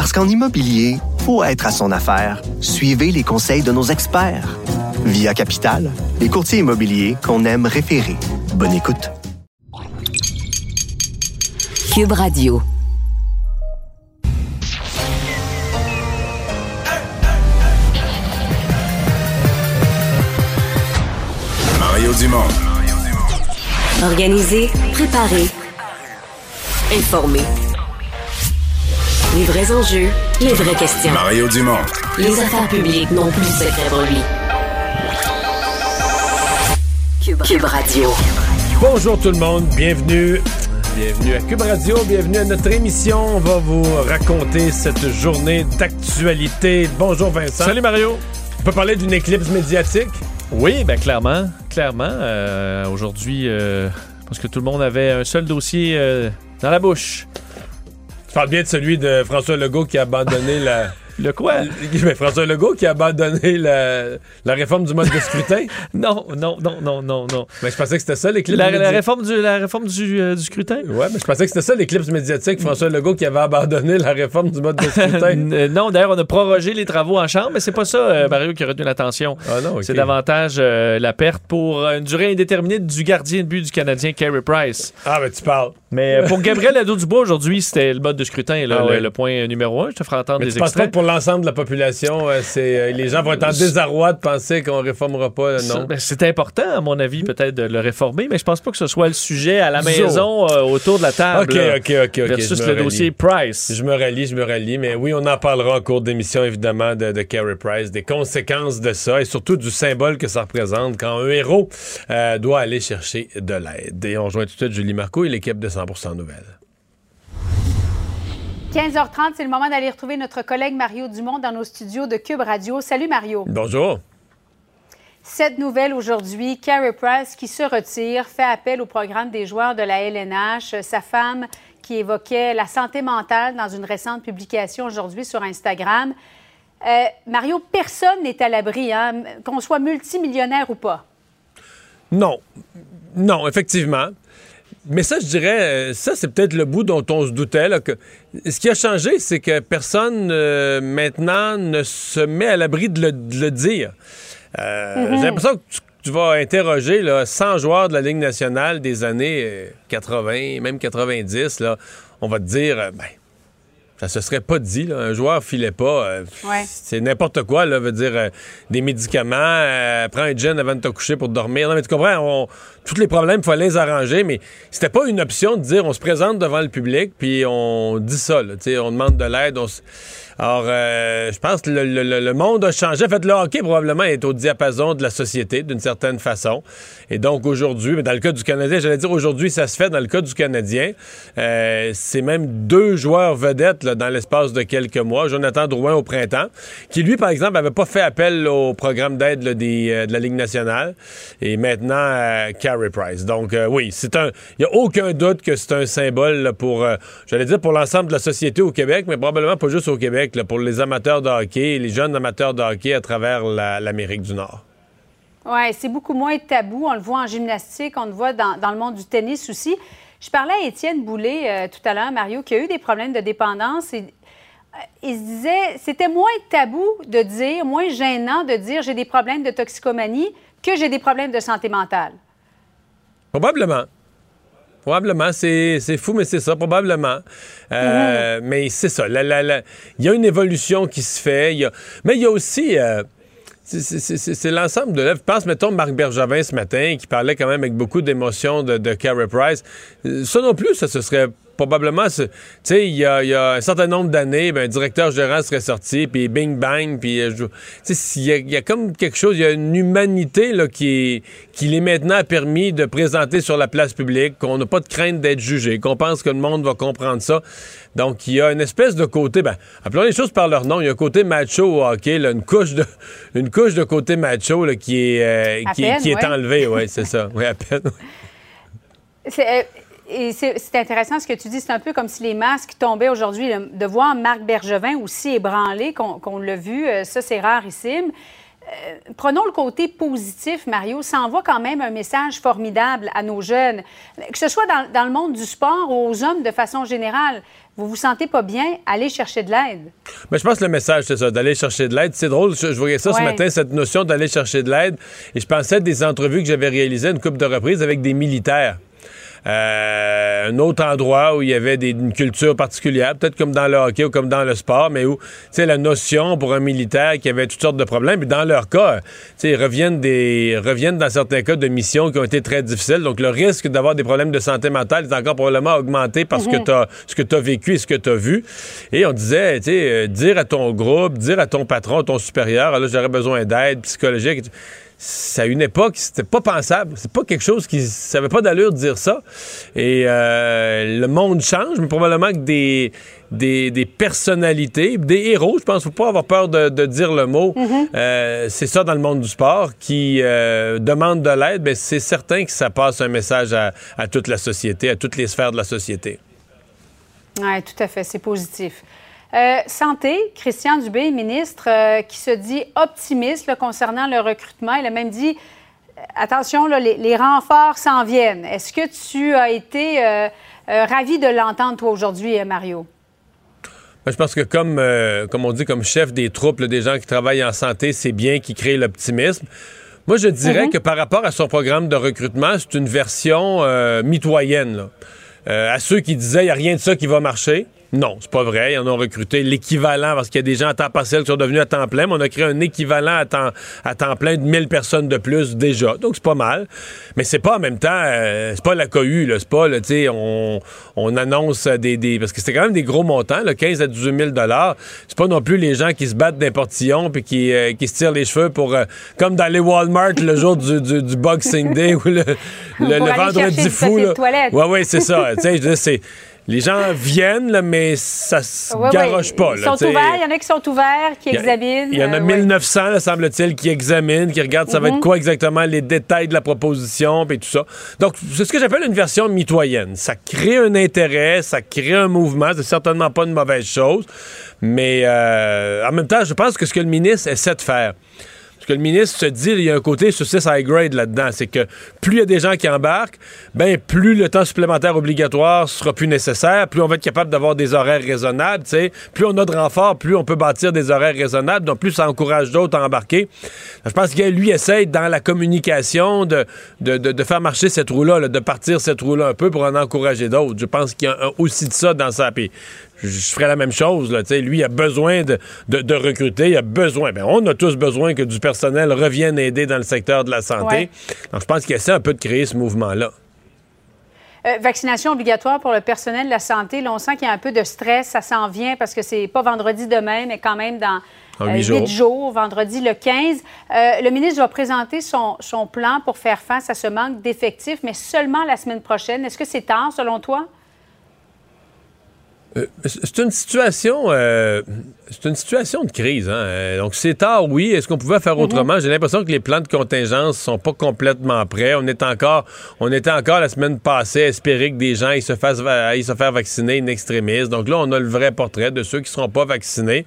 Parce qu'en immobilier, faut être à son affaire. Suivez les conseils de nos experts. Via Capital, les courtiers immobiliers qu'on aime référer. Bonne écoute. Cube Radio. Mario Dumont. Organiser, préparer, informer. Les vrais enjeux, les vraies questions. Mario Dumont. Les affaires publiques n'ont plus de secret pour lui. Cube, Cube Radio. Bonjour tout le monde, bienvenue. Bienvenue à Cube Radio, bienvenue à notre émission. On va vous raconter cette journée d'actualité. Bonjour Vincent. Salut Mario. On peut parler d'une éclipse médiatique? Oui, ben clairement, clairement. Euh, Aujourd'hui, euh, parce que tout le monde avait un seul dossier euh, dans la bouche. Tu parles bien de celui de François Legault qui a abandonné la... Le quoi? Ben, François Legault qui a abandonné la, la réforme du mode de scrutin? non, non, non, non, non, non. Mais je pensais que c'était ça l'éclipse La, la médiatique. réforme du, la réforme du, euh, du scrutin? Ouais, mais je pensais que c'était ça l'éclipse médiatique, François Legault qui avait abandonné la réforme du mode de scrutin. Euh, non, d'ailleurs, on a prorogé les travaux en chambre, mais c'est pas ça, euh, Mario, qui a retenu l'attention. Ah non, ok. C'est davantage euh, la perte pour une durée indéterminée du gardien de but du Canadien, Carey Price. Ah, ben tu parles. Mais euh, pour Gabriel Nadeau-Dubois, aujourd'hui, c'était le mode de scrutin, là, Ah le, ouais. le point numéro un. Je te ferai entendre Mais des tu extraits. que pour l'ensemble de la population, euh, c'est euh, les gens vont être en désarroi de penser qu'on réformera pas, non? ben, c'est important, à mon avis, peut-être de le réformer, mais je pense pas que ce soit le sujet à la maison euh, autour de la table. Ok, là, ok, ok, ok. versus le rallie. dossier Price. Je me rallie, je me rallie, mais oui, on en parlera en cours d'émission, évidemment, de, de Carey Price, des conséquences de ça et surtout du symbole que ça représente quand un héros euh, doit aller chercher de l'aide. Et on rejoint tout de suite Julie Marco et l'équipe de 100% Nouvelles. 15h30, c'est le moment d'aller retrouver notre collègue Mario Dumont dans nos studios de Cube Radio. Salut Mario. Bonjour. Cette nouvelle aujourd'hui, Carey Price qui se retire, fait appel au programme des joueurs de la LNH. Sa femme qui évoquait la santé mentale dans une récente publication aujourd'hui sur Instagram. Euh, Mario, personne n'est à l'abri, hein, qu'on soit multimillionnaire ou pas. Non. Non, effectivement. Mais ça, je dirais, euh, ça, c'est peut-être le bout dont on se doutait. là, que... Ce qui a changé, c'est que personne euh, maintenant ne se met à l'abri de le, de le dire. Euh, J'ai l'impression que tu, tu vas interroger là, 100 joueurs de la Ligue nationale des années euh, 80, même 90. Là, on va te dire, ben, ça se serait pas dit. Là, un joueur filait pas. euh, Ouais. C'est n'importe quoi, là, veut dire euh, des médicaments, euh, prends un gin avant de te coucher pour dormir. Non, mais tu comprends, on- tous les problèmes, il fallait les arranger, mais c'était pas une option de dire on se présente devant le public, puis on dit ça, là, on demande de l'aide. on s- Alors, euh, je pense que le, monde a changé. En fait, le hockey, probablement, est au diapason de la société, d'une certaine façon. Et donc, aujourd'hui, dans le cas du Canadien, j'allais dire aujourd'hui, ça se fait dans le cas du Canadien. Euh, c'est même deux joueurs vedettes dans l'espace de quelques mois. Jonathan Drouin au printemps, qui lui, par exemple, avait pas fait appel au programme d'aide euh, de la Ligue nationale. Et maintenant, Carey Price. Donc, oui, c'est un. Il n'y a aucun doute que c'est un symbole pour, j'allais dire, pour l'ensemble de la société au Québec, mais probablement pas juste au Québec, là, pour les amateurs de hockey, les jeunes amateurs de hockey à travers la- l'Amérique du Nord. Oui, c'est beaucoup moins tabou. On le voit en gymnastique, on le voit dans, dans le monde du tennis aussi. Je parlais à Étienne Boulay euh, tout à l'heure, Mario, qui a eu des problèmes de dépendance. Et, euh, il se disait, c'était moins tabou de dire, moins gênant de dire j'ai des problèmes de toxicomanie que j'ai des problèmes de santé mentale. Probablement. Probablement, c'est fou, mais c'est ça, probablement. Euh, Mais c'est ça. Il y a une évolution qui se fait. il y a- Mais il y a aussi. euh, c'est- l'ensemble de l'œuvre. Je pense, mettons, Marc Bergevin ce matin, qui parlait quand même avec beaucoup d'émotion de, de Carey Price. Euh, Ça non plus, ça se serait probablement, tu sais, il y a, un certain nombre d'années, ben, un directeur général serait sorti, puis bing bang, puis euh, tu sais, il y, a comme quelque chose, il y a une humanité là qui qui l'est maintenant permis de présenter sur la place publique, qu'on n'a pas de crainte d'être jugé, qu'on pense que le monde va comprendre ça. Donc, il y a une espèce de côté, ben, appelons les choses par leur nom, il y a un côté macho au hockey, là, une couche de une couche de côté macho là, qui est euh, qui, est enlevée, ouais, c'est ça, oui, à peine. C'est et c'est intéressant ce que tu dis. C'est un peu comme si les masques tombaient aujourd'hui. De voir Marc Bergevin aussi ébranlé, qu'on l'a vu, euh, ça, c'est rarissime. Euh, prenons le côté positif, Mario. Ça envoie quand même un message formidable à nos jeunes, que ce soit dans, le monde du sport ou aux hommes de façon générale. Vous vous sentez pas bien, allez chercher de l'aide. Mais je pense que le message, c'est ça, d'aller chercher de l'aide. C'est drôle, je, voyais ça ce matin, cette notion d'aller chercher de l'aide. Et je pensais à des entrevues que j'avais réalisées une couple de reprises avec des militaires. Euh, un autre endroit où il y avait une culture particulière, peut-être comme dans le hockey ou comme dans le sport, mais où, tu sais, la notion pour un militaire qui avait toutes sortes de problèmes, puis dans leur cas, tu sais, ils reviennent, des, reviennent dans certains cas de missions qui ont été très difficiles, donc le risque d'avoir des problèmes de santé mentale est encore probablement augmenté parce que mhm. tu ce que tu as vécu et ce que tu as vu. Et on disait, tu sais, euh, dire à ton groupe, dire à ton patron, ton supérieur, là, j'aurais besoin d'aide psychologique à une époque, c'était pas pensable. C'est pas quelque chose qui. Ça avait pas d'allure de dire ça. Et euh, le monde change, mais probablement que des, des, personnalités, des héros, je pense, faut pas avoir peur de, dire le mot. Mm-hmm. Euh, c'est ça dans le monde du sport qui euh, demande de l'aide. mais c'est certain que ça passe un message à, à toute la société, à toutes les sphères de la société. Oui, tout à fait. C'est positif. Euh, santé, Christian Dubé, ministre, euh, qui se dit optimiste concernant le recrutement. Il a même dit euh, attention, les, renforts s'en viennent. Est-ce que tu as été ravi de l'entendre, toi, aujourd'hui, Mario? Ben, je pense que comme, comme on dit, comme chef des troupes, des gens qui travaillent en santé, c'est bien qui crée l'optimisme. Moi, je dirais mm-hmm. que par rapport à son programme de recrutement, c'est une version mitoyenne. à ceux qui disaient, il n'y a rien de ça qui va marcher. Non, c'est pas vrai. Ils en ont recruté l'équivalent parce qu'il y a des gens à temps partiel qui sont devenus à temps plein, mais on a créé un équivalent à temps, à temps plein de 1000 personnes de plus déjà. Donc c'est pas mal. Mais c'est pas en même temps, euh, c'est pas la cohue, là. C'est pas, tu sais, on, on, annonce des, des parce que c'était quand même des gros montants, là, 15 à 18 000 C'est pas non plus les gens qui se battent d'un portillon puis qui, euh, qui se tirent les cheveux pour, euh, comme dans les Walmart le jour du, du, Boxing Day ou le, le, vendredi fou, là. Ouais, ouais, c'est ça. tu sais, c'est les gens viennent, là, mais ça se garoche pas. Ils sont ouverts, il y en a qui sont ouverts, qui examinent. Il y en a 1900, euh, semble-t-il, qui examinent, qui regardent ça va être mhm. quoi exactement, les détails de la proposition, et tout ça. Donc, c'est ce que j'appelle une version mitoyenne. Ça crée un intérêt, ça crée un mouvement, c'est certainement pas une mauvaise chose, mais euh, en même temps, je pense que ce que le ministre essaie de faire, que le ministre se dit, il y a un côté 6 high grade là-dedans. C'est que plus il y a des gens qui embarquent, ben plus le temps supplémentaire obligatoire sera plus nécessaire, plus on va être capable d'avoir des horaires raisonnables. Plus on a de renforts, plus on peut bâtir des horaires raisonnables, donc plus ça encourage d'autres à embarquer. Je pense qu'il lui essaye dans la communication de, faire marcher cette roue-là, de partir cette roue-là un peu pour en encourager d'autres. Je pense qu'il y a aussi de ça dans sa je ferais la même chose. Là, lui, il a besoin de, recruter, il a besoin. Ben, on a tous besoin que du personnel revienne aider dans le secteur de la santé. Donc, je pense qu'il essaie un peu de créer ce mouvement-là. Euh, vaccination obligatoire pour le personnel de la santé. Là, on sent qu'il y a un peu de stress. Ça s'en vient parce que c'est pas vendredi demain, mais quand même dans euh, huit jours. vendredi le 15. Euh, le ministre va présenter son, son plan pour faire face à ce manque d'effectifs, mais seulement la semaine prochaine. Est-ce que c'est tard, selon toi? Euh, c'est une situation, euh, c'est une situation de crise. Hein? Euh, donc c'est tard, oui. Est-ce qu'on pouvait faire mhm. autrement? J'ai l'impression que les plans de contingence sont pas complètement prêts. On est encore, on était encore la semaine passée à espérer que des gens ils se fassent, ils se faire vacciner in extremis. Donc là, on a le vrai portrait de ceux qui seront pas vaccinés.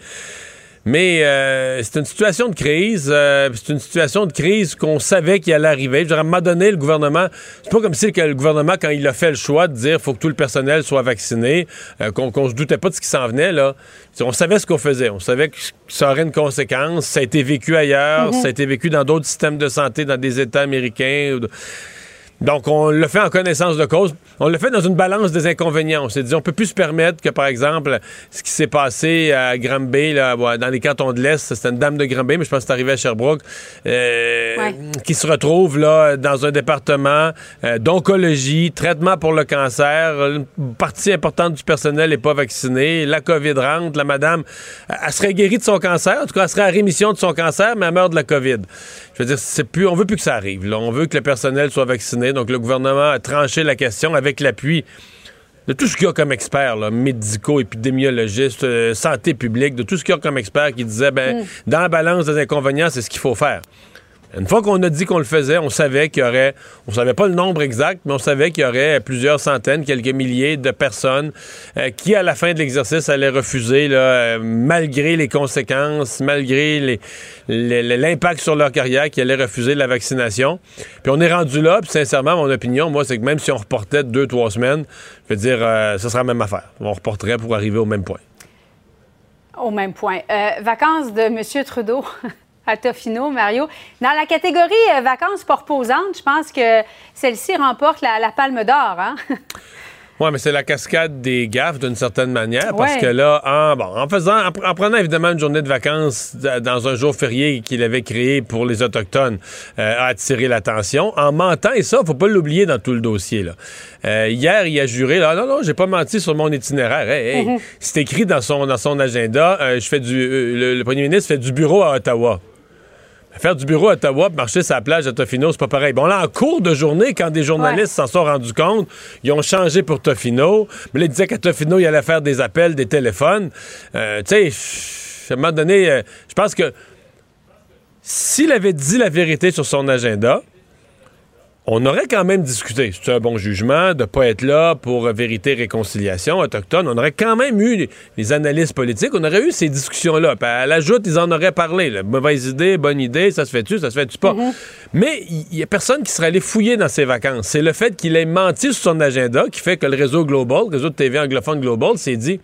Mais euh, c'est une situation de crise. Euh, c'est une situation de crise qu'on savait qu'il allait arriver. Je à un moment donné, le gouvernement, c'est pas comme si le gouvernement, quand il a fait le choix de dire faut que tout le personnel soit vacciné, euh, qu'on se doutait pas de ce qui s'en venait, là. On savait ce qu'on faisait. On savait que ça aurait une conséquence. Ça a été vécu ailleurs. Mm-hmm. Ça a été vécu dans d'autres systèmes de santé, dans des États américains. Donc, on le fait en connaissance de cause. On le fait dans une balance des inconvénients. On s'est dit, on peut plus se permettre que, par exemple, ce qui s'est passé à Granby, là, dans les cantons de l'Est, c'était une dame de Granby, mais je pense que c'est arrivé à Sherbrooke, euh, qui se retrouve là dans un département euh, d'oncologie, traitement pour le cancer. Une partie importante du personnel n'est pas vaccinée. La COVID rentre. La madame, elle serait guérie de son cancer. En tout cas, elle serait à rémission de son cancer, mais elle meurt de la COVID. Je veux dire, c'est plus, on veut plus que ça arrive. Là. On veut que le personnel soit vacciné. Donc, le gouvernement a tranché la question avec l'appui de tout ce qu'il y a comme experts, là, médicaux, épidémiologistes, euh, santé publique, de tout ce qu'il y a comme experts qui disaient, ben, mm. dans la balance des inconvénients, c'est ce qu'il faut faire. Une fois qu'on a dit qu'on le faisait, on savait qu'il y aurait, on savait pas le nombre exact, mais on savait qu'il y aurait plusieurs centaines, quelques milliers de personnes euh, qui, à la fin de l'exercice, allaient refuser, euh, malgré les conséquences, malgré l'impact sur leur carrière, qui allaient refuser la vaccination. Puis on est rendu là, puis sincèrement, mon opinion, moi, c'est que même si on reportait deux, trois semaines, je veux dire, euh, ce sera la même affaire. On reporterait pour arriver au même point. Au même point. vacances de M. Trudeau. à Tofino, Mario. Dans la catégorie euh, vacances pour reposantes, je pense que celle-ci remporte la, palme d'or. Hein? Oui, mais c'est la cascade des gaffes d'une certaine manière, parce que là, en, bon, en faisant, en, prenant évidemment une journée de vacances dans un jour férié qu'il avait créé pour les Autochtones, euh, a attiré l'attention. En mentant, et ça, faut pas l'oublier dans tout le dossier, là. Euh, hier, il a juré, là, non, non, j'ai pas menti sur mon itinéraire. Mm-hmm. C'est écrit dans son, dans son agenda, je fais du, le, le premier ministre fait du bureau à Ottawa. Faire du bureau à Ottawa marcher sur la plage de Tofino, c'est pas pareil. Bon, là, en cours de journée, quand des journalistes s'en sont rendus compte, ils ont changé pour Tofino. Mais là, ils disaient qu'à Tofino, il allait faire des appels, des téléphones. Euh, tu sais, à un moment donné, euh, je pense que s'il avait dit la vérité sur son agenda, on aurait quand même discuté. C'est un bon jugement de ne pas être là pour vérité réconciliation autochtone. On aurait quand même eu les analyses politiques. On aurait eu ces discussions-là. à l'ajoute, ils en auraient parlé. Mauvaise idée, bonne idée, ça se fait-tu, ça se fait-tu pas? Mm-hmm. Mais il y, a personne qui serait allé fouiller dans ses vacances. C'est le fait qu'il ait menti sur son agenda qui fait que le réseau Global, le réseau de TV anglophone Global, s'est dit,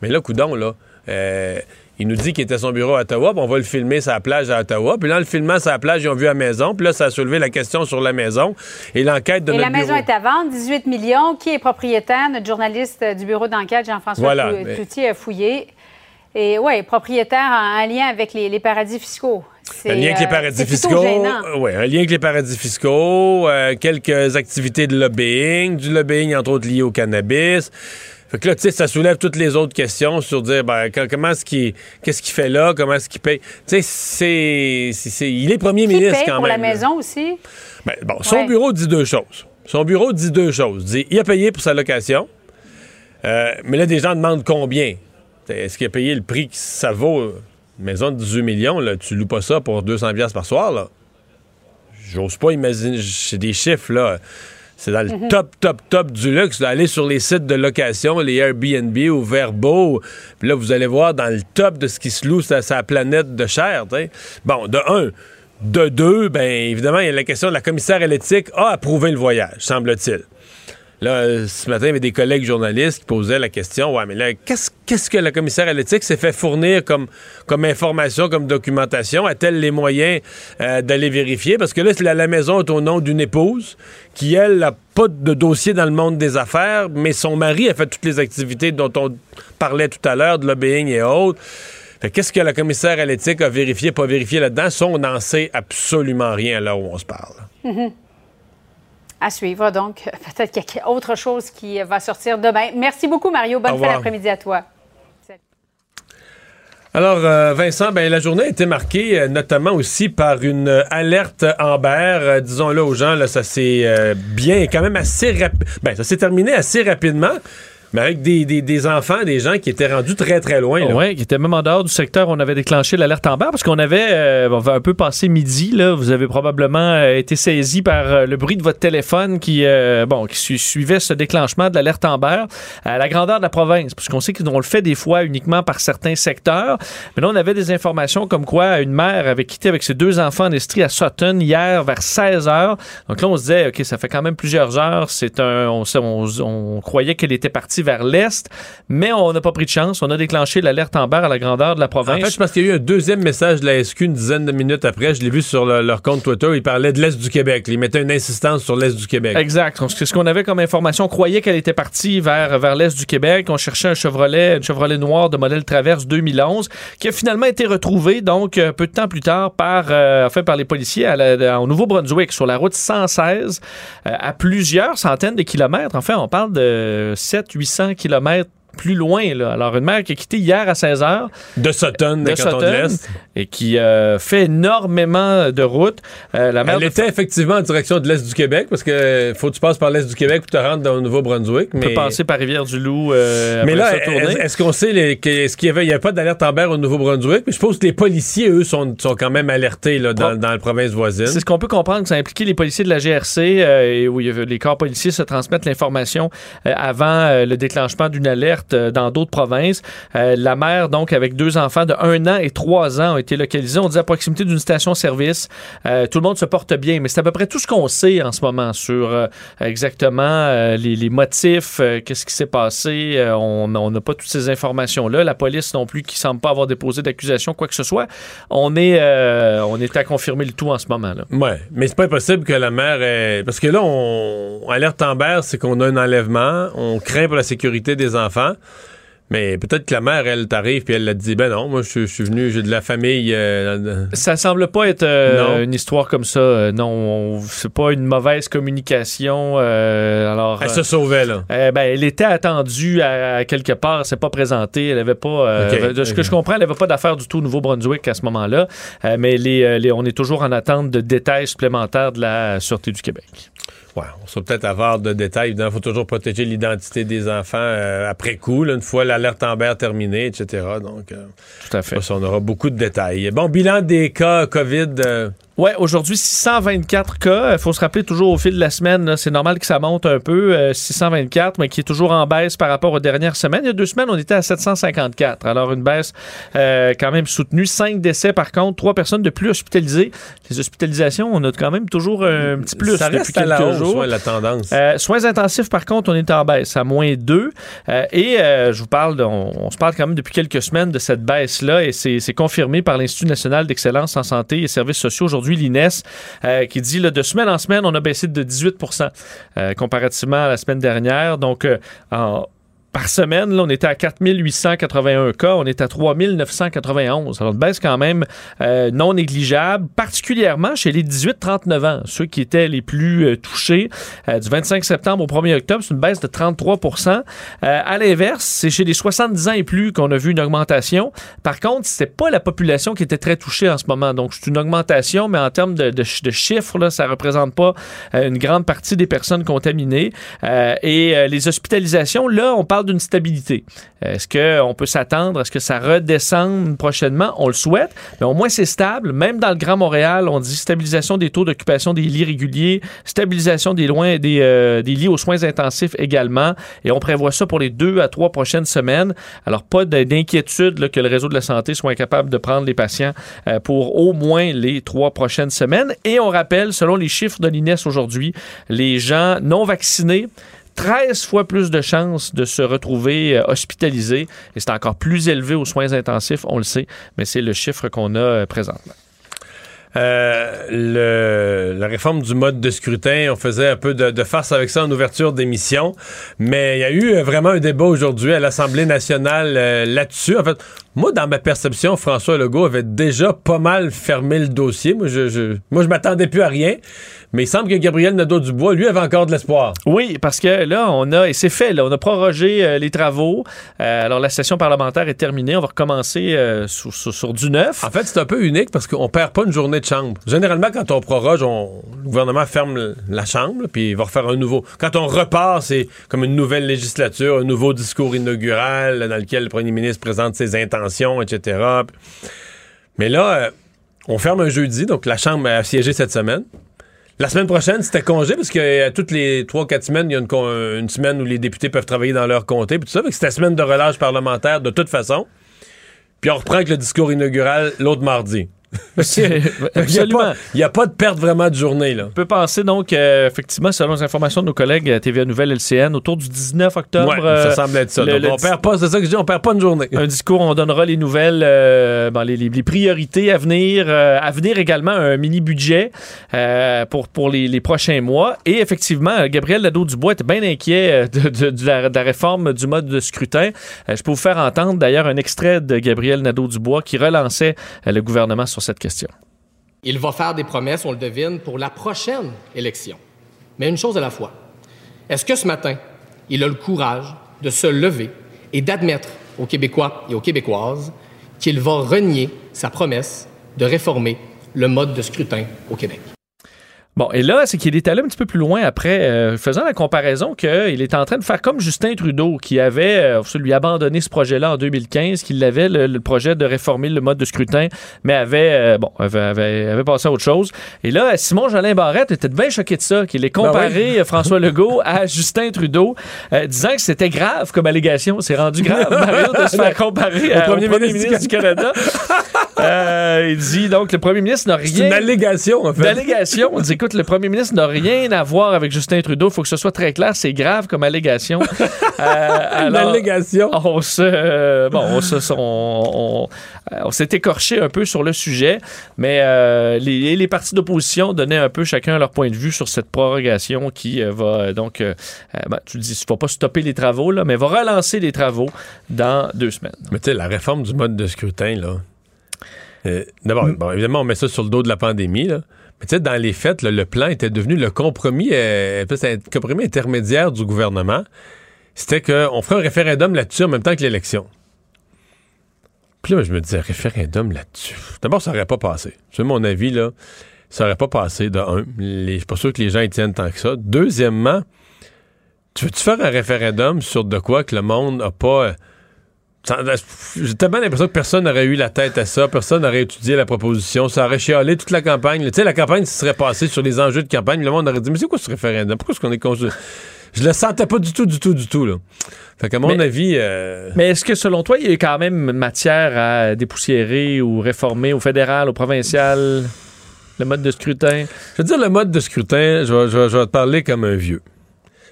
mais là, coudon, là, euh, il nous dit qu'il était à son bureau à Ottawa, puis on va le filmer sa plage à Ottawa. Puis là, le filmant sa plage, ils ont vu la maison. Puis là, ça a soulevé la question sur la maison et l'enquête de et la maison est à vendre, 18 millions. Qui est propriétaire? Notre journaliste du bureau d'enquête, Jean-François voilà, a fouillé. Et oui, propriétaire en, lien avec les, paradis fiscaux. Un lien avec les euh, paradis fiscaux. Oui, un lien avec les paradis fiscaux, euh, quelques activités de lobbying, du lobbying entre autres lié au cannabis. Fait que là, tu sais, ça soulève toutes les autres questions sur dire, ben, comment est-ce qu'il, qu'est-ce qu'il fait là, comment est-ce qu'il paye? Tu sais, c'est, il est premier ministre quand pour même. pour la maison aussi? Ben, bon, son bureau dit deux choses. Son bureau dit deux choses. Il dit, il a payé pour sa location, euh, mais là, des gens demandent combien. Est-ce qu'il a payé le prix que ça vaut? Une maison de 18 millions, là, tu loues pas ça pour 200 par soir, là. J'ose pas imaginer, c'est des chiffres, là. C'est dans le mhm. top, top, top du luxe. Allez sur les sites de location, les Airbnb ou Verbo. Puis là, vous allez voir dans le top de ce qui se loue sur sa planète de chair. Bon, de un. De deux, bien évidemment, il y a la question de la commissaire à l'éthique a approuvé le voyage, semble-t-il. Là, ce matin, il y avait des collègues journalistes qui posaient la question Ouais, mais là, qu'est-ce, que la commissaire à l'éthique s'est fait fournir comme, comme information, comme documentation? A-t-elle les moyens euh, d'aller vérifier? Parce que là, la, la maison est au nom d'une épouse qui, elle, n'a pas de dossier dans le monde des affaires, mais son mari a fait toutes les activités dont on parlait tout à l'heure, de lobbying et autres. qu'est-ce que la commissaire à l'éthique a vérifié, pas vérifié là-dedans? Ça, on n'en sait absolument rien là où on se parle. Mm-hmm. À suivre, donc. Peut-être qu'il y a autre chose qui va sortir demain. Merci beaucoup, Mario. Bonne fin d'après-midi à toi. Alors, euh, Vincent, ben, la journée a été marquée euh, notamment aussi par une alerte Amber. Euh, disons-le aux gens, là, ça s'est bien, quand même assez rapide. Ben, ça s'est terminé assez rapidement. Mais avec des, des, enfants, des gens qui étaient rendus très, très loin. Oui, qui étaient même en dehors du secteur où on avait déclenché l'alerte en bas parce qu'on avait, euh, on va un peu passé midi, là. Vous avez probablement euh, été saisi par euh, le bruit de votre téléphone qui, bon, qui suivait ce déclenchement de l'alerte en à la grandeur de la province. Parce qu'on sait qu'on le fait des fois uniquement par certains secteurs. Mais là, on avait des informations comme quoi une mère avait quitté avec ses deux enfants en Estrie à Sutton hier vers 16 heures. Donc là, on se disait, OK, ça fait quand même plusieurs heures. C'est un, on, on, on croyait qu'elle était partie parti vers l'est, mais on n'a pas pris de chance. On a déclenché l'alerte Amber à la grandeur de la province. En fait, je pense qu'il y a eu un deuxième message de la SQ une dizaine de minutes après. Je l'ai vu sur le- leur compte Twitter. Ils parlaient de l'Est du Québec. Ils mettaient une insistance sur l'Est du Québec. Exact. C'est ce qu'on avait comme information. On croyait qu'elle était partie vers, vers l'est du Québec. On cherchait un Chevrolet, un Chevrolet noir de modèle Traverse 2011, qui a finalement été retrouvé, donc, euh, peu de temps plus tard, par, euh, enfin, par les policiers à la- au Nouveau-Brunswick, sur la route 116, euh, à plusieurs centaines de kilomètres. Enfin, on parle de 700-800 kilomètres plus loin. Là. Alors, une mère qui a quitté hier à 16 heures De Sutton, de cantons de Sutton l'Est. et qui euh, fait énormément de routes. Euh, la mère Elle était effectivement en direction de l'Est du Québec parce que faut que tu passes par l'Est du Québec pour te rendre dans le Nouveau-Brunswick. peut Mais, passer par Rivière-du-Loup. euh, mais là, est-ce qu'on sait les- est-ce qu'il y avait, il y avait pas d'alerte Amber au Nouveau-Brunswick? Mais je suppose que les policiers, eux, sont, sont quand même alertés là, dans, dans la province voisine. C'est ce qu'on peut comprendre que ça a impliqué les policiers de la GRC euh, et où les corps policiers se transmettent l'information euh, avant euh, le déclenchement d'une alerte euh, dans d'autres provinces. Euh, la mère, donc, avec deux enfants de 1 an et 3 ans, ont été localisés. On dit à proximité d'une station-service. Euh, tout le monde se porte bien, mais c'est à peu près tout ce qu'on sait en ce moment sur exactement les, motifs, qu'est-ce qui s'est passé. On n'a pas toutes ces informations-là. La police non plus qui semble pas avoir déposé d'accusation, quoi que ce soit. On est, on est à confirmer le tout en ce moment. Là. Ouais, mais c'est pas impossible que la mère ait... Parce que là, on alerte Amber, c'est qu'on a un enlèvement, on craint pour la sécurité des enfants. Mais peut-être que la mère, elle t'arrive puis elle l'a dit, ben non, moi je suis- je suis venu, j'ai de la famille. euh, Ça semble pas être euh, une histoire comme ça. Euh, non, on- c'est pas une mauvaise communication. euh, alors, Elle euh, se sauvait, là. euh, ben, elle était attendue à, à quelque part. Elle s'est pas présentée. Elle avait pas. de ce que je comprends, elle avait pas d'affaires du tout au Nouveau-Brunswick à ce moment-là. Mais les, les- on est toujours en attente de détails supplémentaires de la Sûreté du Québec. Ouais, on sera peut-être avare de détails. Il faut toujours protéger l'identité des enfants euh, après coup, là, une fois l'alerte Amber terminée, etc. Donc, euh, Tout à fait. on aura beaucoup de détails. Bon, bilan des cas COVID. euh, Ouais, aujourd'hui, 624 cas. Il faut se rappeler toujours au fil de la semaine, c'est normal que ça monte un peu, euh, 624, mais qui est toujours en baisse par rapport aux dernières semaines. Il y a deux semaines, on était à 754. Alors, une baisse euh, quand même soutenue. Cinq décès, par contre, trois personnes de plus hospitalisées. Les hospitalisations, on a quand même toujours un petit plus ça depuis à quelques la hausse, jours. ouais, la tendance. Euh, soins intensifs, par contre, on est en baisse, à moins 2. et euh, je vous parle, de- on, on se parle quand même depuis quelques semaines de cette baisse-là, et c'est c'est confirmé par l'Institut national d'excellence en santé et services sociaux aujourd'hui, l'INES, euh, qui dit là, de semaine en semaine, on a baissé de 18 euh, comparativement à la semaine dernière. Donc, euh, en- par semaine, là, on était à 4881 cas, on est à 3991. Alors, une baisse quand même euh, non négligeable, particulièrement chez les 18-39 ans, ceux qui étaient les plus euh, touchés. Euh, du 25 septembre au 1er octobre, c'est une baisse de 33% Euh, À l'inverse, c'est chez les 70 ans et plus qu'on a vu une augmentation. Par contre, c'est pas la population qui était très touchée en ce moment. Donc, c'est une augmentation, mais en termes de, de, ch- de chiffres, là, ça représente pas euh, une grande partie des personnes contaminées. Et les hospitalisations, là, on parle d'une stabilité. Est-ce qu'on peut s'attendre à ce que ça redescende prochainement? On le souhaite, mais au moins c'est stable. Même dans le Grand Montréal, on dit stabilisation des taux d'occupation des lits réguliers, stabilisation des, loin, des, euh, des lits aux soins intensifs également. Et on prévoit ça pour les deux à trois prochaines semaines. Alors, pas de- d'inquiétude que le réseau de la santé soit incapable de prendre les patients euh, pour au moins les trois prochaines semaines. Et on rappelle, selon les chiffres de l'INES aujourd'hui, les gens non vaccinés 13 fois plus de chances de se retrouver euh, hospitalisés. Et c'est encore plus élevé aux soins intensifs, on le sait, mais c'est le chiffre qu'on a euh, présentement. Euh, la réforme du mode de scrutin, on faisait un peu de, farce avec ça en ouverture d'émission, mais il y a eu vraiment un débat aujourd'hui à l'Assemblée nationale là-dessus. En fait, moi, dans ma perception, François Legault avait déjà pas mal fermé le dossier. Moi, je, je, moi, je m'attendais plus à rien, mais il semble que Gabriel Nadeau-Dubois, lui, avait encore de l'espoir. Oui, parce que là, on a, et c'est fait, là, on a prorogé euh, les travaux. Euh, alors, la session parlementaire est terminée. On va recommencer euh, sur, sur- sur du neuf. En fait, c'est un peu unique parce qu'on perd pas une journée de chambre. Généralement, quand on proroge, on, le gouvernement ferme la chambre, puis il va refaire un nouveau. Quand on repart, c'est comme une nouvelle législature, un nouveau discours inaugural dans lequel le premier ministre présente ses intentions, etc. Mais là, euh, on ferme un jeudi, donc la chambre a siégé cette semaine. La semaine prochaine, c'était congé parce que euh, toutes les 3-4 semaines, il y a une, semaine où les députés peuvent travailler dans leur comté, puis tout ça. C'était semaine de relâche parlementaire de toute façon. Puis on reprend avec le discours inaugural l'autre mardi. Absolument. Il n'y a, pas de perte vraiment de journée. Là. On peut penser donc, euh, effectivement, selon les informations de nos collègues à TVA Nouvelle LCN, autour du 19 octobre. Ouais, ça euh, semble être ça. le- Donc, le on perd pas, c'est ça que je dis, on perd pas une journée. un discours, on donnera les nouvelles, euh, bon, les, les- les priorités à venir, euh, à venir également un mini budget euh, pour, pour les, les prochains mois. Et effectivement, Gabriel Nadeau-Dubois était bien inquiet euh, de, de- de la, de la réforme du mode de scrutin. Euh, je peux vous faire entendre d'ailleurs un extrait de Gabriel Nadeau-Dubois qui relançait euh, le gouvernement sur Il va faire des promesses, on le devine, pour la prochaine élection. Mais une chose à la fois. Est-ce que ce matin, il a le courage de se lever et d'admettre aux Québécois et aux Québécoises qu'il va renier sa promesse de réformer le mode de scrutin au Québec? Bon, et là, c'est qu'il est allé un petit peu plus loin après, euh, faisant la comparaison qu'il est en train de faire comme Justin Trudeau, qui avait euh, lui abandonné ce projet-là en 2015, qu'il avait le, le projet de réformer le mode de scrutin, mais avait, euh, bon, avait, avait, avait passé à autre chose. Et là, Simon Jolin Barrette était bien choqué de ça, qu'il ait comparé euh, François Legault à Justin Trudeau, euh, disant que c'était grave comme allégation. C'est rendu grave, Mario, de se faire comparer à- au premier premier, ministre du Canada. Euh, il dit donc le premier ministre n'a C'est rien une allégation, en fait. D'allégation. On dit, écoute, le premier ministre n'a rien à voir avec Justin Trudeau. Il faut que ce soit très clair. C'est grave comme allégation. Euh, Une allégation. on se, euh, bon, on, se- on, on- euh, on s'est écorché un peu sur le sujet, mais euh, les, les partis d'opposition donnaient un peu chacun leur point de vue sur cette prorogation qui euh, va donc, ben, tu le dis, il ne va pas stopper les travaux, là, mais va relancer les travaux dans deux semaines. Mais tu sais, la réforme du mode de scrutin, là. euh, D'abord, bon, évidemment, on met ça sur le dos de la pandémie, là. Mais tu sais, dans les faits, le plan était devenu le compromis, euh, un compromis intermédiaire du gouvernement. C'était qu'on ferait un référendum là-dessus en même temps que l'élection. Puis là, je me disais, référendum là-dessus? D'abord, ça n'aurait pas passé. C'est mon avis, là. Ça n'aurait pas passé, de un. Les- Je suis pas sûr que les gens y tiennent tant que ça. Deuxièmement, tu veux-tu faire un référendum sur de quoi que le monde n'a pas. J'ai tellement l'impression que personne n'aurait eu la tête à ça, personne n'aurait étudié la proposition, ça aurait chialé toute la campagne. Tu sais, la campagne se serait passée sur les enjeux de campagne, le monde aurait dit Mais c'est quoi ce référendum? Pourquoi est-ce qu'on est conçu Je le sentais pas du tout, du tout, du tout. Là. Fait qu'à mon Mais- avis. euh, Mais est-ce que selon toi, il y a quand même matière à dépoussiérer ou réformer au fédéral, au provincial, le mode de scrutin? Je veux dire, le mode de scrutin, je vais, je vais- je vais te parler comme un vieux.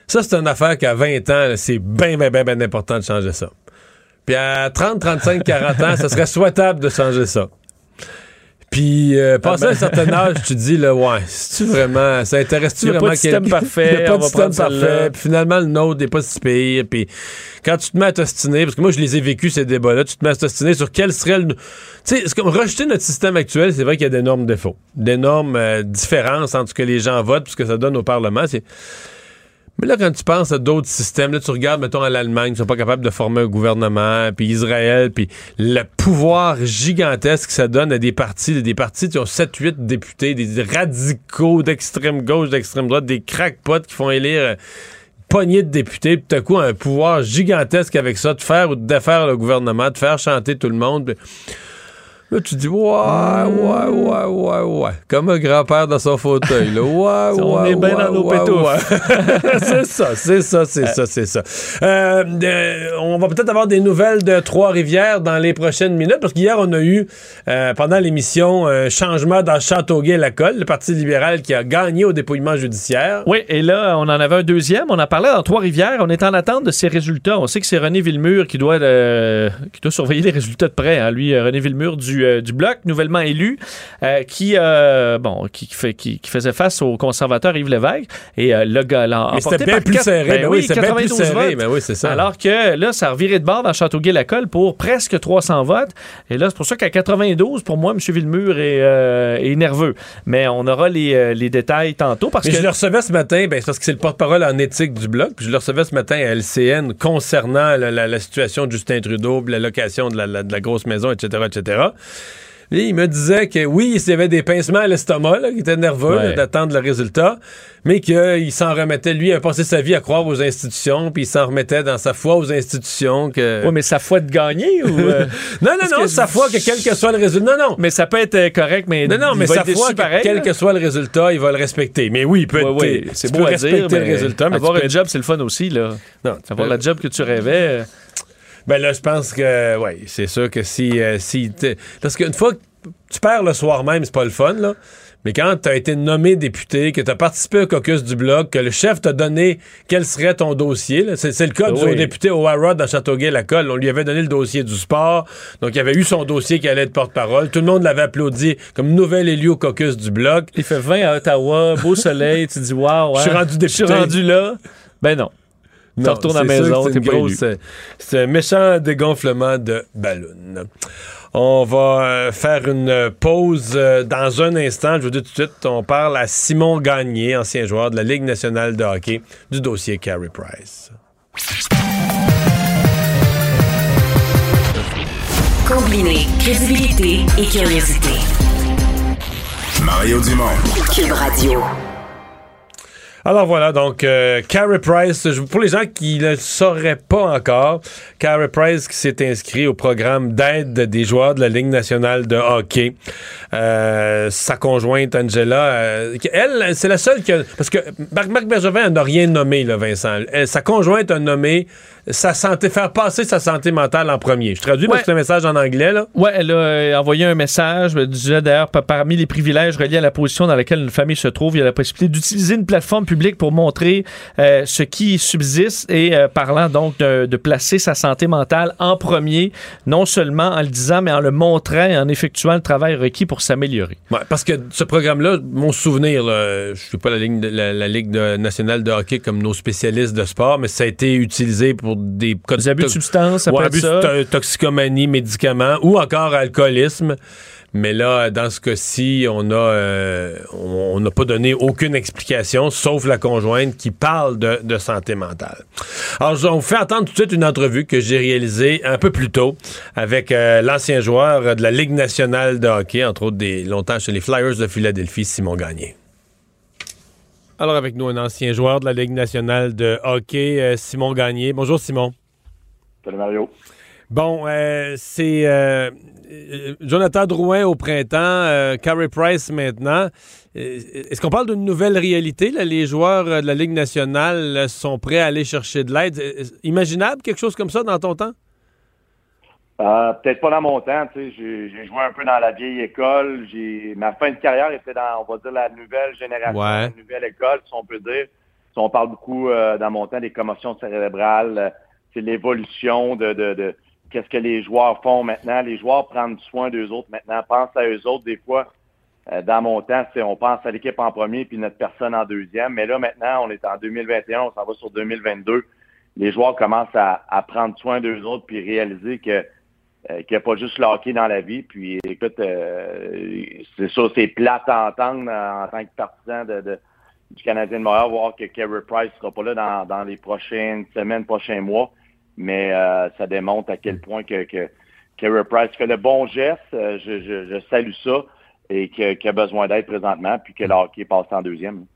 Ça, c'est une affaire qu'à 20 ans, c'est bien, bien, bien, bien important de changer ça. Puis à 30, 35, 40 ans, ça serait souhaitable de changer ça. Puis, euh, passé un certain âge, tu te dis, là, ouais, c'est-tu vraiment, ça intéresse-tu a pas vraiment de système parfait, Il y a pas de système parfait. Puis finalement, le nôtre n'est pas si pire. Puis quand tu te mets à t'ostiner, parce que moi, je les ai vécus, ces débats-là, tu te mets à t'ostiner sur quel serait le... Tu sais, c'est comme rejeter notre système actuel, c'est vrai qu'il y a d'énormes défauts, d'énormes euh, différences entre ce que les gens votent et ce que ça donne au Parlement. C'est... Mais là, quand tu penses à d'autres systèmes, là, tu regardes, mettons, à l'Allemagne, ils sont pas capables de former un gouvernement, puis Israël, puis le pouvoir gigantesque que ça donne à des partis, des partis qui ont 7-8 députés, des radicaux d'extrême gauche, d'extrême droite, des crackpots qui font élire euh, poignée de députés, puis tout à coup, un pouvoir gigantesque avec ça, de faire ou de défaire le gouvernement, de faire chanter tout le monde. Là, tu dis, ouais, ouais, ouais, ouais, ouais. Comme un grand-père dans son fauteuil, là. Ouais, On ouais, est bien dans nos ouais. c'est ça, c'est ça, c'est ça, c'est ça. Euh, euh, on va peut-être avoir des nouvelles de Trois-Rivières dans les prochaines minutes, parce qu'hier, on a eu, euh, pendant l'émission, un changement dans Châteauguay-Lacolle, le Parti libéral qui a gagné au dépouillement judiciaire. Oui, et là, on en avait un deuxième. On a parlé dans Trois-Rivières. On est en attente de ces résultats. On sait que c'est René Villemur qui doit, qui doit surveiller les résultats de près. hein. Lui, René Villemur du, euh, du Bloc, nouvellement élu, euh, qui, euh, bon, qui, fait, qui, qui faisait face au conservateur Yves Lévesque. Et le gars Mais c'était bien plus quatre- serré. ben Ben oui, c'était bien plus 92 serré. Ben oui, c'est ça. Alors que là, ça a reviré de bord dans Châteauguay-Lacolle pour presque 300 votes. Et là, c'est pour ça qu'à 92, pour moi, M. Villemur est, est nerveux. Mais on aura les, les détails tantôt parce Mais que. je le recevais ce matin, ben, parce que c'est le porte-parole en éthique du Bloc, puis je le recevais ce matin à LCN concernant la, la- la situation de Justin Trudeau, puis la location de la, la- de la grosse maison, etc., etc. Il me disait que oui, il y avait des pincements à l'estomac, qu'il était nerveux Ouais. d'attendre le résultat, mais qu'il s'en remettait, lui, a passé sa vie à croire aux institutions, puis il s'en remettait dans sa foi aux institutions. Que... Oui, mais sa foi de gagner ou. euh, non, non, non, que- sa foi que quel que soit le résultat. Non, non. Mais ça peut être euh, correct, mais. Non, non, il mais va sa foi, que pareil, quel là. que soit le résultat, il va le respecter. Mais oui, il peut Ouais, être. ouais, c'est peux beau à respecter dire, le mais résultat, mais avoir peux un être- job, c'est le fun aussi, là. Non, Avoir peux- la job que tu rêvais. Ben là, je pense que, oui, c'est sûr que si. euh, si parce qu'une fois, tu perds le soir même, c'est pas le fun, là. Mais quand tu as été nommé député, que tu as participé au caucus du Bloc, que le chef t'a donné quel serait ton dossier, c'est le cas du député Harrod à Châteauguay-Lacolle. On lui avait donné le dossier du sport. Donc, il avait eu son dossier qui allait être porte-parole. Tout le monde l'avait applaudi comme nouvel élu au caucus du Bloc. Il fait 20 à Ottawa, beau soleil. tu dis, waouh, je suis rendu député. Je suis rendu là. Ben non. Tu retournes à la maison, C'est un méchant dégonflement de ballon. On va euh, faire une pause euh, dans un instant. Je vous dis tout de suite, on parle à Simon Gagné, ancien joueur de la Ligue nationale de hockey, du dossier Carey Price. Combiner crédibilité et curiosité. Mario Dumont. Cube Radio. Alors voilà, donc euh, Carey Price, pour les gens qui ne le sauraient pas encore, Carey Price qui s'est inscrit au programme d'aide des joueurs de la Ligue nationale de hockey. Euh, sa conjointe Angela, euh, elle, c'est la seule qui a, parce que Marc, Marc Bergevin n'a rien nommé, là, Vincent. sa conjointe a nommé sa santé, faire passer sa santé mentale en premier. Je traduis parce que un message en anglais. Là. Ouais, elle a euh, envoyé un message. Disait d'ailleurs, parmi les privilèges reliés à la position dans laquelle une famille se trouve, il y a la possibilité d'utiliser une plateforme publique pour montrer euh, ce qui subsiste et euh, parlant donc de, de, placer sa santé mentale en premier, non seulement en le disant, mais en le montrant et en effectuant le travail requis pour s'améliorer. Ouais, parce que ce programme-là, mon souvenir, là, je suis pas la Ligue, la, la Ligue nationale de hockey comme nos spécialistes de sport, mais ça a été utilisé pour des cas abus de substances, ça peut abus de toxicomanie, médicaments ou encore alcoolisme. Mais là, dans ce cas-ci, on euh, on n'a pas donné aucune explication, sauf la conjointe qui parle de, santé mentale. Alors, on vous fait attendre tout de suite une entrevue que j'ai réalisée un peu plus tôt avec euh, l'ancien joueur de la Ligue nationale de hockey, entre autres des longtemps chez les Flyers de Philadelphie, Simon Gagné. Alors, avec nous, un ancien joueur de la Ligue nationale de hockey, euh, Simon Gagné. Bonjour, Simon. Salut, Mario. Bon, euh, c'est euh, Jonathan Drouin au printemps, Carey Price maintenant. Est-ce qu'on parle d'une nouvelle réalité? Les joueurs de la Ligue nationale sont prêts à aller chercher de l'aide. Imaginable quelque chose comme ça dans ton temps? Euh, peut-être pas dans mon temps, j'ai joué un peu dans la vieille école. Ma fin de carrière était dans, on va dire, la nouvelle génération, la nouvelle école, si on peut dire. Si on parle beaucoup euh, dans mon temps des commotions cérébrales, euh, c'est l'évolution de, de, de qu'est-ce que les joueurs font maintenant. Les joueurs prennent soin d'eux autres maintenant, pensent à eux autres des fois. dans mon temps, on pense à l'équipe en premier puis notre personne en deuxième. Mais là, maintenant, on est en 2021, on s'en va sur 2022. Les joueurs commencent à, à prendre soin d'eux autres puis réaliser que euh, qu'il n'y a pas juste le hockey dans la vie. Puis écoute, euh, c'est ça, c'est plate à entendre en, tant que partisan de, du Canadien de Montréal, voir que Carey Price sera pas là dans, dans les prochaines semaines, prochains mois. Mais euh, ça démontre à quel point que, que Carey Price fait le bon geste. Je, je, je salue ça et qu'il a besoin d'aide présentement, puis que le hockey passe en deuxième.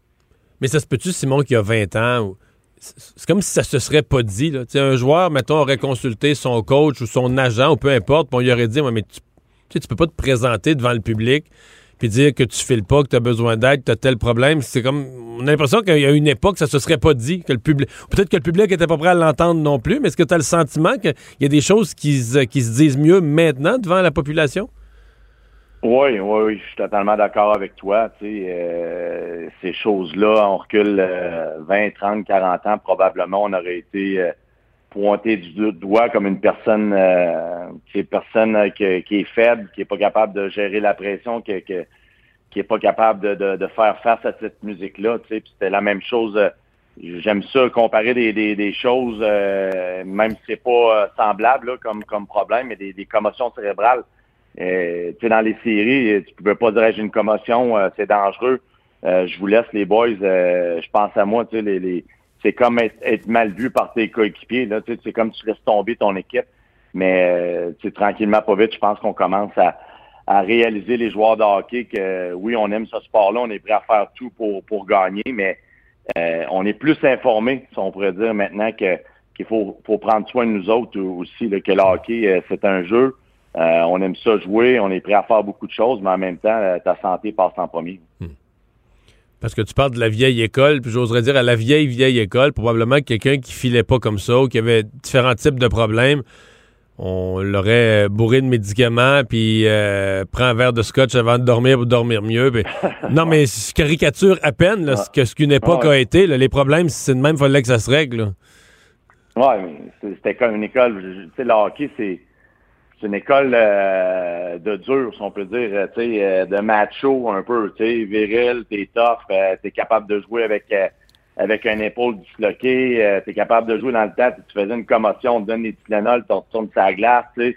Mais ça se peut-tu, Simon, qui a 20 ans, c'est comme si ça se serait pas dit. Là. Un joueur, mettons, aurait consulté son coach ou son agent ou peu importe, puis on lui aurait dit mais tu, tu peux pas te présenter devant le public puis dire que tu files pas, que tu as besoin d'aide, que tu as tel problème. C'est comme. On a l'impression qu'il y a une époque, ça se serait pas dit. que le public Peut-être que le public était pas prêt à l'entendre non plus, mais est-ce que tu as le sentiment qu'il y a des choses qui, qui se disent mieux maintenant devant la population? Oui, oui, oui, je suis totalement d'accord avec toi. Tu sais, euh, ces choses-là, on recule 20, 30, 40 ans, probablement, on aurait été euh, pointé du doigt comme une personne euh, qui est personne euh, qui, est faible, qui est pas capable de gérer la pression, qui, qui, qui est pas capable de, de, faire face à cette musique-là. Tu sais, c'était la même chose. J'aime ça comparer des, des, des choses, même si c'est pas semblable là, comme, comme problème, mais des, des commotions cérébrales euh, tu sais, dans les séries, tu pouvais pas dire j'ai une commotion, euh, c'est dangereux. Euh, je vous laisse les boys. je pense à moi, tu sais, les, les c'est comme être, mal vu par tes coéquipiers. Là, c'est comme tu laisses tomber ton équipe. Mais sais, tranquillement, pas vite, je pense qu'on commence à, réaliser les joueurs de hockey que oui, on aime ce sport-là, on est prêt à faire tout pour, gagner, mais on est plus informé, si on pourrait dire maintenant que qu'il faut, prendre soin de nous autres aussi, que le hockey, c'est un jeu. Euh, on aime ça jouer, on est prêt à faire beaucoup de choses, mais en même temps, euh, ta santé passe en premier. Hmm. Parce que tu parles de la vieille école, puis j'oserais dire à la vieille, vieille école, probablement quelqu'un qui filait pas comme ça ou qui avait différents types de problèmes on l'aurait bourré de médicaments, puis euh, prend un verre de scotch avant de dormir pour dormir mieux. non, mais je caricature à peine là, ce que ce qu'une époque a été. les problèmes, si c'est de même, il fallait que ça se règle. Oui, mais c'était comme une école. Tu sais, le hockey, c'est une école euh, de dur, si on peut dire, tu sais, euh, de macho un peu, tu sais, viril, t'es tough, t'es capable de jouer avec avec un épaule disloquée, euh, tu es capable de jouer dans le temps, tu faisais une commotion, on te donne des Tylenol, tu retournes sa glace, tu sais.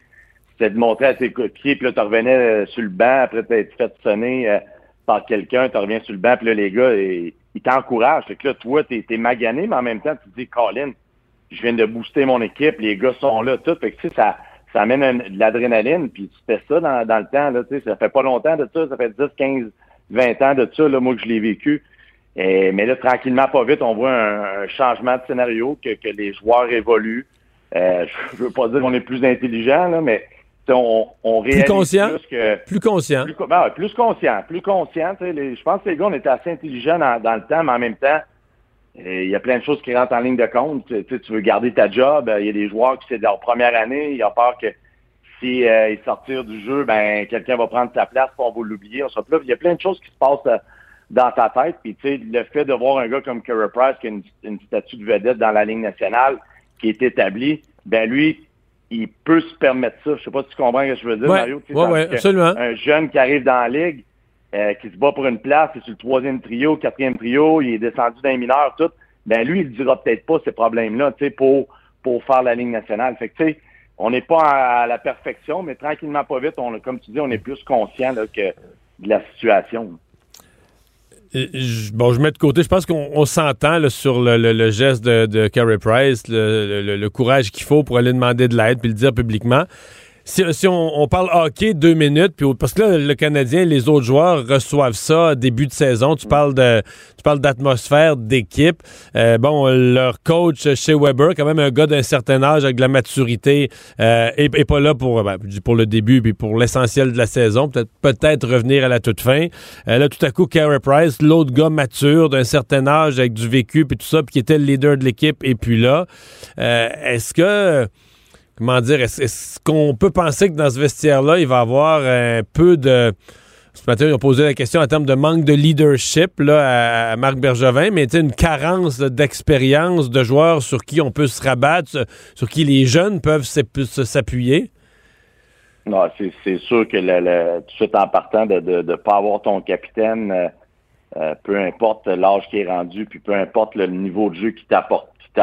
C'était de montrer à tes coéquipiers, puis là, tu revenais euh, sur le banc, après été fait sonner euh, par quelqu'un, tu reviens sur le banc, puis là, les gars, ils, t'encouragent. Fait que là, toi, t'es es magané, mais en même temps, tu te dis, Colin, je viens de booster mon équipe, les gars sont là, tout. Fait que, tu sais, ça, ça amène de l'adrénaline, puis tu fais ça dans, dans le temps, là, tu sais, ça fait pas longtemps de ça, ça fait 10, 15, 20 ans de ça, là, moi, que je l'ai vécu. Et, mais là, tranquillement, pas vite, on voit un, changement de scénario, que, que les joueurs évoluent. Euh, je veux pas dire qu'on est plus intelligent, là, mais on, on réalise plus conscient, plus que... Plus conscient. Plus, ben, plus conscient, plus conscient. Les, je pense que les gars, on était assez intelligents dans, dans le temps, mais en même temps, il y a plein de choses qui rentrent en ligne de compte. Tu, tu veux garder ta job. Il y a des joueurs qui, c'est leur première année. Il y a peur que si euh, ils sortirent du jeu, ben quelqu'un va prendre sa place, pour on va l'oublier. Il y a plein de choses qui se passent euh, dans ta tête. Puis, tu sais, le fait de voir un gars comme Kerry Price qui a une, statue de vedette dans la ligne nationale qui est établie, ben lui, il peut se permettre ça. Je sais pas si tu comprends ce que je veux dire, Mario. Ouais, absolument. Un jeune qui arrive dans la ligue, euh, qui se bat pour une place, c'est sur le troisième trio, quatrième trio, il est descendu d'un mineur, tout. Ben lui, il dira peut-être pas ces problèmes-là, tu sais, pour, pour faire la ligne nationale. Fait que, tu sais, on n'est pas à, la perfection, mais tranquillement, pas vite, on, comme tu dis, on est plus conscient que de la situation. Bon, je mets de côté. Je pense qu'on s'entend sur le, geste de, de Carey Price, le courage qu'il faut pour aller demander de l'aide puis le dire publiquement si, on, parle hockey deux minutes, puis parce que là, le Canadien, les autres joueurs reçoivent ça début de saison. Tu parles de, tu parles d'atmosphère, d'équipe. Euh, bon, leur coach chez Weber, quand même un gars d'un certain âge avec de la maturité, euh, et, pas là pour, ben, pour le début, puis pour l'essentiel de la saison. Peut-être, peut-être revenir à la toute fin. Euh, là, tout à coup, Carey Price, l'autre gars mature d'un certain âge avec du vécu, puis tout ça, puis qui était le leader de l'équipe, et puis là, est-ce que comment dire, est-ce, qu'on peut penser que dans ce vestiaire-là, il va y avoir un peu de. Ce matin, ils ont posé la question en termes de manque de leadership là, à, Marc Bergevin, mais une carence d'expérience de joueurs sur qui on peut se rabattre, sur qui les jeunes peuvent s'appuyer? Non, c'est, sûr que tout de suite en partant de ne pas avoir ton capitaine, euh, euh, peu importe l'âge qui est rendu, puis peu importe le niveau de jeu qui t'a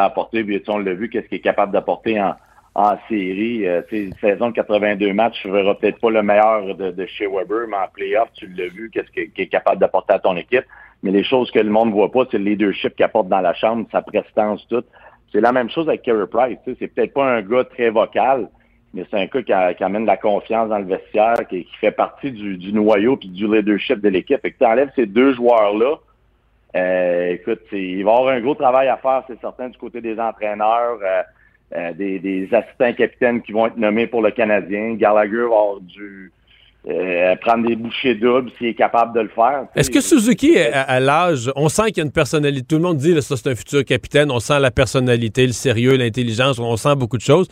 apporté, puis on l'a vu, qu'est-ce qu'il est capable d'apporter en, en série. Euh, saison de 82 matchs, tu verras peut-être pas le meilleur de, de, chez Weber, mais en playoff, tu l'as vu, qu'est-ce qu'il est capable d'apporter à ton équipe. Mais les choses que le monde voit pas, c'est le leadership qu'il apporte dans la chambre, sa prestance, tout. C'est la même chose avec Kerry Price. C'est peut-être pas un gars très vocal, mais c'est un gars qui, amène la confiance dans le vestiaire, qui, fait partie du, noyau puis du leadership de l'équipe. Et que tu enlèves ces deux joueurs-là, euh, écoute, il va y avoir un gros travail à faire, c'est certain, du côté des entraîneurs. Euh, euh, des, assistants capitaines qui vont être nommés pour le Canadien. Gallagher va avoir dû euh, prendre des bouchées doubles s'il est capable de le faire. Est-ce que Suzuki, à, l'âge, on sent qu'il y a une personnalité, tout le monde dit que c'est un futur capitaine, on sent la personnalité, le sérieux, l'intelligence, on sent beaucoup de choses.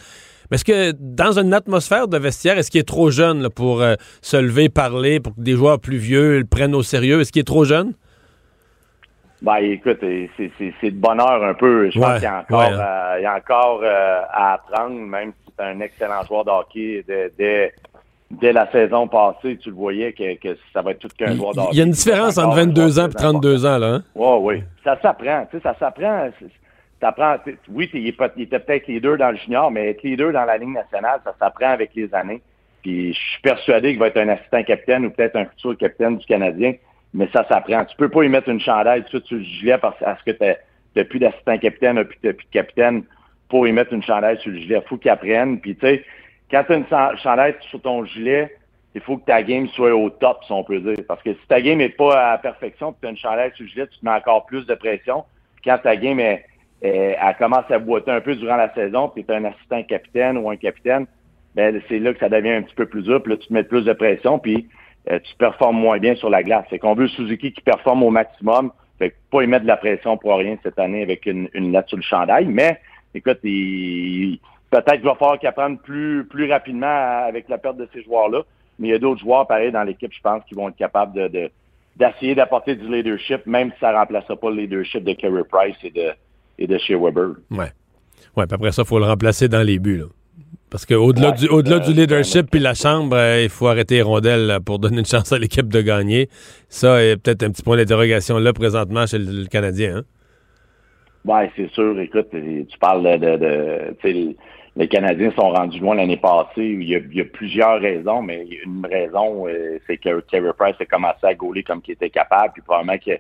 Mais est-ce que dans une atmosphère de vestiaire, est-ce qu'il est trop jeune pour euh, se lever, parler, pour que des joueurs plus vieux le prennent au sérieux? Est-ce qu'il est trop jeune? Ben, écoute, c'est de bonheur un peu. Je pense qu'il y a encore, euh, il y a encore euh, à apprendre, même si c'est un excellent joueur de hockey. Dès, dès, la saison passée, tu le voyais que, que ça va être tout qu'un joueur de hockey. Il y a une différence entre 22 ans et 32 ans, là. Hein? Oui, oui. Ça s'apprend. Tu sais, ça s'apprend. Oui, il était peut-être leader dans le junior, mais être leader dans la ligne nationale, ça s'apprend avec les années. Puis je suis persuadé qu'il va être un assistant capitaine ou peut-être un futur capitaine du Canadien mais ça s'apprend. Tu peux pas y mettre une chandail tout sur le gilet parce que tu n'as plus d'assistant capitaine, tu plus de capitaine pour y mettre une chandail sur le gilet. Il faut qu'il apprenne. Puis tu sais, quand tu as une chandail sur ton gilet, il faut que ta game soit au top, si on peut dire. Parce que si ta game n'est pas à la perfection, tu as une chandail sur le gilet, tu te mets encore plus de pression. quand ta game est, elle commence à boiter un peu durant la saison, puis tu as un assistant capitaine ou un capitaine, ben c'est là que ça devient un petit peu plus dur, puis là, tu te mets plus de pression, puis euh, tu performes moins bien sur la glace. C'est qu'on veut Suzuki qui performe au maximum. Fait que pas y mettre de la pression pour rien cette année avec une, une lettre sur le chandail. Mais écoute, il, peut-être qu'il va falloir qu'il apprenne plus, plus rapidement avec la perte de ces joueurs-là. Mais il y a d'autres joueurs, pareil, dans l'équipe, je pense, qui vont être capables de, d'essayer d'apporter du leadership, même si ça ne remplacera pas le leadership de Kerry Price et de, et de Shea Weber. Ouais. Ouais, puis après ça, il faut le remplacer dans les buts. Là. Parce qu'au-delà du, au-delà du leadership puis la chambre, euh, il faut arrêter les rondelles pour donner une chance à l'équipe de gagner. Ça est peut-être un petit point d'interrogation là présentement chez le, Canadien. Hein? Oui, c'est sûr. Écoute, tu parles de, de, les Canadiens sont rendus loin l'année passée. Il y, a, plusieurs raisons, mais une raison, euh, c'est que Carey Price a commencé à gauler comme qu'il était capable, puis probablement que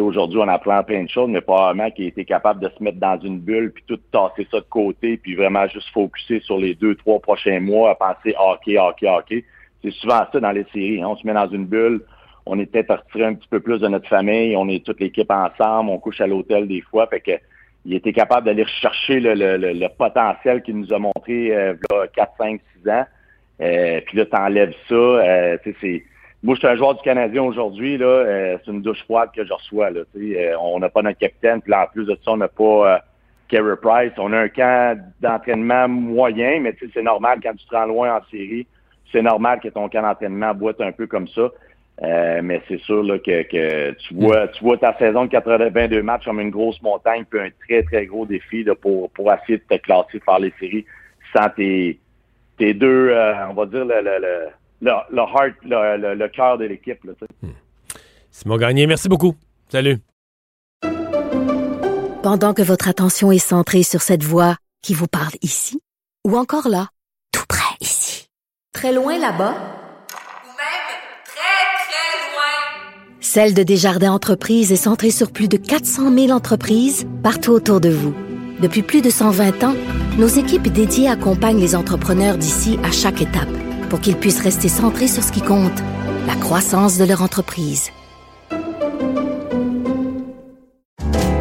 aujourd'hui, on a plein de choses, mais probablement qu'il était capable de se mettre dans une bulle, puis tout tasser ça de côté, puis vraiment juste focuser sur les deux, trois prochains mois à penser hockey, hockey, hockey. C'est souvent ça dans les séries. Hein. On se met dans une bulle, on est peut-être retiré un petit peu plus de notre famille, on est toute l'équipe ensemble, on couche à l'hôtel des fois, fait que il était capable d'aller chercher le, le, le, potentiel qu'il nous a montré euh, 4, 5, 6 ans. Euh, puis là, t'enlèves ça. Euh, c'est, moi, je suis un joueur du Canadien aujourd'hui. Là, euh, c'est une douche froide que je reçois. Là, euh, on n'a pas notre capitaine. Puis en plus de ça, on n'a pas Kerry Price. On a un camp d'entraînement moyen, mais c'est normal quand tu te rends loin en série. C'est normal que ton camp d'entraînement boite un peu comme ça. Euh, mais c'est sûr là, que, que, tu vois tu vois ta saison de 82 matchs comme une grosse montagne, puis un très, très gros défi là, pour, pour essayer de te classer par les séries sans tes, tes deux, euh, on va dire, le, le, le, le heart, le, le cœur de l'équipe. Hmm. Simon Gagné, merci beaucoup. Salut. Pendant que votre attention est centrée sur cette voix qui vous parle ici, ou encore là, tout près ici, très loin là-bas, Celle de Desjardins Entreprises est centrée sur plus de 400 000 entreprises partout autour de vous. Depuis plus de 120 ans, nos équipes dédiées accompagnent les entrepreneurs d'ici à chaque étape pour qu'ils puissent rester centrés sur ce qui compte, la croissance de leur entreprise.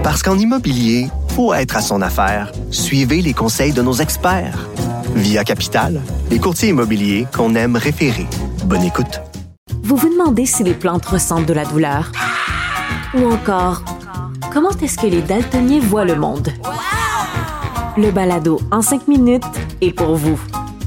Parce qu'en immobilier, pour être à son affaire, suivez les conseils de nos experts. Via Capital, les courtiers immobiliers qu'on aime référer. Bonne écoute. Vous vous demandez si les plantes ressentent de la douleur? Ou encore, comment est-ce que les daltoniens voient le monde? Le balado en cinq minutes est pour vous.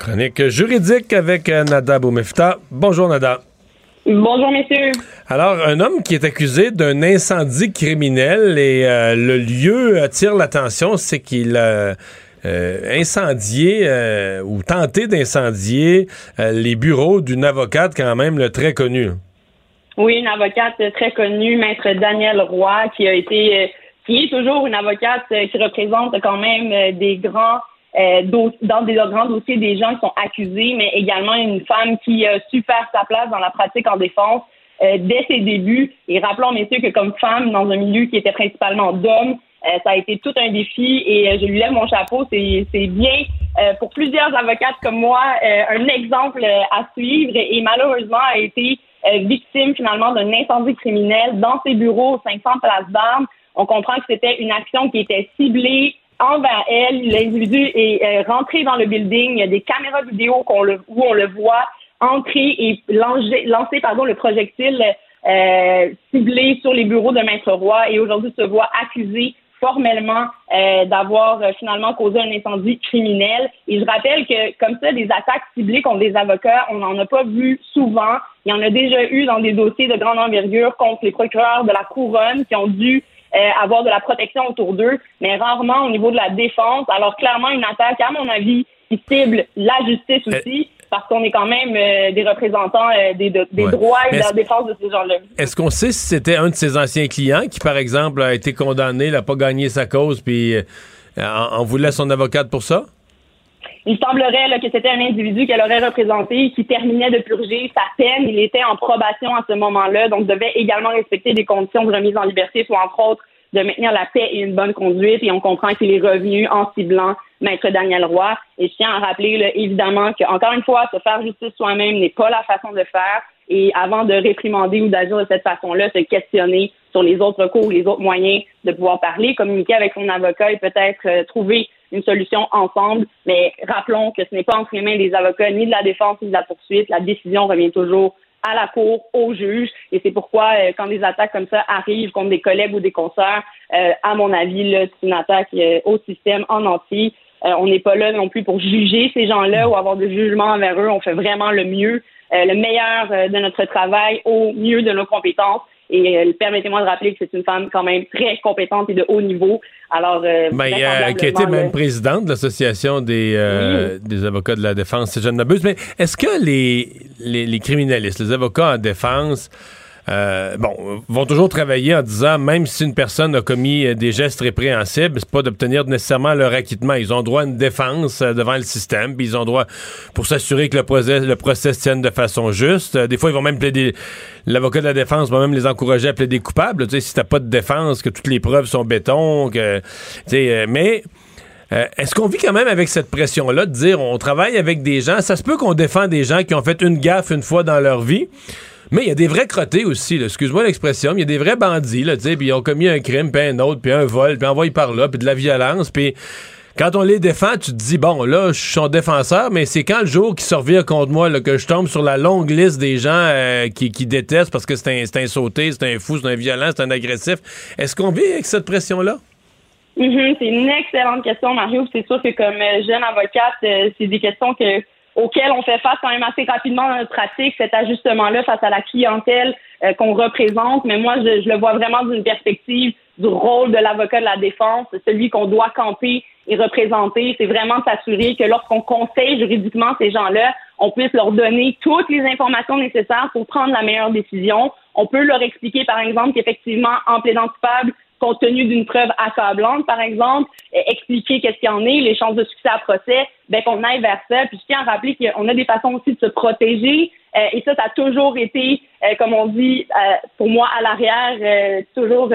Chronique juridique avec euh, Nada Boumefta. Bonjour Nada. Bonjour messieurs. Alors, un homme qui est accusé d'un incendie criminel et euh, le lieu attire l'attention, c'est qu'il a euh, incendié ou tenté d'incendier les bureaux d'une avocate quand même très connue. Oui, une avocate très connue, maître Daniel Roy, qui a été, qui est toujours une avocate qui représente quand même des grands dans des grands dossiers des gens qui sont accusés, mais également une femme qui a su faire sa place dans la pratique en défense dès ses débuts. Et rappelons, messieurs, que comme femme, dans un milieu qui était principalement d'hommes, ça a été tout un défi et je lui lève mon chapeau. C'est bien pour plusieurs avocates comme moi un exemple à suivre et malheureusement a été euh, victime finalement d'un incendie criminel dans ses bureaux 500 places d'armes. On comprend que c'était une action qui était ciblée envers elle. L'individu est euh, rentré dans le building. Il y a des caméras vidéo où on le voit entrer et lancer, pardon, le projectile euh, ciblé sur les bureaux de Maître Roy et aujourd'hui se voit accusé formellement euh, d'avoir finalement causé un incendie criminel. Et je rappelle que comme ça, des attaques ciblées contre des avocats, on n'en a pas vu souvent. Il y en a déjà eu dans des dossiers de grande envergure contre les procureurs de la couronne qui ont dû avoir de la protection autour d'eux, mais rarement au niveau de la défense. Alors clairement, une attaque, à mon avis, qui cible la justice aussi parce qu'on est quand même euh, des représentants euh, des, droits et de la défense de ces gens-là. Est-ce qu'on sait si c'était un de ses anciens clients qui, par exemple, a été condamné, n'a pas gagné sa cause, puis euh, en, voulait son avocate pour ça? Il semblerait que c'était un individu qu'elle aurait représenté qui terminait de purger sa peine. Il était en probation à ce moment-là, donc devait également respecter des conditions de remise en liberté, soit entre autres de maintenir la paix et une bonne conduite. Et on comprend qu'il est revenu en ciblant Maître Daniel Roy. Et je tiens à rappeler, là, évidemment, que encore une fois, se faire justice soi-même n'est pas la façon de faire. Et avant de réprimander ou d'agir de cette façon-là, se questionner sur les autres recours, les autres moyens de pouvoir parler, communiquer avec son avocat et peut-être euh, trouver une solution ensemble. Mais rappelons que ce n'est pas entre les mains des avocats ni de la défense ni de la poursuite. La décision revient toujours à la cour, au juge. Et c'est pourquoi, euh, quand des attaques comme ça arrivent contre des collègues ou des consoeurs, euh, à mon avis, c'est une attaque au système en entier. on n'est pas là non plus pour juger ces gens-là ou avoir de jugement envers eux. On fait vraiment le mieux, le meilleur de notre travail au mieux de nos compétences. Et euh, permettez-moi de rappeler que c'est une femme quand même très compétente et de haut niveau. Alors, euh, ben, qui était même présidente de l'association des, euh, des avocats de la défense, si je ne m'abuse. Mais est-ce que les, les, les criminalistes, les avocats en défense euh, bon, vont toujours travailler en disant, même si une personne a commis euh, des gestes répréhensibles, c'est pas d'obtenir nécessairement leur acquittement. Ils ont droit à une défense euh, devant le système, puis ils ont droit pour s'assurer que le procès, le procès tienne de façon juste. des fois, ils vont même plaider, l'avocat de la défense va même les encourager à plaider coupables. Tu sais, si t'as pas de défense, que toutes les preuves sont béton, que, tu sais, mais Est-ce qu'on vit quand même avec cette pression-là de dire on travaille avec des gens, ça se peut qu'on défend des gens qui ont fait une gaffe une fois dans leur vie, mais il y a des vrais crottés aussi, excuse-moi l'expression, il y a des vrais bandits, là, puis ils ont commis un crime, puis un autre, puis un vol, puis envoyé par là, puis de la violence, puis quand on les défend, tu te dis, bon, là, je suis son défenseur, mais c'est quand le jour qui se contre moi là, que je tombe sur la longue liste des gens euh, qui, détestent parce que c'est un, un sauté, c'est un fou, c'est un violent, c'est un agressif. Est-ce qu'on vit avec cette pression-là? Mm-hmm, c'est une excellente question, Mario. C'est sûr que comme euh, jeune avocate, euh, c'est des questions que auquel on fait face quand même assez rapidement dans notre pratique, cet ajustement-là face à la clientèle euh, qu'on représente. Mais moi, je, le vois vraiment d'une perspective du rôle de l'avocat de la défense, celui qu'on doit camper et représenter. C'est vraiment s'assurer que lorsqu'on conseille juridiquement ces gens-là, on puisse leur donner toutes les informations nécessaires pour prendre la meilleure décision. On peut leur expliquer, par exemple, qu'effectivement, en plaidant coupable, compte tenu d'une preuve accablante, par exemple, euh, expliquer qu'est-ce qu'il y en est, les chances de succès à procès, ben qu'on aille vers ça. Puis je tiens à rappeler qu'on a des façons aussi de se protéger. Euh, et ça, ça a toujours été, euh, comme on dit, pour moi, à l'arrière, toujours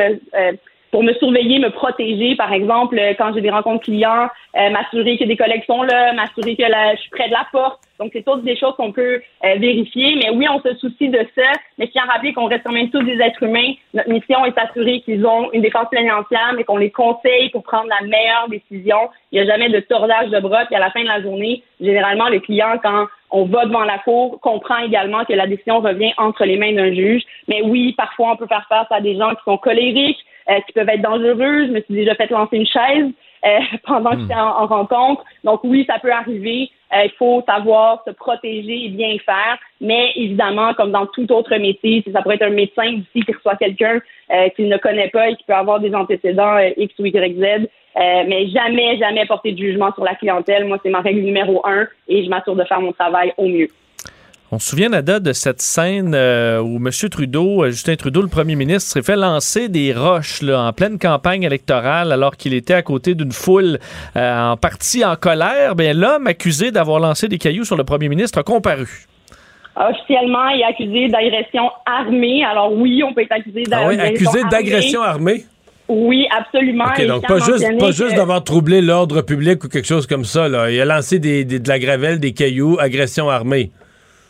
pour me surveiller, me protéger, par exemple, quand j'ai des rencontres clients, m'assurer que des collègues sont là, m'assurer que je suis près de la porte. Donc, c'est toutes des choses qu'on peut euh, vérifier. Mais oui, on se soucie de ça. Mais tiens à rappeler qu'on reste quand même tous des êtres humains. Notre mission est d'assurer qu'ils ont une défense pleine entière, mais qu'on les conseille pour prendre la meilleure décision. Il n'y a jamais de tordage de bras. Puis à la fin de la journée, généralement, le client, quand on va devant la cour, comprend également que la décision revient entre les mains d'un juge. Mais oui, parfois, on peut faire face à des gens qui sont colériques, euh, qui peuvent être dangereux. Je me suis déjà fait lancer une chaise. Euh, pendant que j'étais en, rencontre. Donc oui, ça peut arriver. Euh, il faut savoir se protéger et bien faire. Mais évidemment, comme dans tout autre métier, si ça pourrait être un médecin ici qui reçoit quelqu'un euh, qu'il ne connaît pas et qui peut avoir des antécédents X ou Y, Z, mais jamais, jamais porter de jugement sur la clientèle. Moi, c'est ma règle numéro un et je m'assure de faire mon travail au mieux. On se souvient, Nada, de cette scène euh, où M. Trudeau, euh, Justin Trudeau, le premier ministre, s'est fait lancer des roches là, en pleine campagne électorale alors qu'il était à côté d'une foule euh, en partie en colère. Bien, l'homme accusé d'avoir lancé des cailloux sur le premier ministre a comparu. Officiellement, il est accusé d'agression armée. Alors oui, on peut être accusé d'agression ah oui, accusé d'agression armée? Oui, absolument. OK, donc pas juste, pas juste d'avoir troublé l'ordre public ou quelque chose comme ça. Là. Il a lancé des, de la gravelle, des cailloux, agression armée.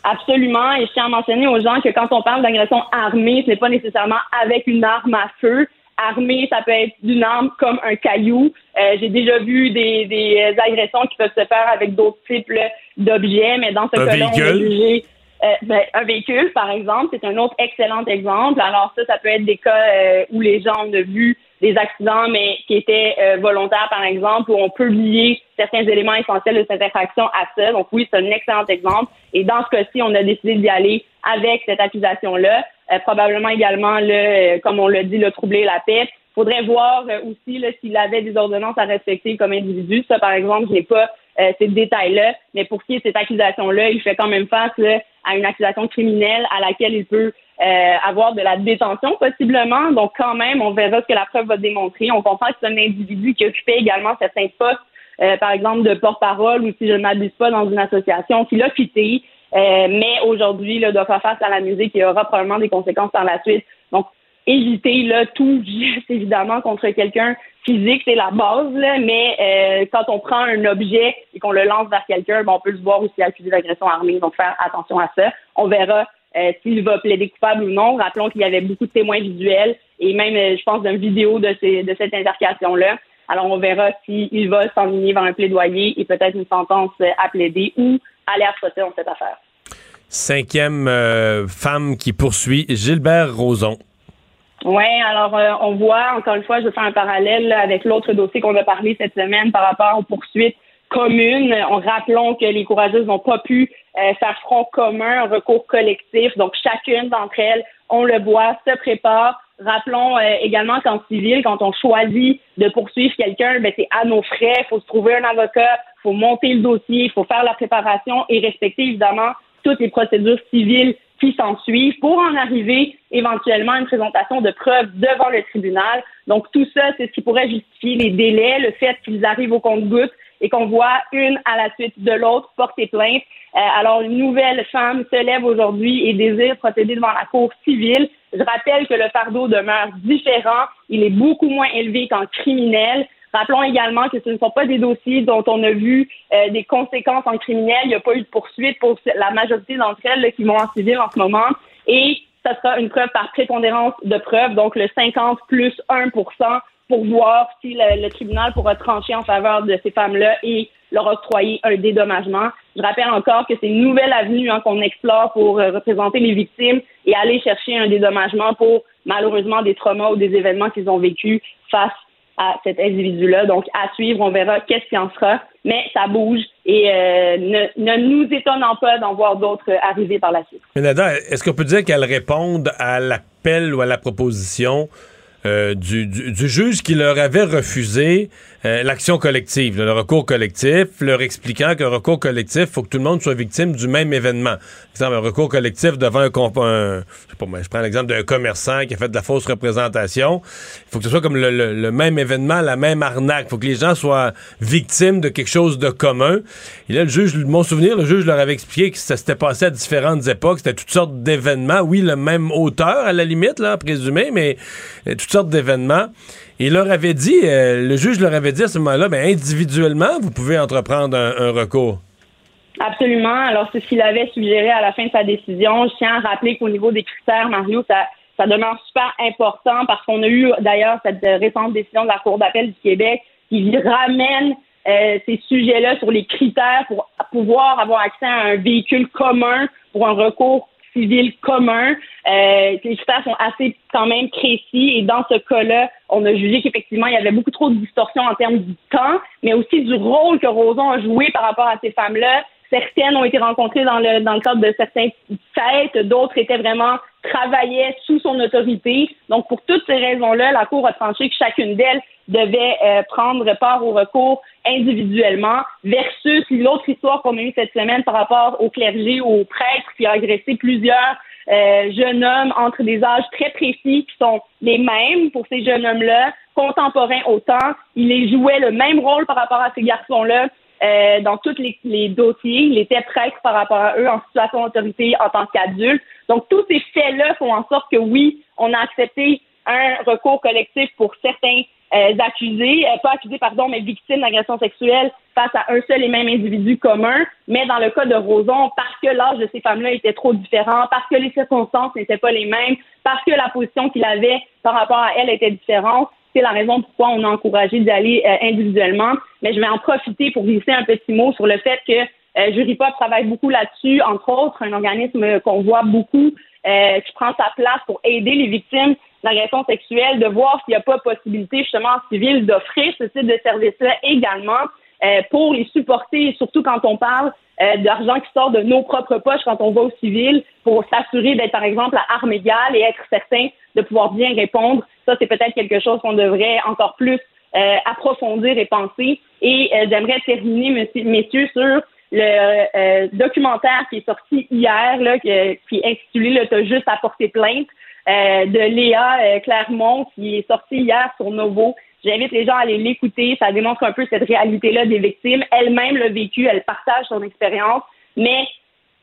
Absolument. Et je tiens à mentionner aux gens que quand on parle d'agression armée, ce n'est pas nécessairement avec une arme à feu. Armée, ça peut être d'une arme comme un caillou. Euh, j'ai déjà vu des, des, agressions qui peuvent se faire avec d'autres types d'objets, mais dans ce cas-là, on va juger euh, ben, un véhicule, par exemple, c'est un autre excellent exemple. Alors ça, ça peut être des cas euh, où les gens ont vu des accidents, mais qui étaient euh, volontaires, par exemple, où on peut lier certains éléments essentiels de cette infraction à ça. Donc oui, c'est un excellent exemple. Et dans ce cas-ci, on a décidé d'y aller avec cette accusation-là. probablement également, le, comme on l'a dit, le troubler la paix. Faudrait voir aussi s'il avait des ordonnances à respecter comme individu. Ça, par exemple, je n'ai pas ces détails-là. Mais pour qui est cette accusation-là, il fait quand même face à une accusation criminelle à laquelle il peut euh, avoir de la détention possiblement. Donc quand même, on verra ce que la preuve va démontrer. On comprend que c'est un individu qui occupait également certains postes, euh, par exemple de porte-parole ou si je ne m'abuse pas dans une association, qui l'a quitté. Euh, mais aujourd'hui, il doit faire face à la musique qui aura probablement des conséquences par la suite. Donc, éviter là, tout geste, évidemment, contre quelqu'un physique, c'est la base, là, mais euh, quand on prend un objet et qu'on le lance vers quelqu'un, ben, on peut le voir aussi accusé d'agression armée, donc faire attention à ça. On verra euh, s'il va plaider coupable ou non. Rappelons qu'il y avait beaucoup de témoins visuels et même, euh, je pense, d'une vidéo de, ces, de cette intercation-là. Alors, on verra s'il va s'enligner vers un plaidoyer et peut-être une sentence à plaider ou aller à procès dans cette affaire. Cinquième femme qui poursuit, Gilbert Rozon. Oui, alors euh, on voit, encore une fois, je fais un parallèle avec l'autre dossier qu'on a parlé cette semaine par rapport aux poursuites communes. En rappelons que les courageuses n'ont pas pu euh, faire front commun, un recours collectif. Donc, chacune d'entre elles, on le voit, se prépare. Rappelons euh, également qu'en civil, quand on choisit de poursuivre quelqu'un, ben, c'est à nos frais. Il faut se trouver un avocat, il faut monter le dossier, il faut faire la préparation et respecter évidemment toutes les procédures civiles qui s'en suivent pour en arriver éventuellement à une présentation de preuves devant le tribunal. Donc tout ça, c'est ce qui pourrait justifier les délais, le fait qu'ils arrivent au compte-gouttes et qu'on voit une à la suite de l'autre porter plainte. Euh, alors une nouvelle femme se lève aujourd'hui et désire procéder devant la cour civile. Je rappelle que le fardeau demeure différent. Il est beaucoup moins élevé qu'en criminel. Rappelons également que ce ne sont pas des dossiers dont on a vu euh, des conséquences en criminel. Il n'y a pas eu de poursuite pour la majorité d'entre elles qui vont en civil en ce moment. Et ça sera une preuve par prépondérance de preuve, donc le 50 plus 1% pour voir si le, tribunal pourra trancher en faveur de ces femmes-là et leur octroyer un dédommagement. Je rappelle encore que c'est une nouvelle avenue hein, qu'on explore pour euh, représenter les victimes et aller chercher un dédommagement pour malheureusement des traumas ou des événements qu'ils ont vécus face à cet individu-là. Donc, à suivre, on verra qu'est-ce qui en sera, mais ça bouge et euh, ne, nous étonnant pas d'en voir d'autres arriver par la suite. Mais est-ce qu'on peut dire qu'elle réponde à l'appel ou à la proposition euh, du, du, juge qui leur avait refusé euh, l'action collective, le recours collectif, leur expliquant qu'un recours collectif, faut que tout le monde soit victime du même événement. Par exemple, un recours collectif devant un, un je, pas, je prends l'exemple d'un commerçant qui a fait de la fausse représentation. Il faut que ce soit comme le, même événement, la même arnaque. Il faut que les gens soient victimes de quelque chose de commun. Et là, le juge, mon souvenir, le juge leur avait expliqué que ça s'était passé à différentes époques. C'était toutes sortes d'événements. Oui, le même auteur, à la limite, là, présumé, mais euh, d'événements. Il leur avait dit, euh, le juge leur avait dit à ce moment-là, ben, individuellement, vous pouvez entreprendre un, recours. Absolument. Alors, c'est ce qu'il avait suggéré à la fin de sa décision. Je tiens à rappeler qu'au niveau des critères, Mario, ça, demeure super important parce qu'on a eu d'ailleurs cette récente décision de la Cour d'appel du Québec qui ramène euh, ces sujets-là sur les critères pour pouvoir avoir accès à un véhicule commun pour un recours civil commun. Euh, les critères sont assez quand même précis et dans ce cas-là, on a jugé qu'effectivement, il y avait beaucoup trop de distorsions en termes du temps, mais aussi du rôle que Roson a joué par rapport à ces femmes-là. Certaines ont été rencontrées dans le, dans le cadre de certains fêtes, d'autres étaient vraiment travaillaient sous son autorité. Donc, pour toutes ces raisons-là, la Cour a tranché que chacune d'elles devait euh, prendre part au recours individuellement, versus l'autre histoire qu'on a eue cette semaine par rapport au clergé, au prêtre qui a agressé plusieurs euh, jeunes hommes entre des âges très précis qui sont les mêmes pour ces jeunes hommes-là, contemporains autant. Il les jouait le même rôle par rapport à ces garçons-là. Euh, dans tous les, les, dossiers, il était prêtre par rapport à eux en situation d'autorité en tant qu'adulte. Donc, tous ces faits-là font en sorte que oui, on a accepté un recours collectif pour certains euh, accusés, euh, pas accusés, pardon, mais victimes d'agression sexuelle face à un seul et même individu commun. Mais dans le cas de Roson, parce que l'âge de ces femmes-là était trop différent, parce que les circonstances n'étaient pas les mêmes, parce que la position qu'il avait par rapport à elle était différente, c'est la raison pourquoi on a encouragé d'y aller euh, individuellement. Mais je vais en profiter pour glisser un petit mot sur le fait que euh, travaille beaucoup là-dessus, entre autres, un organisme qu'on voit beaucoup euh, qui prend sa place pour aider les victimes d'agressions sexuelles, de voir s'il n'y a pas possibilité justement en civil d'offrir ce type de service-là également pour les supporter, surtout quand on parle euh, d'argent qui sort de nos propres poches quand on va au civil, pour s'assurer d'être par exemple à armes égales et être certain de pouvoir bien répondre. Ça, c'est peut-être quelque chose qu'on devrait encore plus euh, approfondir et penser. Et j'aimerais terminer, messieurs, sur le euh, documentaire qui est sorti hier, là, qui, est intitulé T'as juste à porter plainte, euh, de Léa euh, Clermont, qui est sorti hier sur Novo. J'invite les gens à aller l'écouter. Ça démontre un peu cette réalité-là des victimes. Elle-même l'a vécu, elle partage son expérience. Mais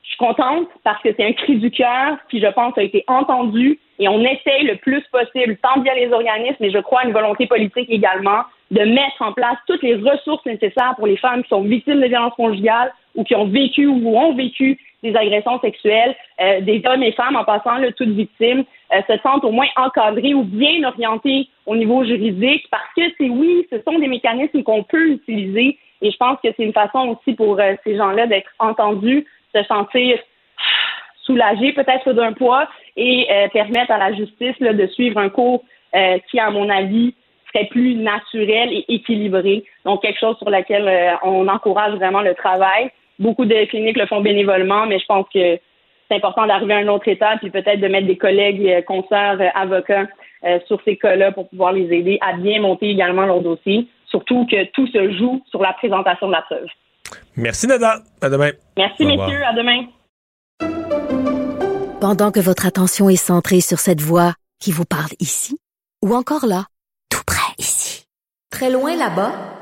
je suis contente parce que c'est un cri du cœur qui, je pense, a été entendu Et on essaye le plus possible, tant via les organismes, et je crois une volonté politique également, de mettre en place toutes les ressources nécessaires pour les femmes qui sont victimes de violences conjugales ou qui ont vécu ou ont vécu des agressions sexuelles, euh, des hommes et femmes en passant là, toutes victimes, euh, se sentent au moins encadrées ou bien orientées au niveau juridique parce que c'est oui, ce sont des mécanismes qu'on peut utiliser et je pense que c'est une façon aussi pour euh, ces gens-là d'être entendus, se sentir soulagés peut-être d'un poids et permettre à la justice là, de suivre un cours qui, à mon avis, serait plus naturel et équilibré. Donc, quelque chose sur lequel on encourage vraiment le travail. Beaucoup de cliniques le font bénévolement, mais je pense que c'est important d'arriver à un autre étape puis peut-être de mettre des collègues, euh, concerts, euh, avocats euh, sur ces cas-là pour pouvoir les aider à bien monter également leur dossier. Surtout que tout se joue sur la présentation de la preuve. Merci Nada. À demain. Merci messieurs. À demain. Pendant que votre attention est centrée sur cette voix qui vous parle ici ou encore là, tout près ici, très loin là-bas,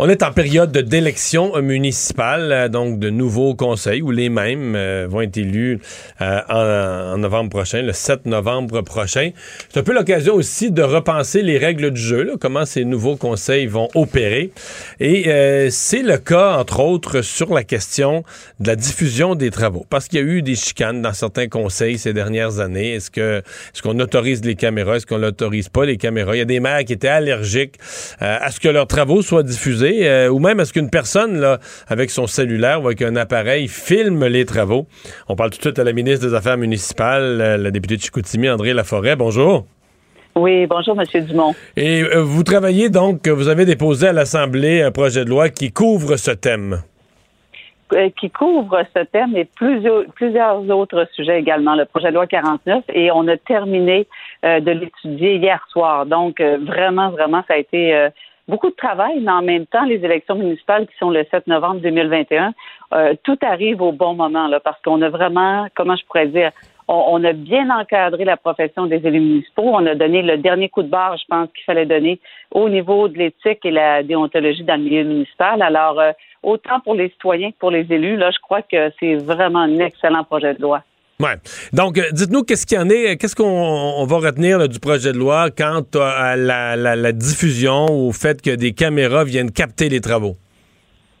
On est en période d'élection municipale, euh, donc de nouveaux conseils où les mêmes euh, vont être élus euh, en, novembre prochain, le 7 novembre prochain. C'est un peu l'occasion aussi de repenser les règles du jeu, comment ces nouveaux conseils vont opérer. Et c'est le cas, entre autres, sur la question de la diffusion des travaux, parce qu'il y a eu des chicanes dans certains conseils ces dernières années. Est-ce que est-ce qu'on autorise les caméras, est-ce qu'on n'autorise pas les caméras? Il y a des maires qui étaient allergiques à ce que leurs travaux soient diffusés euh, ou même est-ce qu'une personne, là, avec son cellulaire ou avec un appareil, filme les travaux? On parle tout de suite à la ministre des Affaires municipales, euh, la députée de Chicoutimi, André Laforêt. Bonjour. Oui, bonjour, M. Dumont. Et euh, vous travaillez donc, vous avez déposé à l'Assemblée un projet de loi qui couvre ce thème qui couvre ce thème et plusieurs, plusieurs autres sujets également, le projet de loi 49, et on a terminé de l'étudier hier soir. Donc, vraiment, vraiment, ça a été beaucoup de travail, mais en même temps, les élections municipales qui sont le 7 novembre 2021, euh, tout arrive au bon moment, là, parce qu'on a vraiment, comment je pourrais dire, on, a bien encadré la profession des élus municipaux. On a donné le dernier coup de barre, je pense, qu'il fallait donner au niveau de l'éthique et la déontologie dans le milieu municipal. Alors, euh, autant pour les citoyens que pour les élus, là, je crois que c'est vraiment un excellent projet de loi. Ouais. Donc, euh, dites-nous qu'est-ce qu'il y en est, qu'est-ce qu'on va retenir du projet de loi quant à la, diffusion ou au fait que des caméras viennent capter les travaux?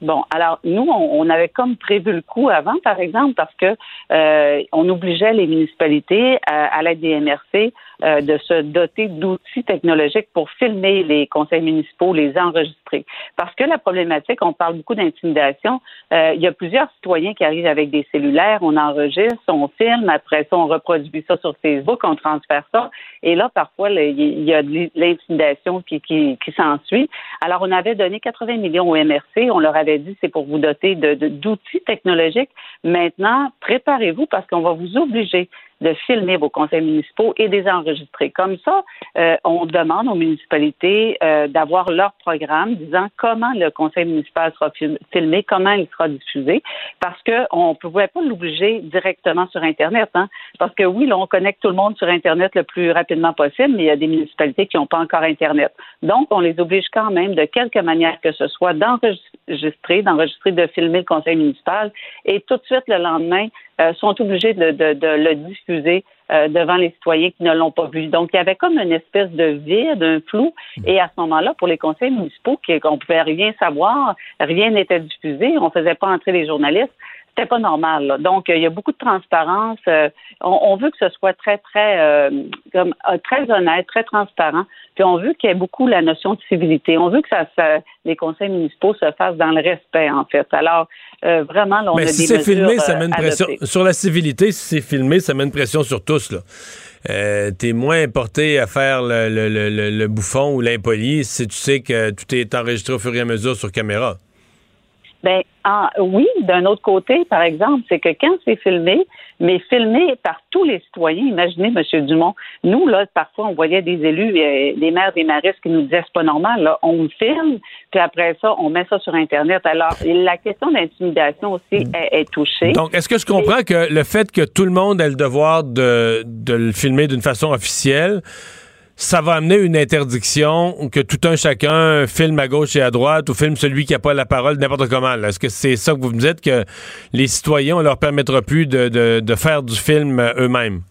Bon, alors nous, on, avait comme prévu le coup avant, par exemple, parce que euh, on obligeait les municipalités à, à l'aide des MRC euh, de se doter d'outils technologiques pour filmer les conseils municipaux, les enregistrer. Parce que la problématique, on parle beaucoup d'intimidation, euh, il y a plusieurs citoyens qui arrivent avec des cellulaires, on enregistre, on filme, après ça, on reproduit ça sur Facebook, on transfère ça, et là, parfois, il y a de l'intimidation qui, qui, qui s'ensuit. Alors, on avait donné 80 millions au MRC, on leur avait dit, c'est pour vous doter d'outils de, technologiques. Maintenant, préparez-vous parce qu'on va vous obliger de filmer vos conseils municipaux et des enregistrer. Comme ça, euh, on demande aux municipalités euh, d'avoir leur programme disant comment le conseil municipal sera filmé, comment il sera diffusé, parce qu'on ne pouvait pas l'obliger directement sur Internet. Hein, parce que oui, là, on connecte tout le monde sur Internet le plus rapidement possible, mais il y a des municipalités qui n'ont pas encore Internet. Donc, on les oblige quand même, de quelque manière que ce soit, d'enregistrer, d'enregistrer, de filmer le conseil municipal. Et tout de suite, le lendemain, euh, sont obligés de, le diffuser euh, devant les citoyens qui ne l'ont pas vu. Donc, il y avait comme une espèce de vide, un flou. Et à ce moment-là, pour les conseils municipaux, qu'on pouvait rien savoir, rien n'était diffusé, on ne faisait pas entrer les journalistes, c'était pas normal. Donc, il y a beaucoup de transparence. Euh, on, veut que ce soit très, très, euh, comme, euh, très honnête, très transparent. Puis on veut qu'il y ait beaucoup la notion de civilité. On veut que ça, les conseils municipaux se fassent dans le respect, en fait. Alors, vraiment, là, on Mais a si c'est filmé, ça met une pression. Sur la civilité, si c'est filmé, ça met une pression sur tous, là. t'es moins porté à faire le, le, le, le bouffon ou l'impoli si tu sais que tout est enregistré au fur et à mesure sur caméra. Ben oui, d'un autre côté, par exemple, c'est que quand c'est filmé, mais filmé par tous les citoyens, imaginez, M. Dumont, nous, là, parfois, on voyait des élus, euh, des maires, des maristes qui nous disaient c'est pas normal, là, on le filme, puis après ça, on met ça sur Internet. Alors, la question d'intimidation aussi mm. est, touchée. Donc, est-ce que je comprends que le fait que tout le monde ait le devoir de, de le filmer d'une façon officielle, ça va amener une interdiction que tout un chacun filme à gauche et à droite ou filme celui qui n'a pas la parole n'importe comment. Est-ce que c'est ça que vous me dites que les citoyens, on leur permettra plus de, de faire du film eux-mêmes?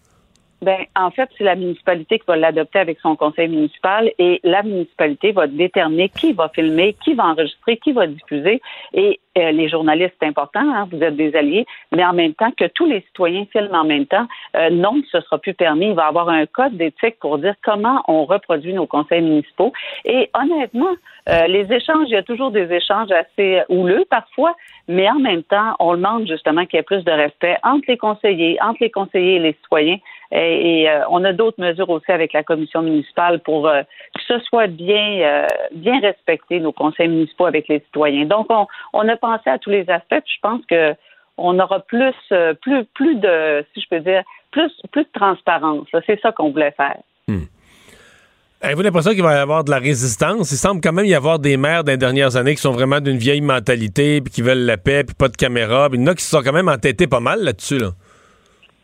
Ben, en fait, c'est la municipalité qui va l'adopter avec son conseil municipal et la municipalité va déterminer qui va filmer, qui va enregistrer, qui va diffuser. Et euh, les journalistes, c'est important, hein, vous êtes des alliés, mais en même temps que tous les citoyens filment en même temps, euh, non, ce sera plus permis. Il va y avoir un code d'éthique pour dire comment on reproduit nos conseils municipaux. Et honnêtement, euh, les échanges, il y a toujours des échanges assez houleux parfois, mais en même temps, on demande justement qu'il y ait plus de respect entre les conseillers, entre les conseillers et les citoyens. Et, euh, on a d'autres mesures aussi avec la commission municipale pour euh, que ce soit bien, euh, bien respecté, nos conseils municipaux avec les citoyens. Donc, on, a pensé à tous les aspects. je pense que on aura plus, plus, plus de, si je peux dire, plus, plus de transparence. C'est ça qu'on voulait faire. Hmm. Avez-vous l'impression qu'il va y avoir de la résistance? Il semble quand même y avoir des maires des dernières années qui sont vraiment d'une vieille mentalité, puis qui veulent la paix, puis pas de caméra. Puis il y en a qui se sont quand même entêtés pas mal là-dessus. Là.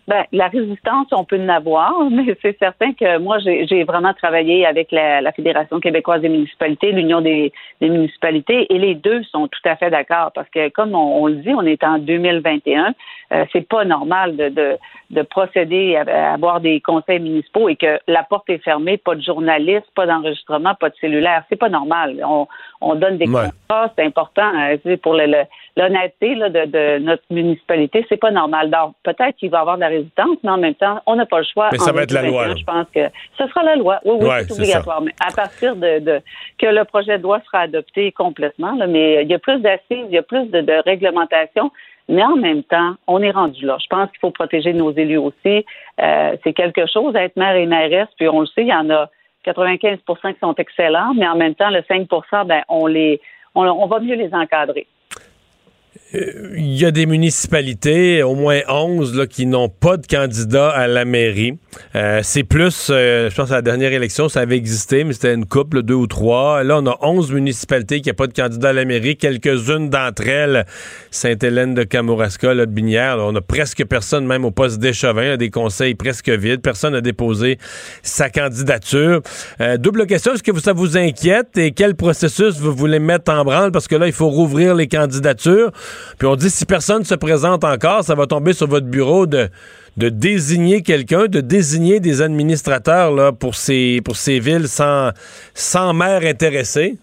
Ben, la résistance, on peut en avoir, mais c'est certain que moi, j'ai vraiment travaillé avec la, Fédération québécoise des municipalités, l'Union des, municipalités, et les deux sont tout à fait d'accord parce que, comme on, le dit, on est en 2021, euh, c'est pas normal de, de, de procéder à, avoir des conseils municipaux et que la porte est fermée, pas de journalistes, pas d'enregistrement, pas de cellulaire. C'est pas normal. On, on donne des contrats, c'est important euh, pour l'honnêteté de, de, notre municipalité. C'est pas normal. Donc, peut-être qu'il va y avoir de la résistance, mais en même temps, on n'a pas le choix. Mais ça va être la loi. Je pense que ce sera la loi. Oui, oui, c'est obligatoire. Mais à partir de, que le projet de loi sera adopté complètement, mais il y a plus d'assises, il y a plus de, de réglementation. Mais en même temps, on est rendu là. Je pense qu'il faut protéger nos élus aussi. Euh, c'est quelque chose à être maire et mairesse, puis on le sait, il y en a 95% qui sont excellents, mais en même temps, le 5% ben, on les on va mieux les encadrer. Il y a des municipalités, au moins 11, là, qui n'ont pas de candidat à la mairie. Euh, c'est plus, euh, je pense à la dernière élection, ça avait existé, mais c'était une couple, deux ou trois. Là, on a 11 municipalités qui n'ont pas de candidat à la mairie. Quelques-unes d'entre elles, Sainte-Hélène de Kamouraska, là, de Binière, on a presque personne, même au poste d'échevin, des conseils presque vides. Personne n'a déposé sa candidature. Euh, double question, est-ce que ça vous inquiète et quel processus vous voulez mettre en branle? Parce que là, il faut rouvrir les candidatures. Puis on dit si personne ne se présente encore, ça va tomber sur votre bureau de, désigner quelqu'un, de désigner des administrateurs là, pour, ces, pour ces villes sans, sans maire intéressé.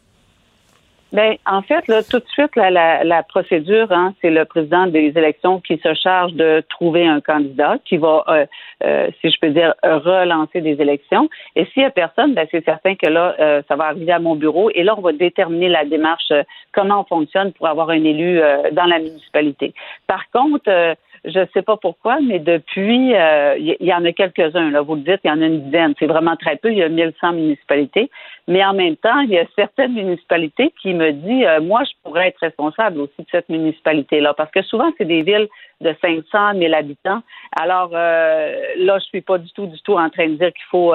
Bien, en fait, là, tout de suite, la, la, procédure, hein, c'est le président des élections qui se charge de trouver un candidat qui va, euh, euh, si je peux dire, relancer des élections. Et s'il n'y a personne, ben, c'est certain que là, euh, ça va arriver à mon bureau et là, on va déterminer la démarche, comment on fonctionne pour avoir un élu dans la municipalité. Par contre, je ne sais pas pourquoi, mais depuis, euh, il y, en a quelques-uns. Là, vous le dites, il y en a une dizaine. C'est vraiment très peu. Il y a 1100 municipalités. Mais en même temps, il y a certaines municipalités qui me disent, euh, moi, je pourrais être responsable aussi de cette municipalité-là, parce que souvent, c'est des villes de 500 000 habitants. Alors euh, là, je suis pas du tout, du tout en train de dire qu'il faut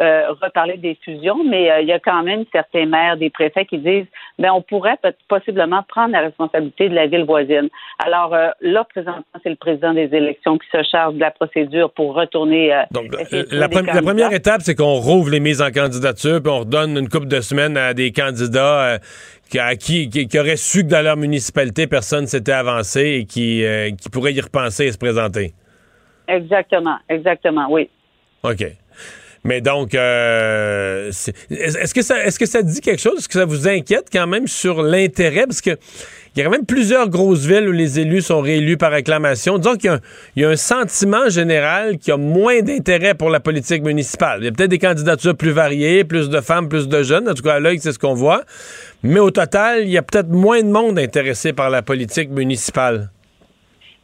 euh, reparler des fusions, mais euh, il y a quand même certains maires, des préfets qui disent, ben on pourrait possiblement prendre la responsabilité de la ville voisine. Alors euh, là, présentement, c'est le président des élections qui se charge de la procédure pour retourner. Donc, la, première étape, c'est qu'on rouvre les mises en candidature, puis on redonne une couple de semaines à des candidats qui, qui, auraient su que dans leur municipalité, personne s'était avancé et qui, qui pourraient y repenser et se présenter. Exactement, exactement, oui. OK. Mais donc, euh, est-ce que ça, est-ce que ça dit quelque chose? Est-ce que ça vous inquiète quand même sur l'intérêt? Parce que il y a quand même plusieurs grosses villes où les élus sont réélus par acclamation. Disons qu'il y, a un sentiment général qui a moins d'intérêt pour la politique municipale. Il y a peut-être des candidatures plus variées, plus de femmes, plus de jeunes. En tout cas, à l'œil, c'est ce qu'on voit. Mais au total, il y a peut-être moins de monde intéressé par la politique municipale.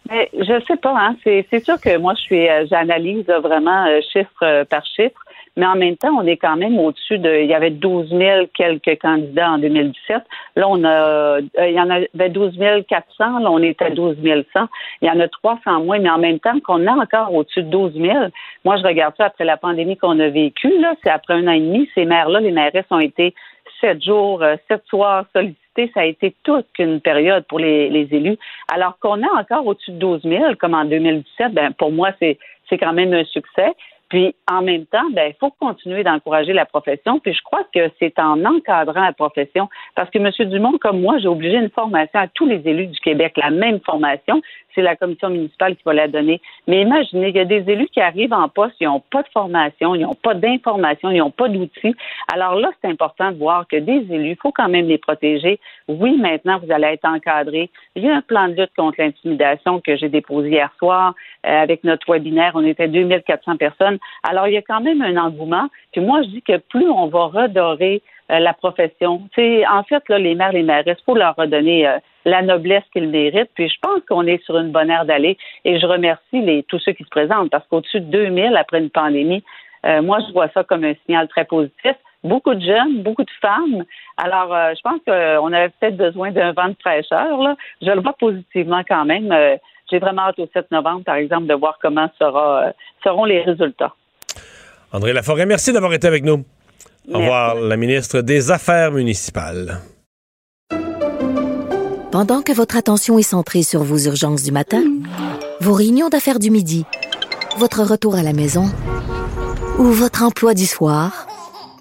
Mais je sais pas, hein. C'est sûr que moi, je suis, euh, j'analyse vraiment euh, chiffre par chiffre mais en même temps, on est quand même au-dessus de. Il y avait 12 000 quelques candidats en 2017. Là, on a, euh, il y en avait 12 400. Là, on est à 12 100. Il y en a 300 moins, mais en même temps, qu'on a encore au-dessus de 12 000. Moi, je regarde ça après la pandémie qu'on a vécue. Là, c'est après un an et demi. Ces maires-là, les mairesses ont été sept jours, euh, sept soirs sollicités. Ça a été toute une période pour les, les élus. Alors qu'on a encore au-dessus de 12 000, comme en 2017, ben pour moi, c'est quand même un succès. Puis en même temps, ben, il faut continuer d'encourager la profession. Puis je crois que c'est en encadrant la profession, parce que M. Dumont, comme moi, j'ai obligé une formation à tous les élus du Québec, la même formation c'est la commission municipale qui va la donner. Mais imaginez, il y a des élus qui arrivent en poste, ils n'ont pas de formation, ils n'ont pas d'information, ils n'ont pas d'outils. Alors là, c'est important de voir que des élus, il faut quand même les protéger. Oui, maintenant, vous allez être encadrés. Il y a un plan de lutte contre l'intimidation que j'ai déposé hier soir euh, avec notre webinaire. On était 2400 personnes. Alors, il y a quand même un engouement. Puis moi, je dis que plus on va redorer euh, la profession. sais, en fait, là, les maires, les maires, il faut leur redonner euh, la noblesse qu'ils méritent. Puis je pense qu'on est sur une bonne ère d'aller. Et je remercie tous ceux qui se présentent parce qu'au-dessus de 2000 après une pandémie, euh, moi, je vois ça comme un signal très positif. Beaucoup de jeunes, beaucoup de femmes. Alors, je pense qu'on avait peut-être besoin d'un vent de fraîcheur. Là. Je le vois positivement quand même. J'ai vraiment hâte au 7 novembre, par exemple, de voir comment sera, seront les résultats. André Laforêt, merci d'avoir été avec nous. Au revoir, la ministre des Affaires municipales. Pendant que votre attention est centrée sur vos urgences du matin, vos réunions d'affaires du midi, votre retour à la maison ou votre emploi du soir,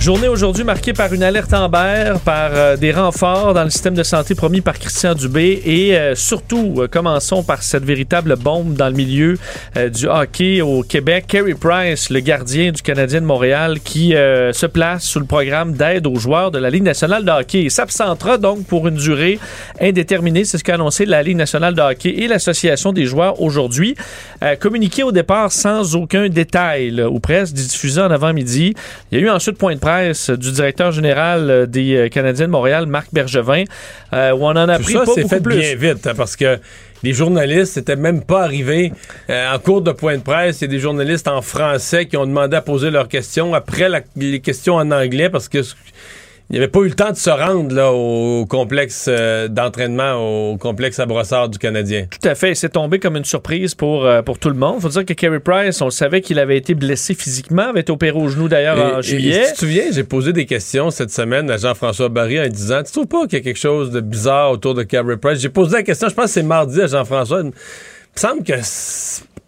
Journée aujourd'hui marquée par une alerte Amber, par euh, des renforts dans le système de santé promis par Christian Dubé et euh, surtout, euh, commençons par cette véritable bombe dans le milieu du hockey au Québec. Kerry Price, le gardien du Canadien de Montréal, qui se place sous le programme d'aide aux joueurs de la Ligue nationale de hockey. S'absentera donc pour une durée indéterminée. C'est ce qu'a annoncé la Ligue nationale de hockey et l'Association des joueurs aujourd'hui. communiqué au départ sans aucun détail, ou presque, diffusé en avant-midi. Il y a eu ensuite point de presse du directeur général euh, des euh, Canadiens de Montréal, Marc Bergevin, euh, où on en a pris ça, c'est fait bien vite, hein, parce que les journalistes n'étaient même pas arrivés en cours de point de presse. Il y a des journalistes en français qui ont demandé à poser leurs questions après les questions en anglais parce que il n'avait pas eu le temps de se rendre là, au complexe euh, d'entraînement, au complexe à brossard du Canadien. Tout à fait. C'est tombé comme une surprise pour, euh, pour tout le monde. Il faut dire que Carey Price, on le savait qu'il avait été blessé physiquement, avait été opéré au genou d'ailleurs en Et- juillet. et si tu te souviens, j'ai posé des questions cette semaine à Jean-François Barry en disant Tu trouves pas qu'il y a quelque chose de bizarre autour de Carey Price? J'ai posé la question, je pense que c'est mardi à Jean-François. Il me semble que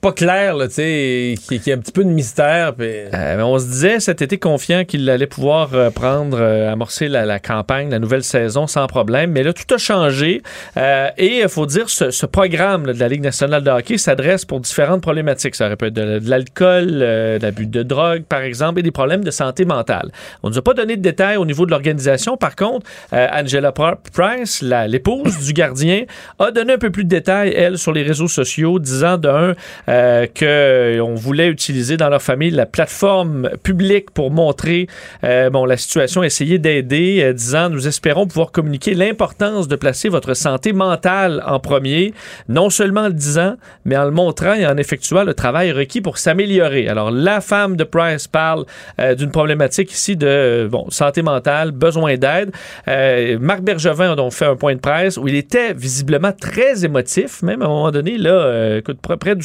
pas clair, là, tu sais, qu'il y a un petit peu de mystère. Euh, on se disait cet été confiant qu'il allait pouvoir euh, prendre, euh, amorcer la, campagne, la nouvelle saison sans problème. Mais là, tout a changé. Et il faut dire, ce, ce programme de la Ligue nationale de hockey s'adresse pour différentes problématiques. Ça aurait pu être de, de l'alcool, de l'abus de drogue, par exemple, et des problèmes de santé mentale. On ne nous a pas donné de détails au niveau de l'organisation. Par contre, Angela Pr- Price, l'épouse du gardien, a donné un peu plus de détails, elle, sur les réseaux sociaux, disant d'un euh, qu'on voulait utiliser dans leur famille la plateforme publique pour montrer euh, bon, la situation, essayer d'aider, euh, disant nous espérons pouvoir communiquer l'importance de placer votre santé mentale en premier, non seulement en le disant, mais en le montrant et en effectuant le travail requis pour s'améliorer. Alors, la femme de Price parle euh, d'une problématique ici de euh, bon, santé mentale, besoin d'aide. Euh, Marc Bergevin a donc fait un point de presse où il était visiblement très émotif, même à un moment donné, là, euh, écoute, près, du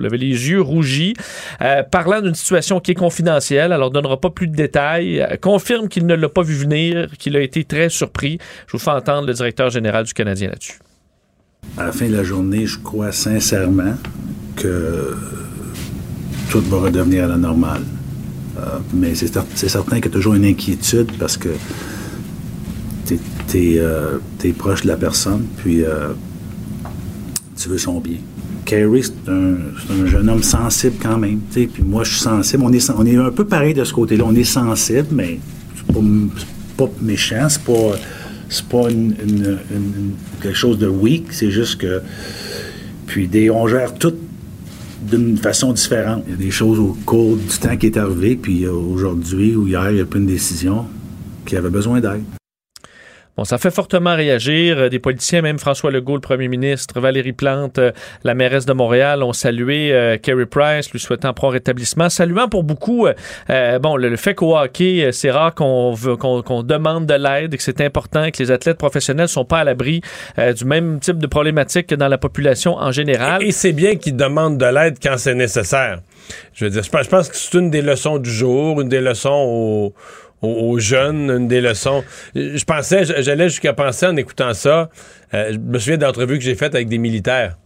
il avait les yeux rougis, euh, parlant d'une situation qui est confidentielle, alors donnera pas plus de détails, euh, confirme qu'il ne l'a pas vu venir, qu'il a été très surpris. Je vous fais entendre le directeur général du Canadien là-dessus. À la fin de la journée, je crois sincèrement que tout va redevenir à la normale. Euh, mais c'est cer- c'est certain qu'il y a toujours une inquiétude parce que tu es, proche de la personne, puis tu veux son bien. Carey, c'est un, jeune homme sensible quand même. Puis moi, je suis sensible. On est, on est un peu pareil de ce côté-là. On est sensible, mais c'est pas, pas méchant. C'est pas, pas quelque chose de weak. C'est juste que. Puis des, on gère tout d'une façon différente. Il y a des choses au cours du temps qui est arrivé, puis aujourd'hui ou hier, il a pas une décision qui avait besoin d'aide. Bon, ça fait fortement réagir. Euh, Des politiciens, même François Legault, le premier ministre, Valérie Plante, euh, la mairesse de Montréal, ont salué euh, Kerry Price, lui souhaitant prompt rétablissement. Saluant pour beaucoup, euh, bon, le, le fait qu'au hockey, c'est rare qu'on demande de l'aide et que c'est important que les athlètes professionnels sont pas à l'abri du même type de problématique que dans la population en général. Et c'est bien qu'ils demandent de l'aide quand c'est nécessaire. Je veux dire, je pense, que c'est une des leçons du jour, une des leçons aux, aux- jeunes, une des leçons. Je pensais, j'allais jusqu'à penser en écoutant ça. euh, je me souviens d'entrevues que j'ai faites avec des militaires.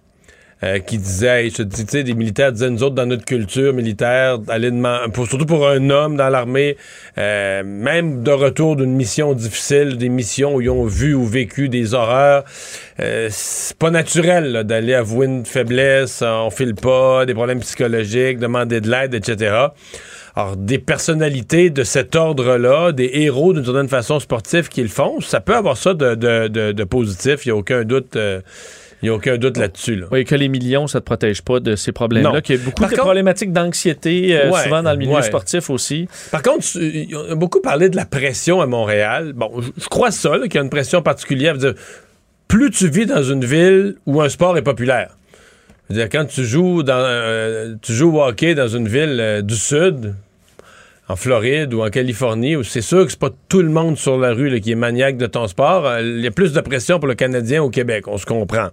euh, qui disaient, je dis, tu sais, des militaires disaient, nous autres, dans notre culture militaire, aller demander, pour, surtout pour un homme dans l'armée, euh, même de retour d'une mission difficile, des missions où ils ont vu ou vécu des horreurs, euh, c'est pas naturel d'aller avouer une faiblesse, on file pas, des problèmes psychologiques, demander de l'aide, etc. Alors, des personnalités de cet ordre-là, des héros d'une certaine façon sportifs qui le font, ça peut avoir ça de, de- de- de positif, il n'y a aucun doute. euh, il a aucun doute là-dessus. Là. Oui, que les millions, ça ne te protège pas de ces problèmes-là. Qu'il y a beaucoup Par de contre- problématiques d'anxiété, euh, Ouais, souvent dans le milieu ouais. sportif aussi. Par contre, on a beaucoup parlé de la pression à Montréal. Bon, je- crois ça, qu'il y a une pression particulière. Dire, plus tu vis dans une ville où un sport est populaire. Dire, quand tu joues dans euh, tu joues au hockey dans une ville euh, du sud, en Floride ou en Californie, où c'est sûr que c'est pas tout le monde sur la rue qui est maniaque de ton sport, euh, il y a plus de pression pour le Canadien au Québec, on se comprend.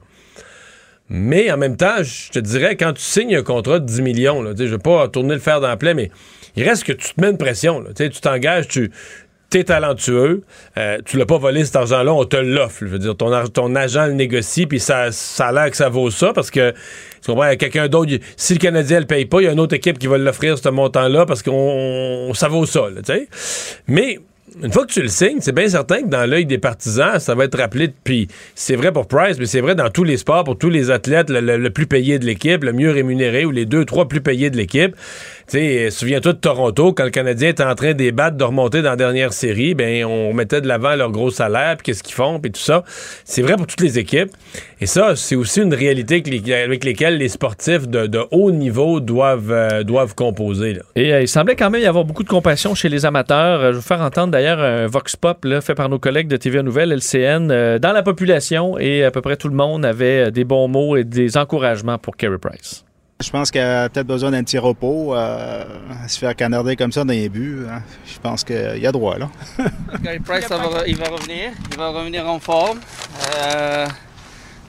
Mais en même temps, je te dirais, quand tu signes un contrat de 10 millions, je veux pas tourner le fer dans la plaie, mais il reste que tu te mets une pression. tu t'engages, tu es talentueux, euh, tu l'as pas volé cet argent-là, on te l'offre. Je veux dire, ton, ton agent le négocie, puis ça, ça a l'air que ça vaut ça, parce que, tu comprends, quelqu'un d'autre, si le Canadien le paye pas, il y a une autre équipe qui va l'offrir ce montant-là, parce qu'on ça vaut ça, tu sais. Mais une fois que tu le signes, c'est bien certain que dans l'œil des partisans, ça va être rappelé. Puis c'est vrai pour Price, mais c'est vrai dans tous les sports, pour tous les athlètes, le, le- le plus payé de l'équipe, le mieux rémunéré ou les deux, trois plus payés de l'équipe. Tu sais, souviens-toi de Toronto, quand le Canadien était en train de battre, de remonter dans la dernière série, ben on mettait de l'avant leur gros salaire, puis qu'est-ce qu'ils font, puis tout ça. C'est vrai pour toutes les équipes. Et ça, c'est aussi une réalité avec lesquelles les sportifs de, haut niveau doivent, euh, doivent composer. Et euh, il semblait quand même y avoir beaucoup de compassion chez les amateurs. Euh, je vais vous faire entendre d'ailleurs un Vox Pop fait par nos collègues de TVA Nouvelle, LCN, dans la population et à peu près tout le monde avait des bons mots et des encouragements pour Kerry Price. Je pense qu'elle a peut-être besoin d'un petit repos. euh, se faire canarder comme ça dans les buts, hein. je pense qu'il y a droit, là. Gary Price, va- il va revenir. Il va revenir en forme. Euh,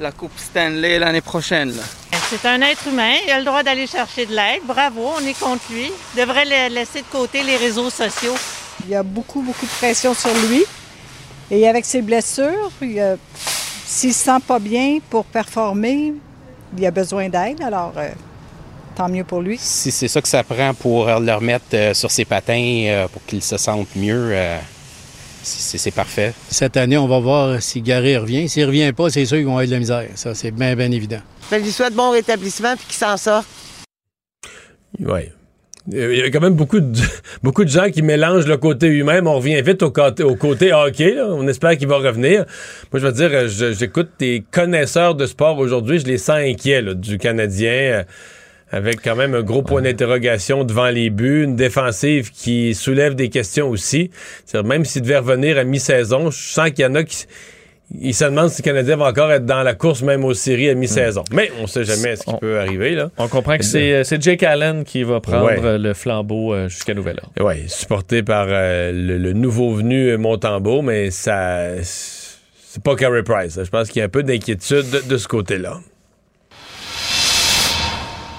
la Coupe Stanley l'année prochaine. là. C'est un être humain, il a le droit d'aller chercher de l'aide. Bravo, on est contre lui. Il devrait la- laisser de côté les réseaux sociaux. Il y a beaucoup, beaucoup de pression sur lui. Et avec ses blessures, s'il se sent pas bien pour performer, il a besoin d'aide. Alors, euh, tant mieux pour lui. Si c'est ça que ça prend pour le remettre euh, sur ses patins, euh, pour qu'il se sente mieux, euh, c'est parfait. Cette année, on va voir si Gary revient. S'il revient pas, c'est sûr qu'ils vont avoir de la misère. Ça, c'est bien, bien évident. Je lui souhaite bon rétablissement puis qu'il s'en sorte. Oui. Il y a quand même beaucoup de, beaucoup de gens qui mélangent le côté humain, on revient vite au côté, au côté hockey. là. On espère qu'il va revenir. Moi, je veux dire, je- j'écoute des connaisseurs de sport aujourd'hui, je les sens inquiets là, du Canadien, euh, avec quand même un gros point d'interrogation devant les buts, une défensive qui soulève des questions aussi. C'est-à-dire, même s'il devait revenir à mi-saison, je sens qu'il y en a qui... Ils se demandent si le Canadien va encore être dans la course, même aux séries à mi-saison. Mais on sait jamais ce qui peut arriver. Là. On comprend que c'est euh, c'est Jake Allen qui va prendre Ouais. euh, le flambeau euh, jusqu'à nouvel ordre. Oui, supporté par euh, le, le nouveau venu Montembeau, mais ça. C'est pas Carey Price. Je pense qu'il y a un peu d'inquiétude de, de ce côté-là.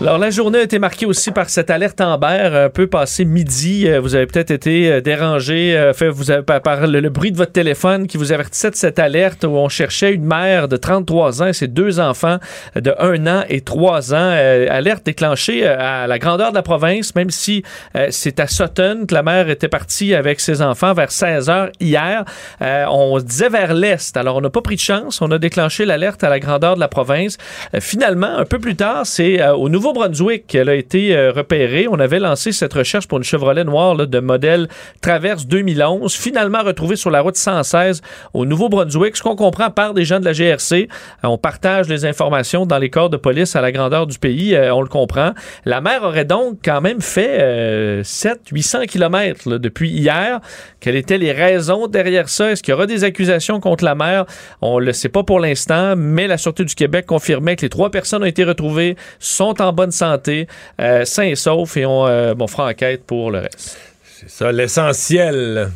Alors, la journée a été marquée aussi par cette alerte Amber, un peu passé midi. Euh, Vous avez peut-être été euh, dérangé, euh, fait, vous avez, par, le, bruit de votre téléphone qui vous avertissait de cette alerte où on cherchait une mère de 33 ans et ses deux enfants de 1 an et 3 ans. Euh, alerte déclenchée euh, à la grandeur de la province, même si euh, c'est à Sutton que la mère était partie avec ses enfants vers 16 heures hier. Euh, on se disait vers l'est. Alors, on n'a pas pris de chance. On a déclenché l'alerte à la grandeur de la province. Euh, finalement, un peu plus tard, c'est euh, au Nouveau-Brunswick qu'elle a été euh, repérée. On avait lancé cette recherche pour une Chevrolet noire de modèle Traverse 2011, finalement retrouvée sur la route 116 au Nouveau-Brunswick. Ce qu'on comprend par des gens de la GRC, euh, on partage les informations dans les corps de police à la grandeur du pays, euh, on le comprend. La mère aurait donc quand même fait euh, 700-800 km là, depuis hier. Quelles étaient les raisons derrière ça? Est-ce qu'il y aura des accusations contre la mère? On ne le sait pas pour l'instant, mais la Sûreté du Québec confirmait que les trois personnes ont été retrouvées, sont en bonne santé, euh, sains et saufs, et on euh, bon, fera enquête pour le reste. C'est ça, l'essentiel.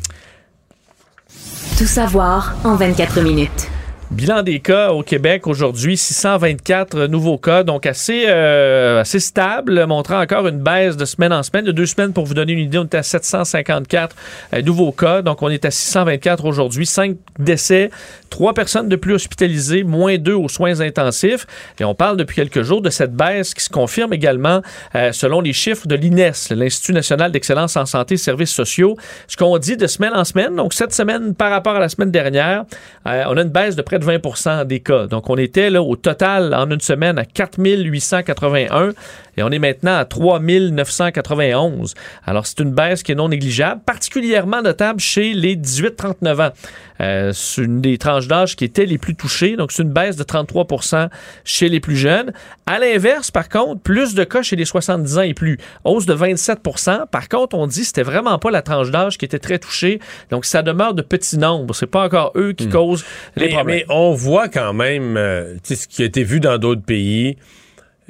Tout savoir en 24 minutes. Bilan des cas au Québec aujourd'hui, 624 nouveaux cas, donc assez, euh, assez stable, montrant encore une baisse de semaine en semaine. De deux semaines, pour vous donner une idée, on était à 754 euh, nouveaux cas, donc on est à 624 aujourd'hui. Cinq décès, trois personnes de plus hospitalisées, moins deux aux soins intensifs. Et on parle depuis quelques jours de cette baisse qui se confirme également euh, selon les chiffres de l'INES, l'Institut national d'excellence en santé et services sociaux. Ce qu'on dit de semaine en semaine, donc cette semaine par rapport à la semaine dernière, on a une baisse de près de 20 des cas. Donc, on était là au total en une semaine à 4 881 et on est maintenant à 3 991. Alors, c'est une baisse qui est non négligeable, particulièrement notable chez les 18-39 ans. Euh, c'est une des tranches d'âge qui étaient les plus touchées. Donc, c'est une baisse de 33% chez les plus jeunes. À l'inverse, par contre, plus de cas chez les 70 ans et plus. Hausse de 27% Par contre, on dit que c'était vraiment pas la tranche d'âge qui était très touchée. Donc, ça demeure de petits nombres. C'est pas encore eux qui causent les Mais, problèmes. mais on voit quand même euh, ce qui a été vu dans d'autres pays.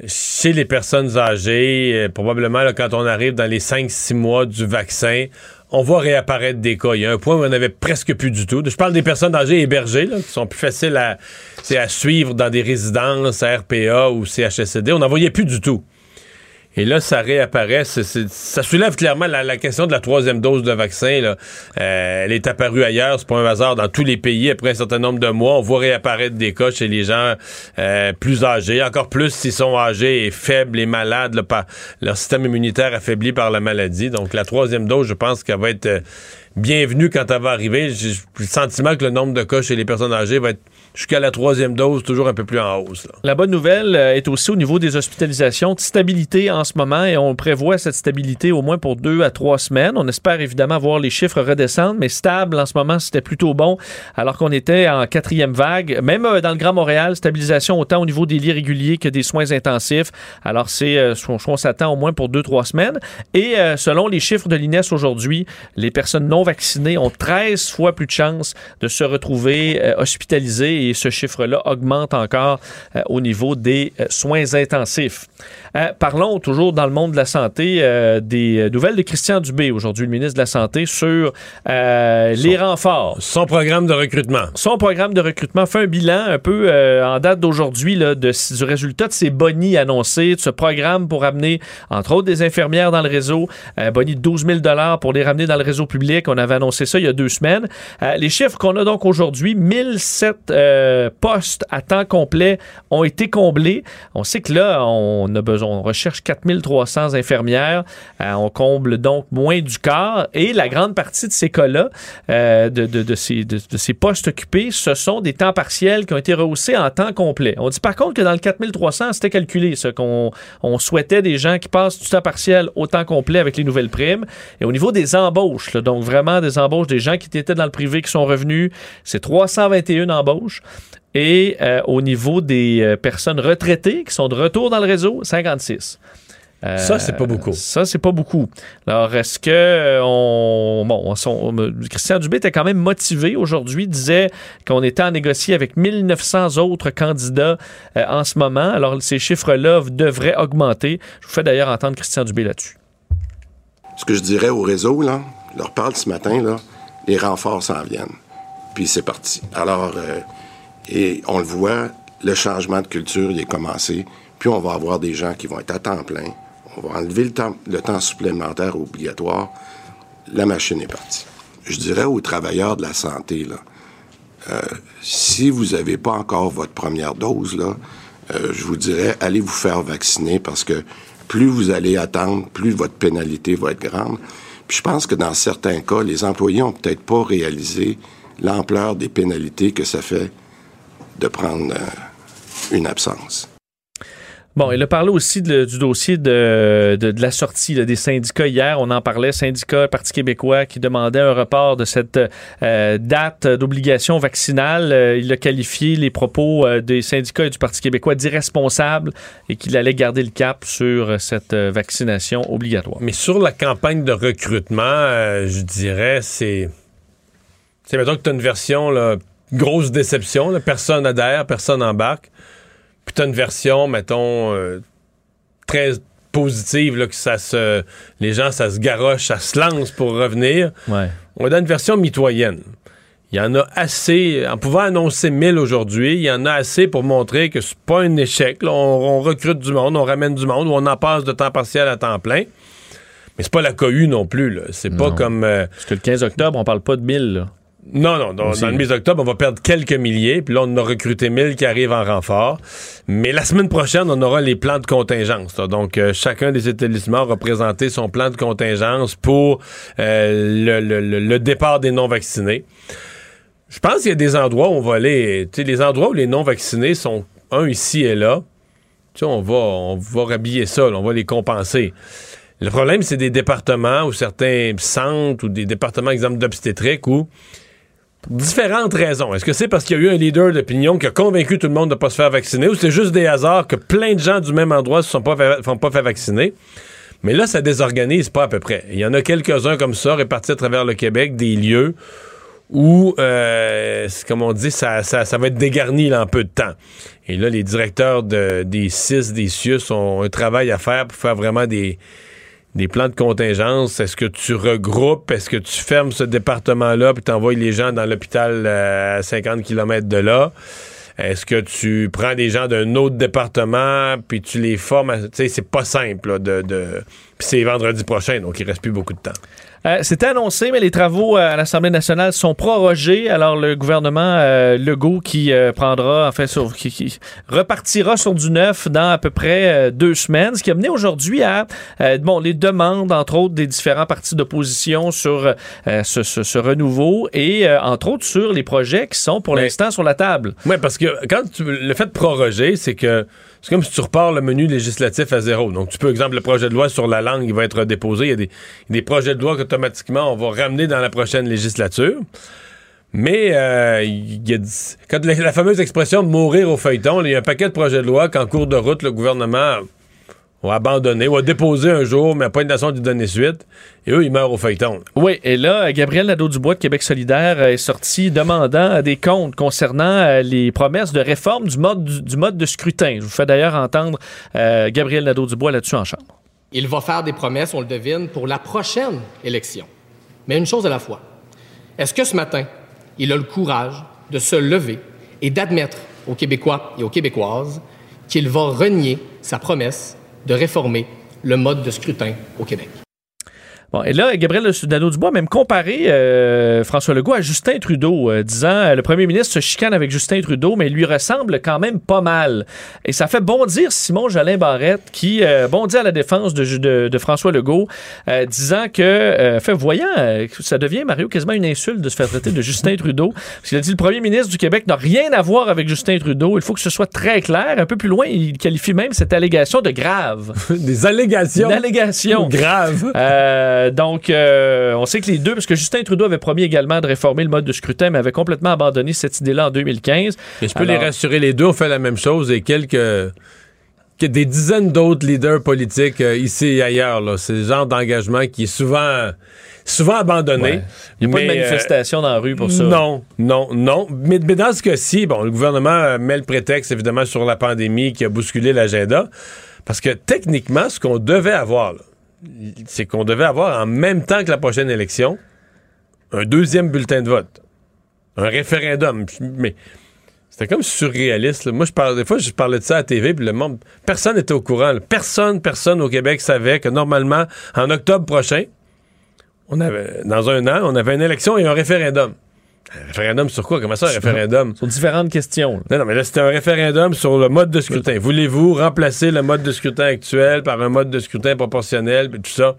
Chez les personnes âgées, euh, probablement quand on arrive dans les 5-6 mois du vaccin, on voit réapparaître des cas. Il y a un point où on avait presque plus du tout. Je parle des personnes âgées hébergées, qui sont plus faciles à suivre dans des résidences, à RPA ou CHSCD. On n'en voyait plus du tout. Et là, ça réapparaît. Ça soulève clairement la, la question de la troisième dose de vaccin. Là. Euh, elle est apparue ailleurs, c'est pas un hasard. Dans tous les pays, après un certain nombre de mois, on voit réapparaître des cas chez les gens euh, plus âgés. Encore plus s'ils sont âgés et faibles et malades, là, par leur système immunitaire affaibli par la maladie. Donc la troisième dose, je pense qu'elle va être euh, bienvenue quand elle va arriver. J'ai le sentiment que le nombre de cas chez les personnes âgées va être jusqu'à la troisième dose toujours un peu plus en hausse. La bonne nouvelle euh, est aussi au niveau des hospitalisations, de stabilité en ce moment et on prévoit cette stabilité au moins pour deux à trois semaines. On espère évidemment voir les chiffres redescendre, mais stable en ce moment, c'était plutôt bon alors qu'on était en quatrième vague. Même euh, dans le Grand Montréal, stabilisation autant au niveau des lits réguliers que des soins intensifs. Alors c'est, euh, on, on s'attend au moins pour deux, trois semaines. Et selon les chiffres de l'INES aujourd'hui, les personnes non vaccinés ont 13 fois plus de chances de se retrouver euh, hospitalisés et ce chiffre-là augmente encore euh, au niveau des euh, soins intensifs. Euh, parlons toujours dans le monde de la santé euh, des nouvelles de Christian Dubé, aujourd'hui le ministre de la Santé, sur euh, les renforts. Son programme de recrutement. Son programme de recrutement fait un bilan un peu euh, en date d'aujourd'hui du résultat de ces bonnies annoncés, de ce programme pour amener, entre autres, des infirmières dans le réseau, euh, bonnie de 12 000 pour les ramener dans le réseau public. On avait annoncé ça il y a deux semaines. Euh, les chiffres qu'on a donc aujourd'hui, 1007 euh, postes à temps complet ont été comblés. On sait que là, on a besoin, on recherche 4300 infirmières. Euh, on comble donc moins du quart. Et la grande partie de ces cas-là, euh, de, ces, postes occupés, ce sont des temps partiels qui ont été rehaussés en temps complet. On dit par contre que dans le 4300, c'était calculé, ce qu'on on souhaitait des gens qui passent du temps partiel au temps complet avec les nouvelles primes. Et au niveau des embauches, donc vraiment des embauches des gens qui étaient dans le privé qui sont revenus, c'est 321 embauches. Et euh, au niveau des euh, personnes retraitées qui sont de retour dans le réseau, 56. Euh, Ça, c'est pas beaucoup. Ça, c'est pas beaucoup. Alors, est-ce que euh, on. Bon, son- Christian Dubé était quand même motivé aujourd'hui, disait qu'on était à négocier avec 1900 autres candidats euh, en ce moment. Alors, ces chiffres-là devraient augmenter. Je vous fais d'ailleurs entendre Christian Dubé là-dessus. Ce que je dirais au réseau, là, je leur parle ce matin, là, les renforts s'en viennent. Puis c'est parti. Alors, euh, et on le voit, le changement de culture, il est commencé. Puis on va avoir des gens qui vont être à temps plein. On va enlever le temps, le temps supplémentaire obligatoire. La machine est partie. Je dirais aux travailleurs de la santé, là, euh, si vous n'avez pas encore votre première dose, là, euh, je vous dirais, allez vous faire vacciner parce que plus vous allez attendre, plus votre pénalité va être grande. Puis je pense que dans certains cas, les employés ont peut-être pas réalisé l'ampleur des pénalités que ça fait de prendre euh, une absence. Bon, il a parlé aussi de- du dossier de, de- de la sortie là, des syndicats hier. On en parlait, syndicats, Parti québécois qui demandait un report de cette euh, date d'obligation vaccinale. Euh, il a qualifié les propos euh, des syndicats et du Parti québécois d'irresponsables et qu'il allait garder le cap sur euh, cette euh, vaccination obligatoire. Mais sur la campagne de recrutement, euh, je dirais, c'est. Sais, mettons que tu as une version, là, grosse déception, là, personne adhère, personne embarque. Puis tu as une version, mettons, euh, très positive, là, que ça se. Les gens, ça se garoche, ça se lance pour revenir. Ouais. On est dans une version mitoyenne. Il y en a assez, en pouvant annoncer 1000 aujourd'hui, il y en a assez pour montrer que c'est pas un échec. là. On, on recrute du monde, on ramène du monde, ou on en passe de temps partiel à temps plein. Mais c'est pas la cohue non plus. là. C'est pas comme. euh, Parce que le 15 octobre, on parle pas de 1000. là. Non, non, dans, le mes d'octobre, on va perdre quelques milliers, puis là, on a recruté 1000 qui arrivent en renfort. Mais la semaine prochaine, on aura les plans de contingence. là. Donc, euh, chacun des établissements aura présenté son plan de contingence pour euh, le, le- le- le départ des non-vaccinés. Je pense qu'il y a des endroits où on va aller. Tu sais, les endroits où les non-vaccinés sont un ici et là. Tu sais, on va, on va rhabiller ça, là, on va les compenser. Le problème, c'est des départements ou certains centres ou des départements, exemple d'obstétrique, où différentes raisons. Est-ce que c'est parce qu'il y a eu un leader d'opinion qui a convaincu tout le monde de ne pas se faire vacciner ou c'est juste des hasards que plein de gens du même endroit ne se sont pas fait, font pas vacciner? Mais là, ça désorganise pas à peu près. Il y en a quelques-uns comme ça répartis à travers le Québec, des lieux où, euh, comme on dit, ça, va être dégarni là, en peu de temps. Et là, les directeurs de- des CIS, des CIUS ont un travail à faire pour faire vraiment des, des plans de contingence. Est-ce que tu regroupes? Est-ce que tu fermes ce département-là puis t'envoies les gens dans l'hôpital euh, à 50 km de là? Est-ce que tu prends des gens d'un autre département puis tu les formes? Tu sais, c'est pas simple. là, de, de... Puis c'est vendredi prochain, donc il reste plus beaucoup de temps. Euh, C'était annoncé, mais les travaux euh, à l'Assemblée nationale sont prorogés. Alors, le gouvernement euh, Legault qui euh, prendra, en fait, sur- qui, qui repartira sur du neuf dans à peu près deux semaines, ce qui a mené aujourd'hui à bon, les demandes, entre autres, des différents partis d'opposition sur ce, ce- ce renouveau et, entre autres, sur les projets qui sont pour l'instant sur la table. Oui, parce que quand tu, le fait de proroger, c'est que c'est comme si tu repars le menu législatif à zéro. Donc, tu peux, exemple, le projet de loi sur la langue, il va être déposé. Il y a des, projets de loi qu'automatiquement, on va ramener dans la prochaine législature. Mais euh, il y a, quand la, la fameuse expression mourir au feuilleton, il y a un paquet de projets de loi qu'en cours de route, le gouvernement ou abandonné, ou a déposé un jour, mais pas une nation de donner suite. Et eux, ils meurent au feuilleton. Oui, et là, Gabriel Nadeau-Dubois de Québec solidaire est sorti demandant des comptes concernant euh, les promesses de réforme du mode, du, du mode de scrutin. Je vous fais d'ailleurs entendre euh, Gabriel Nadeau-Dubois là-dessus en chambre. Il va faire des promesses, on le devine, pour la prochaine élection. Mais une chose à la fois. Est-ce que ce matin, il a le courage de se lever et d'admettre aux Québécois et aux Québécoises qu'il va renier sa promesse de réformer le mode de scrutin au Québec? Bon, et là, Gabriel Nadeau-Dubois a même comparé euh, François Legault à Justin Trudeau, euh, disant euh, le premier ministre se chicane avec Justin Trudeau, mais il lui ressemble quand même pas mal. Et ça fait bondir Simon Jolin Barrette, qui euh, bondit à la défense de, de, de François Legault, euh, disant que, euh, fait, voyant, ça devient, Mario, quasiment une insulte de se faire traiter de Justin Trudeau. Parce qu'il a dit le premier ministre du Québec n'a rien à voir avec Justin Trudeau. Il faut que ce soit très clair. Un peu plus loin, il qualifie même cette allégation de grave. Des allégations. Une allégation. Grave. Euh, donc, euh, on sait que les deux, parce que Justin Trudeau avait promis également de réformer le mode de scrutin, mais avait complètement abandonné cette idée-là en 2015. Et je peux les rassurer, les deux ont fait la même chose et quelques. que des dizaines d'autres leaders politiques euh, ici et ailleurs. là. C'est le genre d'engagement qui est souvent, souvent abandonné. Ouais. Il n'y a pas de euh, manifestation dans la rue pour ça. Non, non, non. Mais, mais dans ce cas-ci, bon, le gouvernement met le prétexte évidemment sur la pandémie qui a bousculé l'agenda. Parce que techniquement, ce qu'on devait avoir, là, c'est qu'on devait avoir en même temps que la prochaine élection un deuxième bulletin de vote, un référendum. Mais c'était comme surréaliste. Moi, je parlais des fois, je parlais de ça à la TV, puis le monde, personne n'était au courant. Personne, personne au Québec savait que normalement, en octobre prochain, on avait, dans un an, on avait une élection et un référendum. Un référendum sur quoi? Comment ça, un référendum? Sur différentes questions. Non, non, mais là, c'était un référendum sur le mode de scrutin. Voulez-vous remplacer le mode de scrutin actuel par un mode de scrutin proportionnel, puis tout ça?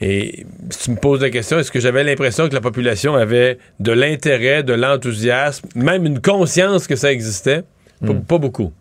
Et si tu me poses la question, est-ce que j'avais l'impression que la population avait de l'intérêt, de l'enthousiasme, même une conscience que ça existait? Pas, pas beaucoup.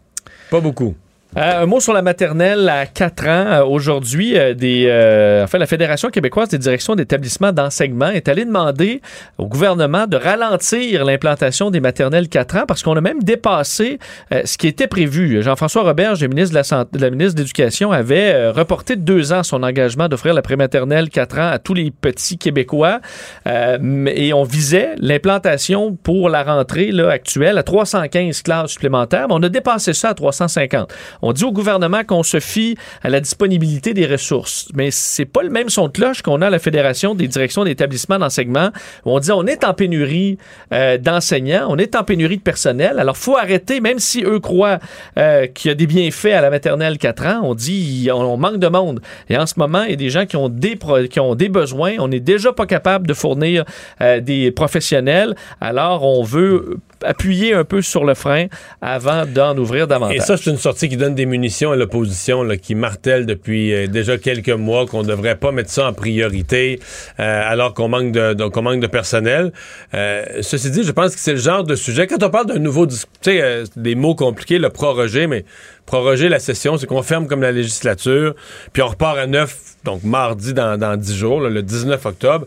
Pas beaucoup. Euh, un mot sur la maternelle à 4 ans. Euh, Aujourd'hui, euh, euh, enfin, la Fédération québécoise des directions d'établissements d'enseignement est allée demander au gouvernement de ralentir l'implantation des maternelles 4 ans parce qu'on a même dépassé ce qui était prévu. Jean-François Roberge, le ministre de la, Santé- ministre de l'Éducation, avait reporté de deux ans son engagement d'offrir la prématernelle 4 ans à tous les petits Québécois. Et on visait l'implantation pour la rentrée là, actuelle à 315 classes supplémentaires. Mais on a dépassé ça à 350. On dit au gouvernement qu'on se fie à la disponibilité des ressources, mais c'est pas le même son de cloche qu'on a à la Fédération des directions d'établissements d'enseignement. On dit on est en pénurie euh, d'enseignants, on est en pénurie de personnel. Alors faut arrêter, même si eux croient euh, qu'il y a des bienfaits à la maternelle 4 ans, on dit on, on manque de monde. Et en ce moment, il y a des gens qui ont des pro- qui ont des besoins. On n'est déjà pas capable de fournir euh, des professionnels. Alors on veut appuyer un peu sur le frein avant d'en ouvrir davantage. Et ça, c'est une sortie qui donne des munitions à l'opposition, qui martèle depuis euh, déjà quelques mois qu'on ne devrait pas mettre ça en priorité euh, alors qu'on manque de, donc, qu'on manque de personnel. Euh, ceci dit, je pense que c'est le genre de sujet. Quand on parle d'un nouveau, tu sais, euh, des mots compliqués, le proroger, mais proroger la session, c'est qu'on ferme comme la législature, puis on repart à neuf, donc mardi dans, dans 10 jours, là, le 19 octobre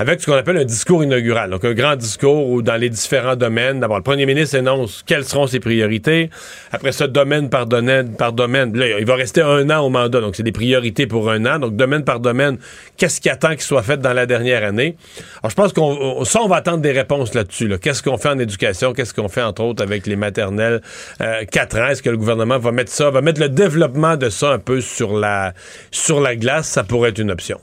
avec ce qu'on appelle un discours inaugural. Donc, un grand discours où, dans les différents domaines, d'abord, le premier ministre énonce quelles seront ses priorités. Après ça, domaine par domaine, par domaine. Là, il va rester un an au mandat. Donc, c'est des priorités pour un an. Donc, domaine par domaine, qu'est-ce qui attend qu'il soit fait dans la dernière année? Alors, je pense qu'on, on- ça, on va attendre des réponses là-dessus. là. Qu'est-ce qu'on fait en éducation? Qu'est-ce qu'on fait, entre autres, avec les maternelles? Euh, quatre ans? Est-ce que le gouvernement va mettre ça, va mettre le développement de ça un peu sur la, sur la glace? Ça pourrait être une option.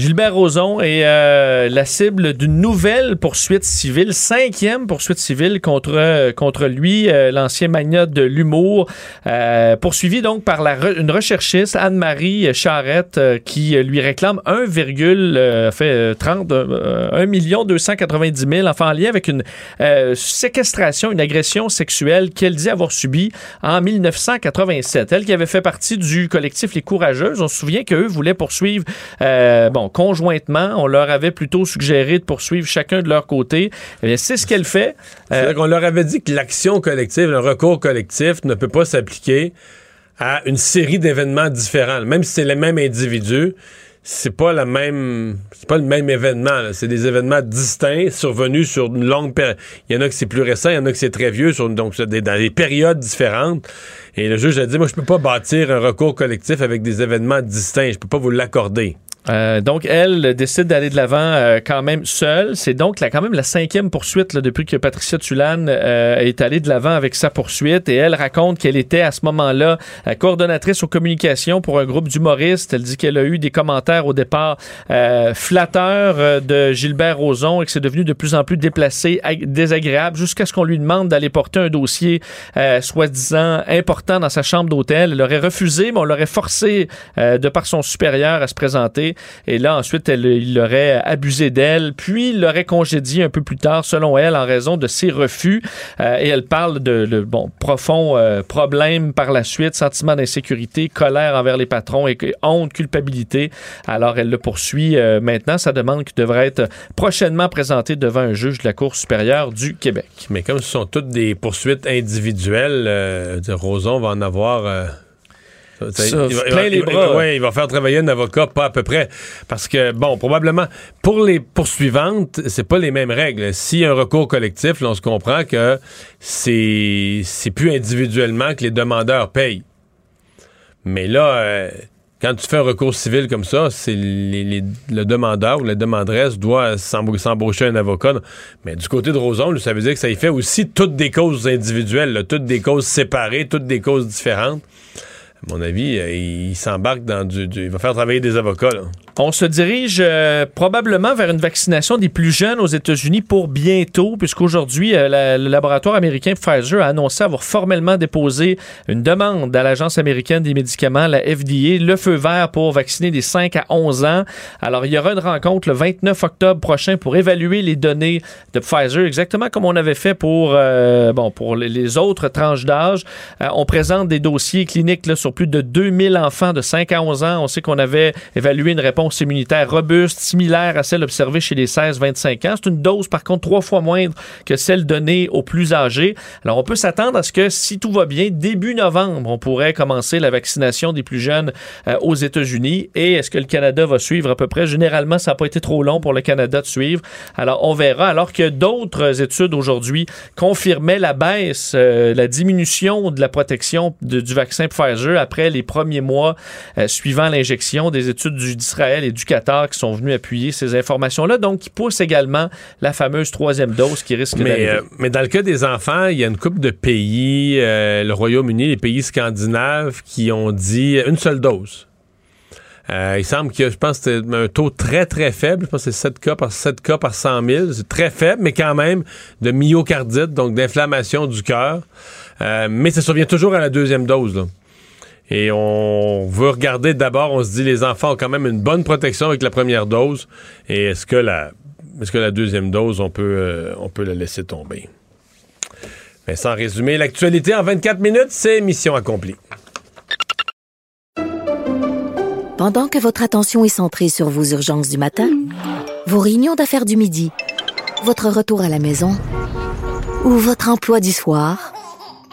Gilbert Rozon est euh, la cible d'une nouvelle poursuite civile, cinquième poursuite civile contre, euh, contre lui, euh, l'ancien magnat de l'humour, euh, poursuivi donc par la re- une recherchiste, Anne-Marie Charrette, euh, qui lui réclame 1, euh, fait euh, 30, euh, 1 million 290 000, enfin en lien avec une séquestration, une agression sexuelle qu'elle dit avoir subie en 1987. Elle qui avait fait partie du collectif Les Courageuses, on se souvient qu'eux voulaient poursuivre, bon, conjointement, on leur avait plutôt suggéré de poursuivre chacun de leur côté. Eh c'est ce qu'elle fait. Qu'on leur avait dit que l'action collective, le recours collectif ne peut pas s'appliquer à une série d'événements différents. Même si c'est les mêmes individus, c'est pas la même c'est pas le même événement c'est des événements distincts survenus sur une longue période il y en a que c'est plus récent il y en a que c'est très vieux donc dans des périodes différentes et le juge a dit moi je peux pas bâtir un recours collectif avec des événements distincts je peux pas vous l'accorder Euh, donc, elle décide d'aller de l'avant euh, quand même seule. C'est donc la, quand même la cinquième poursuite là, depuis que Patricia Tulane euh, est allée de l'avant avec sa poursuite. Et elle raconte qu'elle était à ce moment-là euh, coordonnatrice aux communications pour un groupe d'humoristes. Elle dit qu'elle a eu des commentaires au départ euh, flatteurs euh, de Gilbert Rozon et que c'est devenu de plus en plus déplacé, ag- désagréable, jusqu'à ce qu'on lui demande d'aller porter un dossier euh, soi-disant important dans sa chambre d'hôtel. Elle aurait refusé, mais on l'aurait forcé euh, de par son supérieur à se présenter. Et là, ensuite, elle, il aurait abusé d'elle, puis il l'aurait congédié un peu plus tard, selon elle, en raison de ses refus. Euh, et elle parle de, de, bon, profond euh, problème par la suite, sentiment d'insécurité, colère envers les patrons et honte, culpabilité. Alors, elle le poursuit euh, maintenant. Sa demande qui devrait être prochainement présentée devant un juge de la Cour supérieure du Québec. mais comme ce sont toutes des poursuites individuelles Roson va en avoir ça, il va- il va- les il va- bras. ouais, il va faire travailler un avocat, pas à peu près. Parce que, bon, probablement, pour les poursuivantes, c'est pas les mêmes règles. S'il y a un recours collectif, là, on se comprend que c'est c'est plus individuellement que les demandeurs payent. Mais là, euh, quand tu fais un recours civil comme ça, c'est les- les- le demandeur ou la demanderesse doit s'embau- s'embaucher un avocat. Mais du côté de Roson, ça veut dire que ça y fait aussi toutes des causes individuelles, là, toutes des causes séparées, toutes des causes différentes. À mon avis, euh, il s'embarque dans du, Il va faire travailler des avocats, là. On se dirige euh, probablement vers une vaccination des plus jeunes aux États-Unis pour bientôt, puisqu'aujourd'hui, euh, le laboratoire américain Pfizer a annoncé avoir formellement déposé une demande à l'Agence américaine des médicaments, la FDA, le feu vert pour vacciner des 5 à 11 ans. Alors, il y aura une rencontre le 29 octobre prochain pour évaluer les données de Pfizer, exactement comme on avait fait pour, euh, bon, pour les, autres tranches d'âge. On présente des dossiers cliniques sur plus de 2000 enfants de 5 à 11 ans. On sait qu'on avait évalué une réponse immunitaire robuste, similaire à celle observée chez les 16-25 ans. C'est une dose, par contre, trois fois moindre que celle donnée aux plus âgés. Alors, on peut s'attendre à ce que, si tout va bien, début novembre, on pourrait commencer la vaccination des plus jeunes euh, aux États-Unis. Et est-ce que le Canada va suivre à peu près? Généralement, ça n'a pas été trop long pour le Canada de suivre. Alors, on verra. Alors que d'autres études aujourd'hui confirmaient la baisse, euh, la diminution de la protection du vaccin Pfizer après les premiers mois euh, suivant l'injection des études du- d'Israël et du Qatar qui sont venus appuyer ces informations-là, donc qui poussent également la fameuse troisième dose qui risque Mais, d'arriver. euh, mais dans le cas des enfants, il y a une couple de pays, euh, le Royaume-Uni, les pays scandinaves, qui ont dit une seule dose. Euh, il semble que je pense c'était un taux très très faible. Je pense que c'est 7 cas par 7 cas par 100 000. C'est très faible, mais quand même de myocardite, donc d'inflammation du cœur. Euh, mais ça survient toujours à la deuxième dose. là. Et on veut regarder d'abord, on se dit les enfants ont quand même une bonne protection avec la première dose. Et est-ce que la, est-ce que la deuxième dose, on peut, euh, on peut la laisser tomber? Mais sans résumer, l'actualité en 24 minutes, c'est mission accomplie. Pendant que votre attention est centrée sur vos urgences du matin, vos réunions d'affaires du midi, votre retour à la maison ou votre emploi du soir,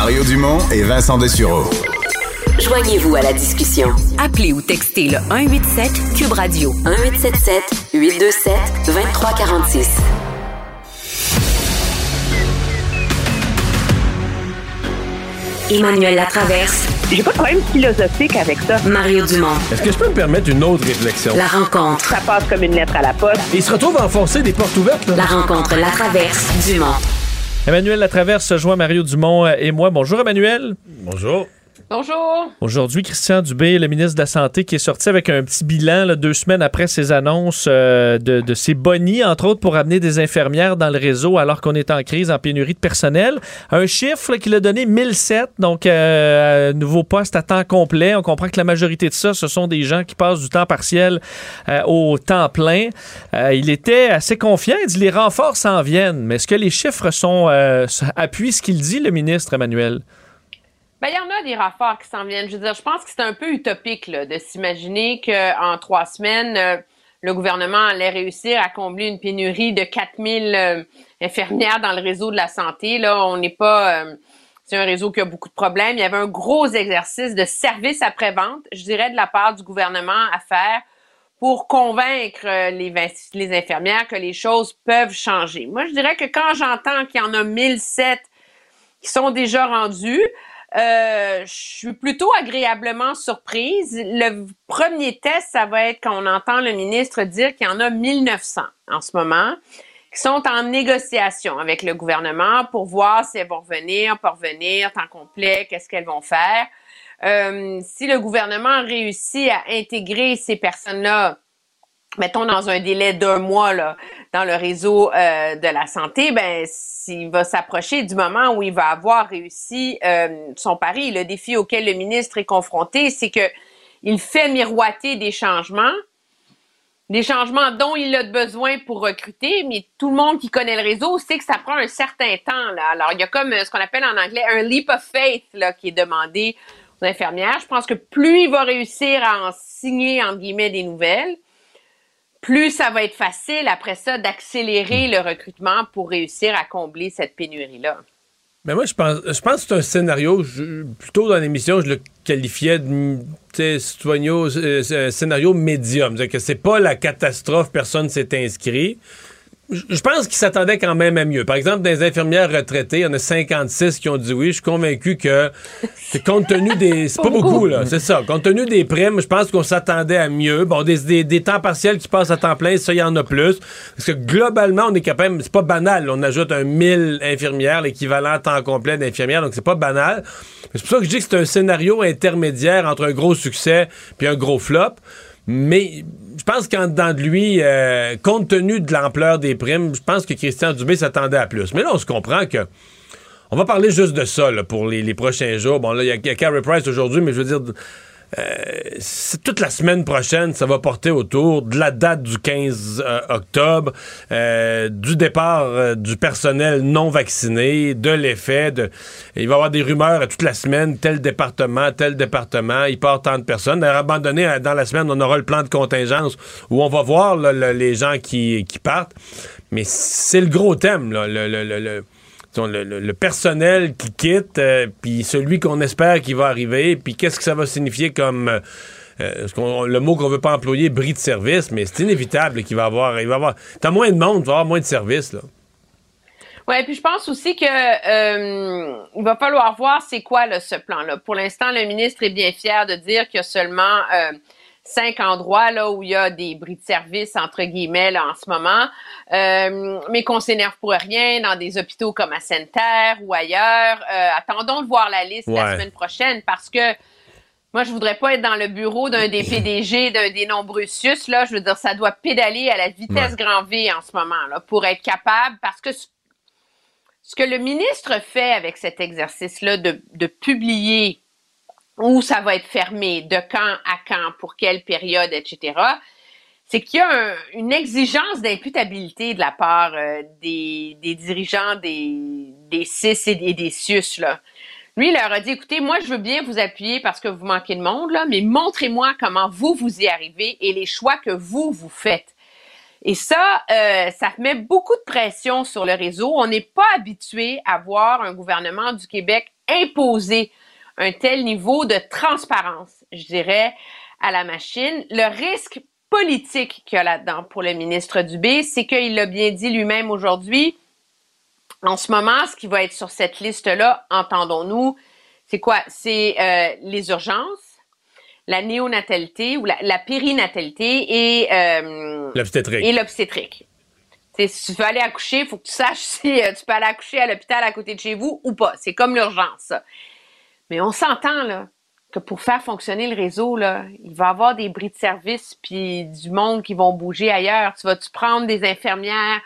Mario Dumont et Vincent Dessureau. Joignez-vous à la discussion. Appelez ou textez le 187 Cube Radio 1877 827 2346. Emmanuel Latraverse. J'ai pas de problème philosophique avec ça. Mario Dumont. Est-ce que je peux me permettre une autre réflexion? La rencontre. Ça passe comme une lettre à la poste. Et il se retrouve à enfoncer des portes ouvertes. Là. La rencontre, la traverse, Dumont. Emmanuel Latraverse se joint Mario Dumont euh, et moi. Bonjour Emmanuel. Bonjour. Bonjour. Aujourd'hui, Christian Dubé, le ministre de la Santé, qui est sorti avec un petit bilan deux semaines après ses annonces euh, de, ses bonnies, entre autres pour amener des infirmières dans le réseau alors qu'on est en crise, en pénurie de personnel. Un chiffre qu'il a donné 1007, donc euh, nouveau poste à temps complet. On comprend que la majorité de ça, ce sont des gens qui passent du temps partiel euh, au temps plein. Euh, il était assez confiant. Il dit les renforts s'en viennent. Mais est-ce que les chiffres sont euh, appuient ce qu'il dit, le ministre Emmanuel? Ben, il y en a des renforts qui s'en viennent. Je veux dire, je pense que c'est un peu utopique là, de s'imaginer qu'en trois semaines, euh, le gouvernement allait réussir à combler une pénurie de 4000 euh, infirmières dans le réseau de la santé. Là, on n'est pas... euh, c'est un réseau qui a beaucoup de problèmes. Il y avait un gros exercice de service après-vente, je dirais, de la part du gouvernement à faire pour convaincre euh, les, les infirmières que les choses peuvent changer. Moi, je dirais que quand j'entends qu'il y en a 1007 qui sont déjà rendus, euh, je suis plutôt agréablement surprise. Le premier test, ça va être quand on entend le ministre dire qu'il y en a 1900 en ce moment qui sont en négociation avec le gouvernement pour voir si elles vont revenir, pas revenir, temps complet, qu'est-ce qu'elles vont faire. Euh, si le gouvernement réussit à intégrer ces personnes-là mettons dans un délai d'un mois là, dans le réseau euh, de la santé, ben s'il va s'approcher du moment où il va avoir réussi euh, son pari. Le défi auquel le ministre est confronté, c'est que il fait miroiter des changements, des changements dont il a besoin pour recruter, mais tout le monde qui connaît le réseau sait que ça prend un certain temps. Là. Alors, il y a comme euh, ce qu'on appelle en anglais un leap of faith là, qui est demandé aux infirmières. Je pense que plus il va réussir à en signer, entre guillemets, des nouvelles, plus ça va être facile après ça d'accélérer le recrutement pour réussir à combler cette pénurie-là. Mais moi, je pense, je pense que c'est un scénario, je- plutôt dans l'émission, je le qualifiais de citoyeno- euh, un scénario médium. C'est-à-dire que c'est pas la catastrophe, personne ne s'est inscrit. Je pense qu'ils s'attendaient quand même à mieux. Par exemple, des infirmières retraitées, il y en a 56 qui ont dit oui. Je suis convaincu que, compte tenu des... C'est pas beaucoup, là. C'est ça. Compte tenu des primes, je pense qu'on s'attendait à mieux. Bon, des, des, des temps partiels qui passent à temps plein, ça, il y en a plus. Parce que globalement, on est capable... C'est pas banal. là. On ajoute un 1000 infirmières, l'équivalent temps complet d'infirmières, donc c'est pas banal. C'est pour ça que je dis que c'est un scénario intermédiaire entre un gros succès puis un gros flop. Mais je pense qu'en dedans de lui, euh, compte tenu de l'ampleur des primes, je pense que Christian Dubé s'attendait à plus. Mais là, on se comprend que. On va parler juste de ça là, pour les, prochains jours. Bon, là, il y a, Carey Price aujourd'hui, mais je veux dire, euh, toute la semaine prochaine, ça va porter autour de la date du 15 euh, octobre, euh, du départ du personnel non vacciné, de l'effet. De... Il va y avoir des rumeurs toute la semaine, tel département, tel département, il part tant de personnes. D'ailleurs, abandonné dans la semaine, on aura le plan de contingence où on va voir les gens qui, partent. Mais c'est le gros thème, là, le personnel qui quitte, euh, puis celui qu'on espère qui va arriver, puis qu'est-ce que ça va signifier comme euh, euh, le mot qu'on veut pas employer, bris de service, mais c'est inévitable qu'il va avoir, il va avoir, t'as moins de monde, tu vas avoir moins de services là. Ouais, puis je pense aussi que il va falloir voir c'est quoi ce plan-là. Pour l'instant, le ministre est bien fier de dire qu'il y a seulement cinq endroits là où il y a des bris de service entre guillemets là, en ce moment, euh, mais qu'on s'énerve pour rien dans des hôpitaux comme à Sainte-Terre ou ailleurs. Euh, attendons de voir la liste la semaine prochaine parce que moi, je voudrais pas être dans le bureau d'un des PDG, d'un des nombreux sus, là. Je veux dire, ça doit pédaler à la vitesse Ouais. grand V en ce moment, là, pour être capable, parce que ce, ce que le ministre fait avec cet exercice-là de, de publier où ça va être fermé, de quand à quand, pour quelle période, etc., c'est qu'il y a un- une exigence d'imputabilité de la part euh, des, dirigeants des, des CIS et des, des CIUS, là. Lui, il leur a dit, écoutez, moi, je veux bien vous appuyer parce que vous manquez de monde, là, mais montrez-moi comment vous, vous y arrivez et les choix que vous, vous faites. Et ça, euh, ça met beaucoup de pression sur le réseau. On n'est pas habitué à voir un gouvernement du Québec imposer un tel niveau de transparence, je dirais, à la machine. Le risque politique qu'il y a là-dedans pour le ministre Dubé, c'est qu'il l'a bien dit lui-même aujourd'hui, en ce moment, ce qui va être sur cette liste-là, entendons-nous, C'est quoi? C'est euh, les urgences, la néonatalité ou la, la périnatalité et, euh, L'obstétrique. et si tu veux aller accoucher, il faut que tu saches si euh, tu peux aller accoucher à l'hôpital à côté de chez vous ou pas. C'est comme l'urgence, ça. Mais on s'entend, là, que pour faire fonctionner le réseau, là, il va y avoir des bris de service puis du monde qui vont bouger ailleurs. Tu vas-tu prendre des infirmières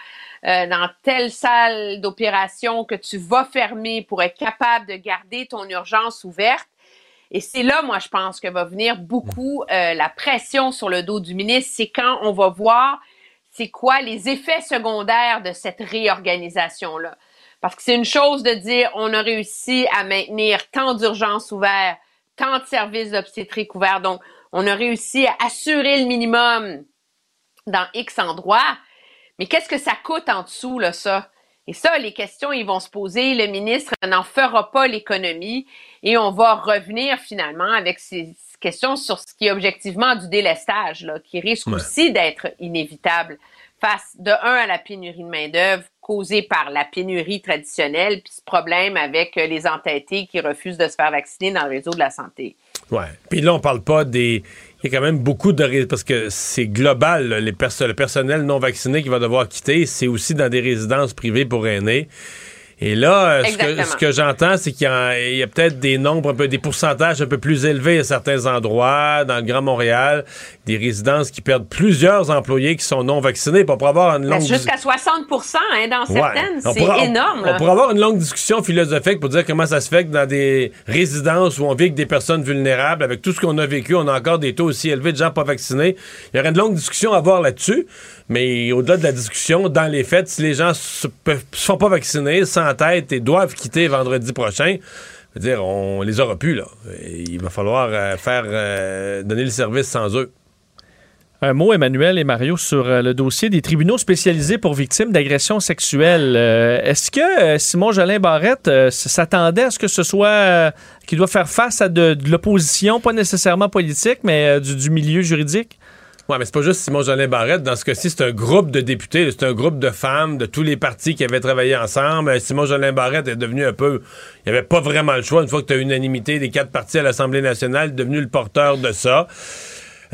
euh, dans telle salle d'opération que tu vas fermer pour être capable de garder ton urgence ouverte? Et c'est là, moi, je pense que va venir beaucoup euh, la pression sur le dos du ministre. C'est quand on va voir c'est quoi les effets secondaires de cette réorganisation-là. Parce que c'est une chose de dire on a réussi à maintenir tant d'urgences ouvertes, tant de services d'obstétrique ouverts. Donc, on a réussi à assurer le minimum dans X endroits. Mais qu'est-ce que ça coûte en dessous, là, ça? Et ça, les questions, ils vont se poser. Le ministre n'en fera pas l'économie et on va revenir finalement avec ces questions sur ce qui est objectivement du délestage, là, qui risque Ouais. aussi d'être inévitable face de un à la pénurie de main-d'œuvre causée par la pénurie traditionnelle, puis ce problème avec euh, les entêtés qui refusent de se faire vacciner dans le réseau de la santé. Ouais. Puis là, on parle pas des. Il y a quand même beaucoup de. Parce que c'est global, les le personnel non vacciné qui va devoir quitter, c'est aussi dans des résidences privées pour aînés. Et là, euh, ce que, Exactement. ce que j'entends, c'est qu'il y a, il y a peut-être des nombres, un peu, des pourcentages un peu plus élevés à certains endroits, dans le Grand Montréal, des résidences qui perdent plusieurs employés qui sont non vaccinés pour avoir une Ben, longue Jusqu'à 60% hein, dans certaines, On c'est pourra- on- énorme. On, là. pourrait avoir une longue discussion philosophique pour dire comment ça se fait que dans des résidences où on vit avec des personnes vulnérables, avec tout ce qu'on a vécu, on a encore des taux aussi élevés de gens pas vaccinés. Il y aurait une longue discussion à avoir là-dessus, mais au-delà de la discussion, dans les faits, si les gens ne se sont pas vaccinés, sans tête et doivent quitter vendredi prochain, dire, on les aura plus, là. Il va falloir euh, faire euh, donner le service sans eux. Un mot, Emmanuel et Mario, sur euh, le dossier des tribunaux spécialisés pour victimes d'agressions sexuelles. Est-ce que Simon Jolin Barrette s'attendait à ce que ce soit qu'il doit faire face à de, l'opposition, pas nécessairement politique, mais du milieu juridique? Ouais, mais c'est pas juste Simon Jolin Barrette. Dans ce cas-ci, c'est un groupe de députés. C'est un groupe de femmes de tous les partis qui avaient travaillé ensemble. Euh, Simon Jolin Barrette est devenu un peu. Il n'y avait pas vraiment le choix. Une fois que tu as unanimité des quatre partis à l'Assemblée nationale, est devenu le porteur de ça.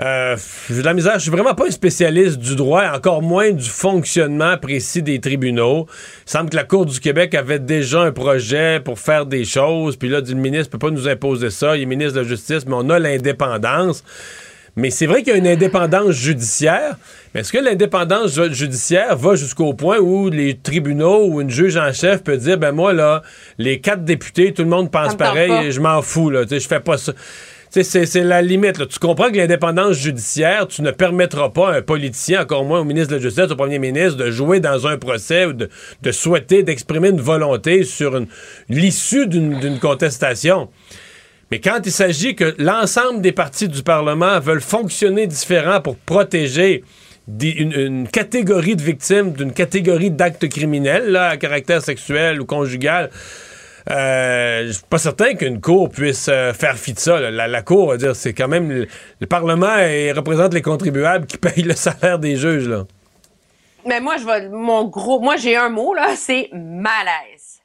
Euh, j'ai de la misère. Je suis vraiment pas un spécialiste du droit, encore moins du fonctionnement précis des tribunaux. Il semble que la Cour du Québec avait déjà un projet pour faire des choses. Puis là, dit, le ministre peut pas nous imposer ça. Il est ministre de la Justice, mais on a l'indépendance. Mais c'est vrai qu'il y a une indépendance judiciaire. Mais est-ce que l'indépendance ju- judiciaire va jusqu'au point où les tribunaux ou une juge en chef peut dire ben moi là, les quatre députés, tout le monde pense pareil, pas. et je m'en fous là, je fais pas ça. C'est c'est la limite. Là. Tu comprends que l'indépendance judiciaire, tu ne permettras pas à un politicien, encore moins au ministre de la Justice, au premier ministre, de jouer dans un procès ou de, de souhaiter, d'exprimer une volonté sur l'issue d'une contestation. Mais quand il s'agit que l'ensemble des partis du Parlement veulent fonctionner différent pour protéger une, catégorie de victimes d'une catégorie d'actes criminels là, à caractère sexuel ou conjugal, euh, je suis pas certain qu'une cour puisse euh, faire fi de ça. La, la cour, dire, c'est quand même le, le Parlement et représente les contribuables qui payent le salaire des juges. Là. Mais moi, je vais, mon gros, moi, j'ai un mot, là, c'est malaise.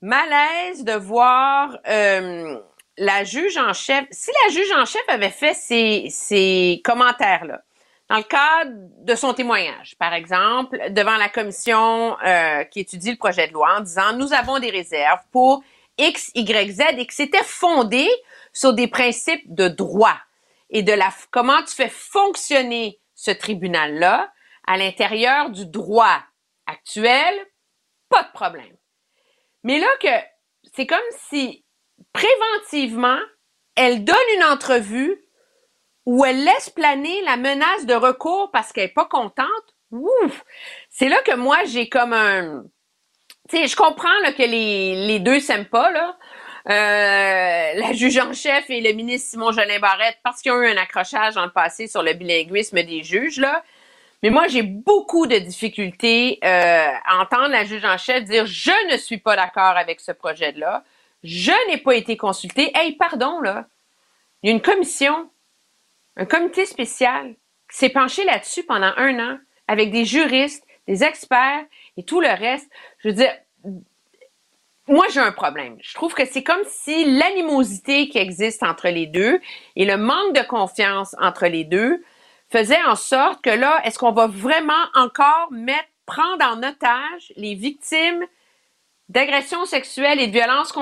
Malaise de voir euh, la juge en chef. Si la juge en chef avait fait ces, ces commentaires-là, dans le cadre de son témoignage, par exemple, devant la commission euh, qui étudie le projet de loi en disant nous avons des réserves pour X, Y, Z et que c'était fondé sur des principes de droit et de la comment tu fais fonctionner ce tribunal-là à l'intérieur du droit actuel, pas de problème. Mais là que c'est comme si préventivement, elle donne une entrevue où elle laisse planer la menace de recours parce qu'elle est pas contente. Ouf! C'est là que moi j'ai comme un tu sais, je comprends là, que les, les deux s'aiment pas là. Euh, la juge en chef et le ministre Simon Jolin Barrette parce qu'ils ont eu un accrochage dans le passé sur le bilinguisme des juges là. Mais moi, j'ai beaucoup de difficultés euh, à entendre la juge en chef dire je ne suis pas d'accord avec ce projet-là, je n'ai pas été consulté. Hey, pardon là, il y a une commission, un comité spécial qui s'est penché là-dessus pendant un an avec des juristes, des experts et tout le reste. Je veux dire, moi, j'ai un problème. Je trouve que c'est comme si l'animosité qui existe entre les deux et le manque de confiance entre les deux faisait en sorte que là, est-ce qu'on va vraiment encore mettre, prendre en otage les victimes d'agressions sexuelles et de violences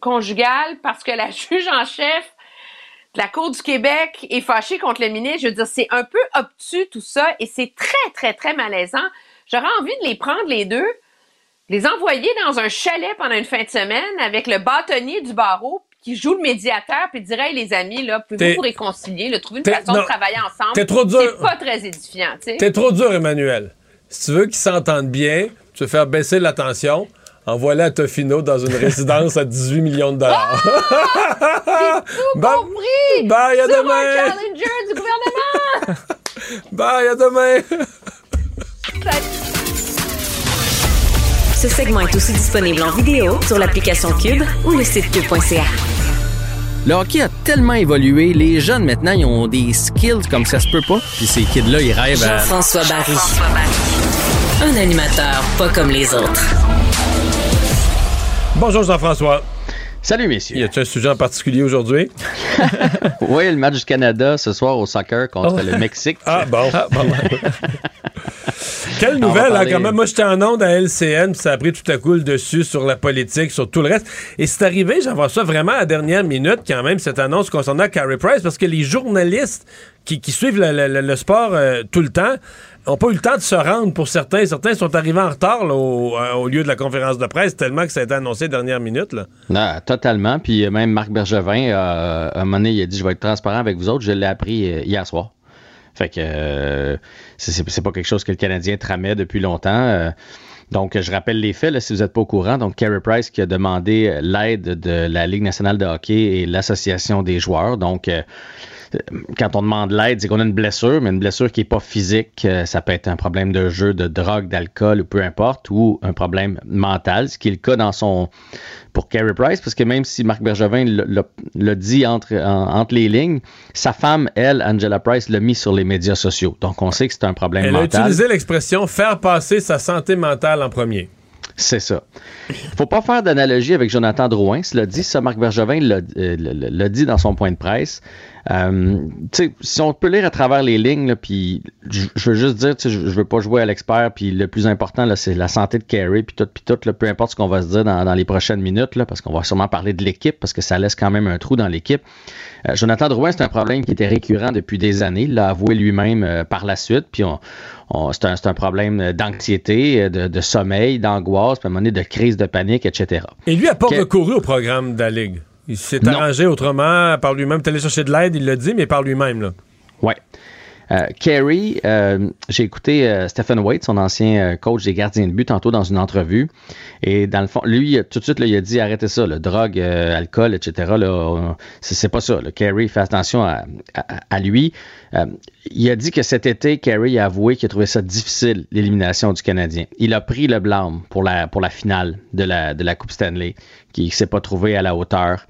conjugales parce que la juge en chef de la Cour du Québec est fâchée contre le ministre? Je veux dire, c'est un peu obtus tout ça et c'est très, très, très malaisant. J'aurais envie de les prendre les deux les envoyer dans un chalet pendant une fin de semaine avec le bâtonnier du barreau qui joue le médiateur puis dirait les amis là pouvez-vous vous réconcilier trouver une façon de travailler ensemble? t'es trop dur c'est pas très édifiant tu sais t'es trop dur Emmanuel si tu veux qu'ils s'entendent bien tu veux faire baisser la tension envoie-le à Tofino dans une résidence à 18 millions de dollars ah! tout bah, compris bye à Sur demain un challenger du gouvernement bye à demain Ce segment est aussi disponible en vidéo sur l'application Cube ou le site cube.ca. Le hockey a tellement évolué, les jeunes maintenant, ils ont des skills comme ça se peut pas. Puis ces kids-là, ils rêvent à... Jean-François Barry. Un animateur pas comme les autres. Bonjour Jean-François. Salut messieurs. Y a-t-il un sujet en particulier aujourd'hui? oui, le match du Canada ce soir au soccer contre Oh. le Mexique. Ah bon. Quelle On va nouvelle, hein, quand même. Moi, j'étais en onde à LCN, puis ça a pris tout à coup le dessus sur la politique, sur tout le reste. Et c'est arrivé, j'en vois ça vraiment à la dernière minute, quand même, cette annonce concernant Carey Price, parce que les journalistes qui, qui suivent le, le- le- le sport euh, tout le temps n'ont pas eu le temps de se rendre pour certains. Certains sont arrivés en retard euh, au lieu de la conférence de presse, tellement que ça a été annoncé dernière minute. Non, totalement. Puis euh, même Marc Bergevin, euh, à un moment donné, il a dit Je vais être transparent avec vous autres. Je l'ai appris hier soir. Fait que c'est- pas quelque chose que le Canadien tramait depuis longtemps. donc, je rappelle les faits, si vous n'êtes pas au courant. Donc, Carey Price qui a demandé l'aide de la Ligue nationale de hockey et l'Association des joueurs. Donc, quand on demande l'aide, c'est qu'on a une blessure, mais une blessure qui n'est pas physique. Euh, Ça peut être un problème de jeu, de drogue, d'alcool ou peu importe, ou un problème mental, ce qui est le cas dans son pour Carey Price, parce que même si Marc Bergevin l'a- l'a l'a dit entre, en- entre les lignes, sa femme, elle, Angela Price, l'a mis sur les médias sociaux. Donc on sait que c'est un problème Elle a mental. utilisé l'expression faire passer sa santé mentale en premier. C'est ça. Faut pas faire d'analogie avec Jonathan Drouin. Cela dit, ça, Marc Bergevin l'a euh, dit dans son point de presse. Euh, si on peut lire à travers les lignes, puis je veux juste dire, je veux pas jouer à l'expert, puis le plus important, c'est la santé de Carey, puis tout, puis tout, là, peu importe ce qu'on va se dire dans, dans les prochaines minutes, là, parce qu'on va sûrement parler de l'équipe, parce que ça laisse quand même un trou dans l'équipe. Euh, Jonathan Drouin, c'est un problème qui était récurrent depuis des années. Il l'a avoué lui-même euh, par la suite. Puis on, on- c'est un, problème d'anxiété, euh, de, de sommeil, d'angoisse, puis à un moment donné de crise de panique, etc. Et lui a pas Que- recouru au programme de la Ligue. Il s'est arrangé autrement par lui-même. Il est allé chercher de l'aide, il l'a dit, mais par lui-même. là. Euh, Kerry, euh, j'ai écouté euh, Stephen Waite, son ancien euh, coach des gardiens de but, tantôt dans une entrevue. Et dans le fond, lui, tout de suite, là, il a dit arrêtez ça, là, drogue, euh, alcool, etc. C'est, pas ça. Là. Kerry, fait attention à, lui. Il a dit que cet été, Kerry a avoué qu'il a trouvé ça difficile, l'élimination du Canadien. Il a pris le blâme pour la, pour la finale de la, de la Coupe Stanley, qui ne s'est pas trouvé à la hauteur.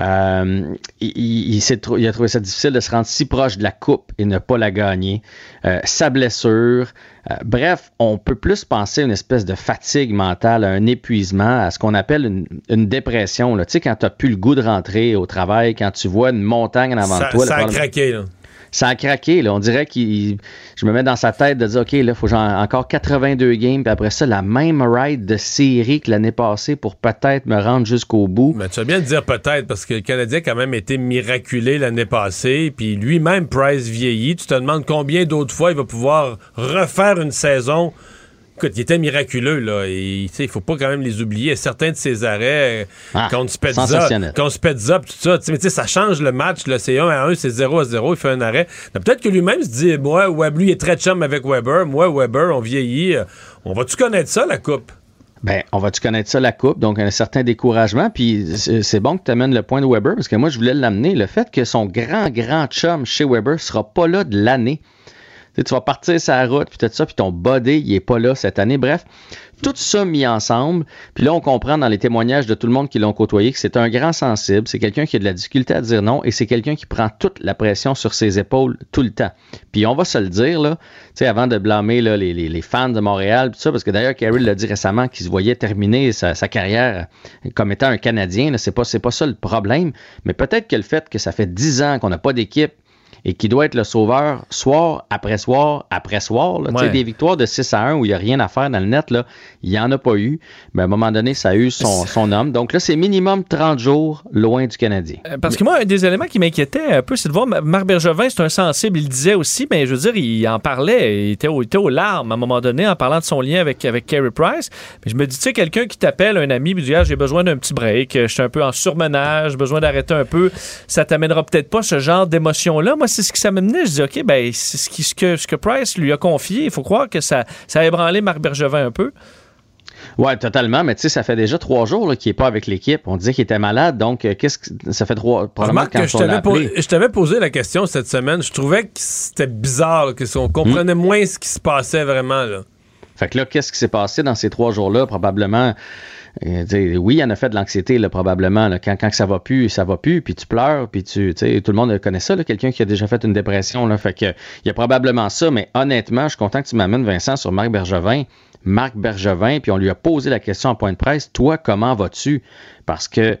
Euh, il, a trouvé ça difficile de se rendre si proche de la coupe et ne pas la gagner. Euh, sa blessure. Euh, bref, on peut plus penser à une espèce de fatigue mentale, à un épuisement, à ce qu'on appelle une, une dépression. là. Tu sais, quand tu n'as plus le goût de rentrer au travail, quand tu vois une montagne en avant Ça, de toi. ça a craqué. Là. Ça a craqué. Là. On dirait qu'il. Je me mets dans sa tête de dire OK, là, il faut genre encore 82 games, puis après ça, la même ride de série que l'année passée pour peut-être me rendre jusqu'au bout. Mais tu vas bien dire peut-être, parce que le Canadien a quand même été miraculé l'année passée, puis lui-même, Price vieillit. Tu te demandes combien d'autres fois il va pouvoir refaire une saison. Écoute, il était miraculeux, là. Il faut pas quand même les oublier. Certains de ses arrêts, euh, Ah, contre Spezza, contre Spezza, tout ça, mais tu sais, ça change le match. C'est 1 à 1, c'est 0 à 0, il fait un arrêt. Peut-être que lui-même se dit, moi, Web, lui, il est très chum avec Weber. Moi, Weber, on vieillit. euh, On va-tu connaître ça, la coupe? Ben, on va-tu connaître ça, la coupe? Donc, un certain découragement. Puis, c'est c'est bon que tu amènes le point de Weber, parce que moi, je voulais l'amener. Le fait que son grand, grand chum chez Weber sera pas là de l'année. Tu vas partir sa route, puis tout ça, puis ton body, il est pas là cette année. Bref, tout ça mis ensemble, puis là, on comprend dans les témoignages de tout le monde qui l'ont côtoyé que c'est un grand sensible, c'est quelqu'un qui a de la difficulté à dire non et c'est quelqu'un qui prend toute la pression sur ses épaules tout le temps. Puis on va se le dire, là, tu sais, avant de blâmer les, fans de Montréal, tout ça, parce que d'ailleurs, Carey l'a dit récemment qu'il se voyait terminer sa, carrière comme étant un Canadien, c'est pas, pas ça le problème, mais peut-être que le fait que ça fait dix ans qu'on n'a pas d'équipe, et qui doit être le sauveur soir après soir après soir. Là. Ouais. Des victoires de 6 à 1 où il n'y a rien à faire dans le net, là, il n'y en a pas eu. Mais à un moment donné, ça a eu son, son homme. Donc là, c'est minimum 30 jours loin du Canadien. Euh, parce que moi, un des éléments qui m'inquiétait un peu, c'est de voir Marc Bergevin, c'est un sensible, il disait aussi, mais je veux dire, il en parlait, il était, au, il était aux larmes à un moment donné en parlant de son lien avec, avec Carey Price. Mais je me dis, tu sais, quelqu'un qui t'appelle, un ami, il dit, ah, j'ai besoin d'un petit break, je suis un peu en surmenage, besoin d'arrêter un peu, ça t'amènera peut-être pas ce genre d'émotion-là. Moi, c'est ce qui ça m'amenait. Je dis, OK, ben, c'est ce, qui, ce, que, ce que Price lui a confié. Il faut croire que ça, ça a ébranlé Marc Bergevin un peu. Oui, totalement. Mais tu sais, ça fait déjà trois jours qu'il n'est pas avec l'équipe. On disait qu'il était malade, donc euh, qu'est-ce que ça fait trois probablement quand je t'avais, po je t'avais posé la question cette semaine. Je trouvais que c'était bizarre, qu'on comprenait hmm. moins ce qui se passait vraiment. Là. Fait que là, qu'est-ce qui s'est passé dans ces trois jours-là? Probablement euh, oui, il y en a fait de l'anxiété, probablement. Là, quand, quand ça va plus, ça va plus, puis tu pleures, puis tu, tout le monde connaît ça, quelqu'un qui a déjà fait une dépression. Là, fait que, il y a probablement ça, mais honnêtement, je suis content que tu m'amènes, Vincent, sur Marc Bergevin. Marc Bergevin, puis on lui a posé la question en point de presse, toi, comment vas-tu? Parce que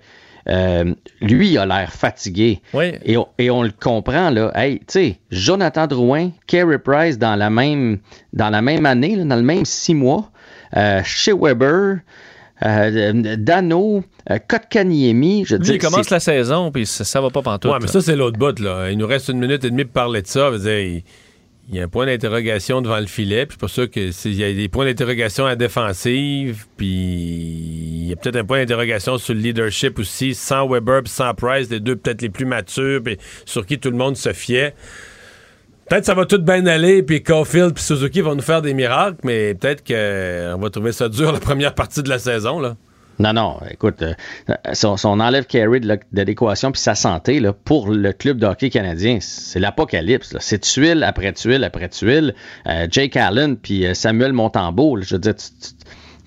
euh, lui, il a l'air fatigué. Oui. Et, on, et, on, le comprend, là. Hey, tu sais, Jonathan Drouin, Carey Price dans la même, dans la même année, là, dans le même six mois, euh, chez Weber, euh, Dano, euh, Kotkaniemi. Je dis, il commence la saison, puis ça, ça va pas pantoute. Ouais, mais ça, c'est l'autre bout. Là. Il nous reste une minute et demie pour parler de ça. il, y a un point d'interrogation devant le filet, puis c'est pour ça qu'il y a des points d'interrogation à la défensive, puis il y a peut-être un point d'interrogation sur le leadership aussi, sans Weber puis sans Price, les deux peut-être les plus matures, puis sur qui tout le monde se fiait. Peut-être que ça va tout bien aller, puis Caulfield puis Suzuki vont nous faire des miracles, mais peut-être qu'on va trouver ça dur la première partie de la saison. Là. Non, non, écoute, euh, si, on, enlève Carey de, l'équation puis sa santé, pour le club de hockey canadien, c'est l'apocalypse. C'est tuile après tuile après tuile. Euh, Jake Allen puis euh, Samuel Montembeau, je veux dire,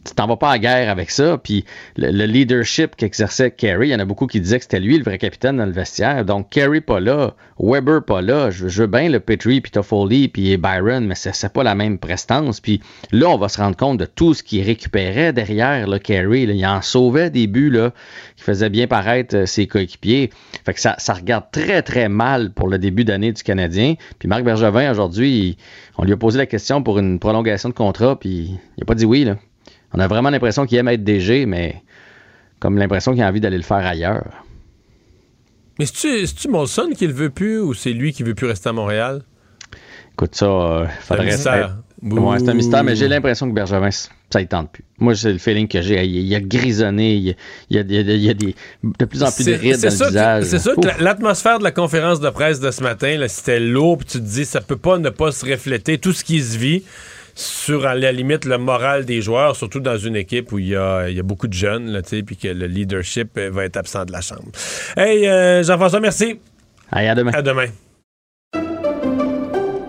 tu t'en vas pas à guerre avec ça. Puis le, leadership qu'exerçait Kerry, il y en a beaucoup qui disaient que c'était lui le vrai capitaine dans le vestiaire. Donc Kerry pas là, Weber pas là. Je, veux bien le Petrie, puis Toffoli, puis Byron, mais c'est pas la même prestance. Puis là, on va se rendre compte de tout ce qu'il récupérait derrière le Kerry. Il en sauvait des buts là, qui faisaient bien paraître euh, ses coéquipiers. Fait que ça, regarde très très mal pour le début d'année du Canadien. Puis Marc Bergevin aujourd'hui, on lui a posé la question pour une prolongation de contrat, puis il a pas dit oui là. On a vraiment l'impression qu'il aime être DG, mais comme l'impression qu'il a envie d'aller le faire ailleurs. Mais c'est-tu Molson qui le veut plus ou c'est lui qui veut plus rester à Montréal? Écoute, ça, euh, faudrait... C'est un mystère. C'est un mystère, mais j'ai l'impression que Bergevin, ça ne tente plus. Moi, c'est le feeling que j'ai. Il, a grisonné, il, y a, il a des, de plus en plus de rides dans le visage. C'est sûr que l'atmosphère de la conférence de presse de ce matin, c'était lourd, puis tu te dis, ça peut pas ne pas se refléter tout ce qui se vit sur, à la limite, le moral des joueurs, surtout dans une équipe où il y a, il y a beaucoup de jeunes, là, puis que le leadership euh, va être absent de la chambre. Hey, euh, Jean-François, merci. Allez, à demain. À demain.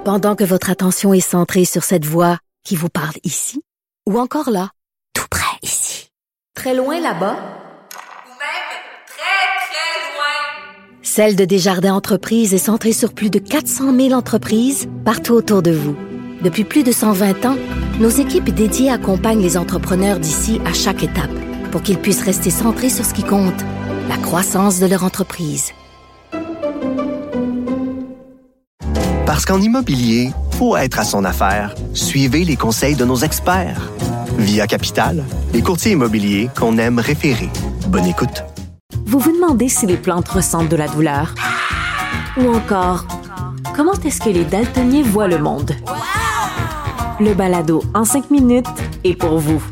Pendant que votre attention est centrée sur cette voix qui vous parle ici, ou encore là, tout près ici, très loin là-bas, ou même très, très loin, Celle de Desjardins Entreprises est centrée sur plus de 400 000 entreprises partout autour de vous. Depuis plus de 120 ans, nos équipes dédiées accompagnent les entrepreneurs d'ici à chaque étape pour qu'ils puissent rester centrés sur ce qui compte, la croissance de leur entreprise. Parce qu'en immobilier, faut être à son affaire. Suivez les conseils de nos experts. Via Capital, les courtiers immobiliers qu'on aime référer. Bonne écoute. Vous vous demandez si les plantes ressentent de la douleur? Ou encore, comment est-ce que les daltoniens voient le monde? Le balado en cinq minutes est pour vous.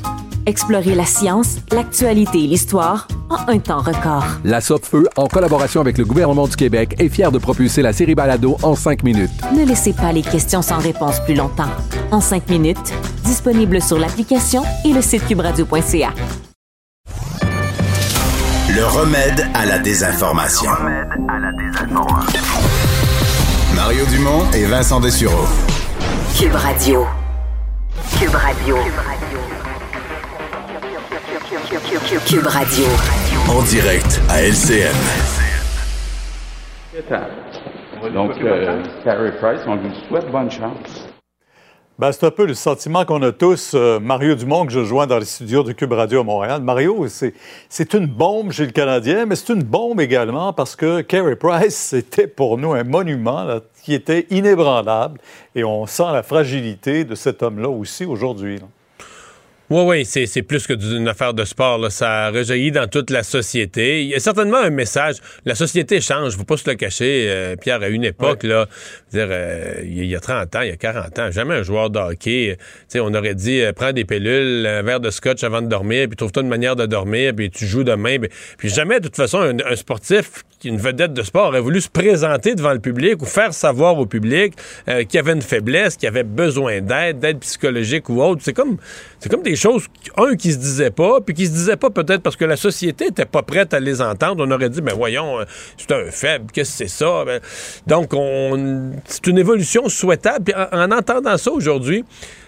Explorez la science, l'actualité et l'histoire en un temps record. La Feu, en collaboration avec le gouvernement du Québec, est fière de propulser la série Balado en cinq minutes. Ne laissez pas les questions sans réponse plus longtemps. En cinq minutes, disponible sur l'application et le site cubradio.ca. Le remède à la désinformation. Le remède à la désinformation. Mario Dumont et Vincent Dessureau. Cube Radio. Cube Radio. Cube Radio. En direct à LCM. Donc, euh, Carrie Price, on vous souhaite bonne chance. Ben, c'est un peu le sentiment qu'on a tous. Euh, Mario Dumont, que je joins dans les studios de Cube Radio à Montréal. Mario, c'est, c'est une bombe chez le Canadien, mais c'est une bombe également parce que Carey Price, c'était pour nous un monument là, qui était inébranlable. Et on sent la fragilité de cet homme-là aussi aujourd'hui. Oui, oui, c'est, plus que d'une affaire de sport. Là. Ça rejaillit dans toute la société. Il y a certainement un message. La société change, il ne faut pas se le cacher. Euh, Pierre, à une époque, là, dire, euh, il y a 30 ans, il y a 40 ans, jamais un joueur de hockey, euh, on aurait dit, euh, prends des pilules, un verre de scotch avant de dormir, puis trouve-toi une manière de dormir, puis tu joues demain. Puis, puis jamais, de toute façon, un, un sportif, une vedette de sport, aurait voulu se présenter devant le public ou faire savoir au public qu'il avait une faiblesse, qu'il avait besoin d'aide, d'aide psychologique ou autre. C'est comme, c'est comme des choses, un, qui se disaient pas, puis qui se disaient pas peut-être parce que la société était pas prête à les entendre. On aurait dit, ben voyons, euh, c'est un faible, qu'est-ce que c'est ça? Ben, donc, on, c'est une évolution souhaitable. Puis en, en entendant ça aujourd'hui,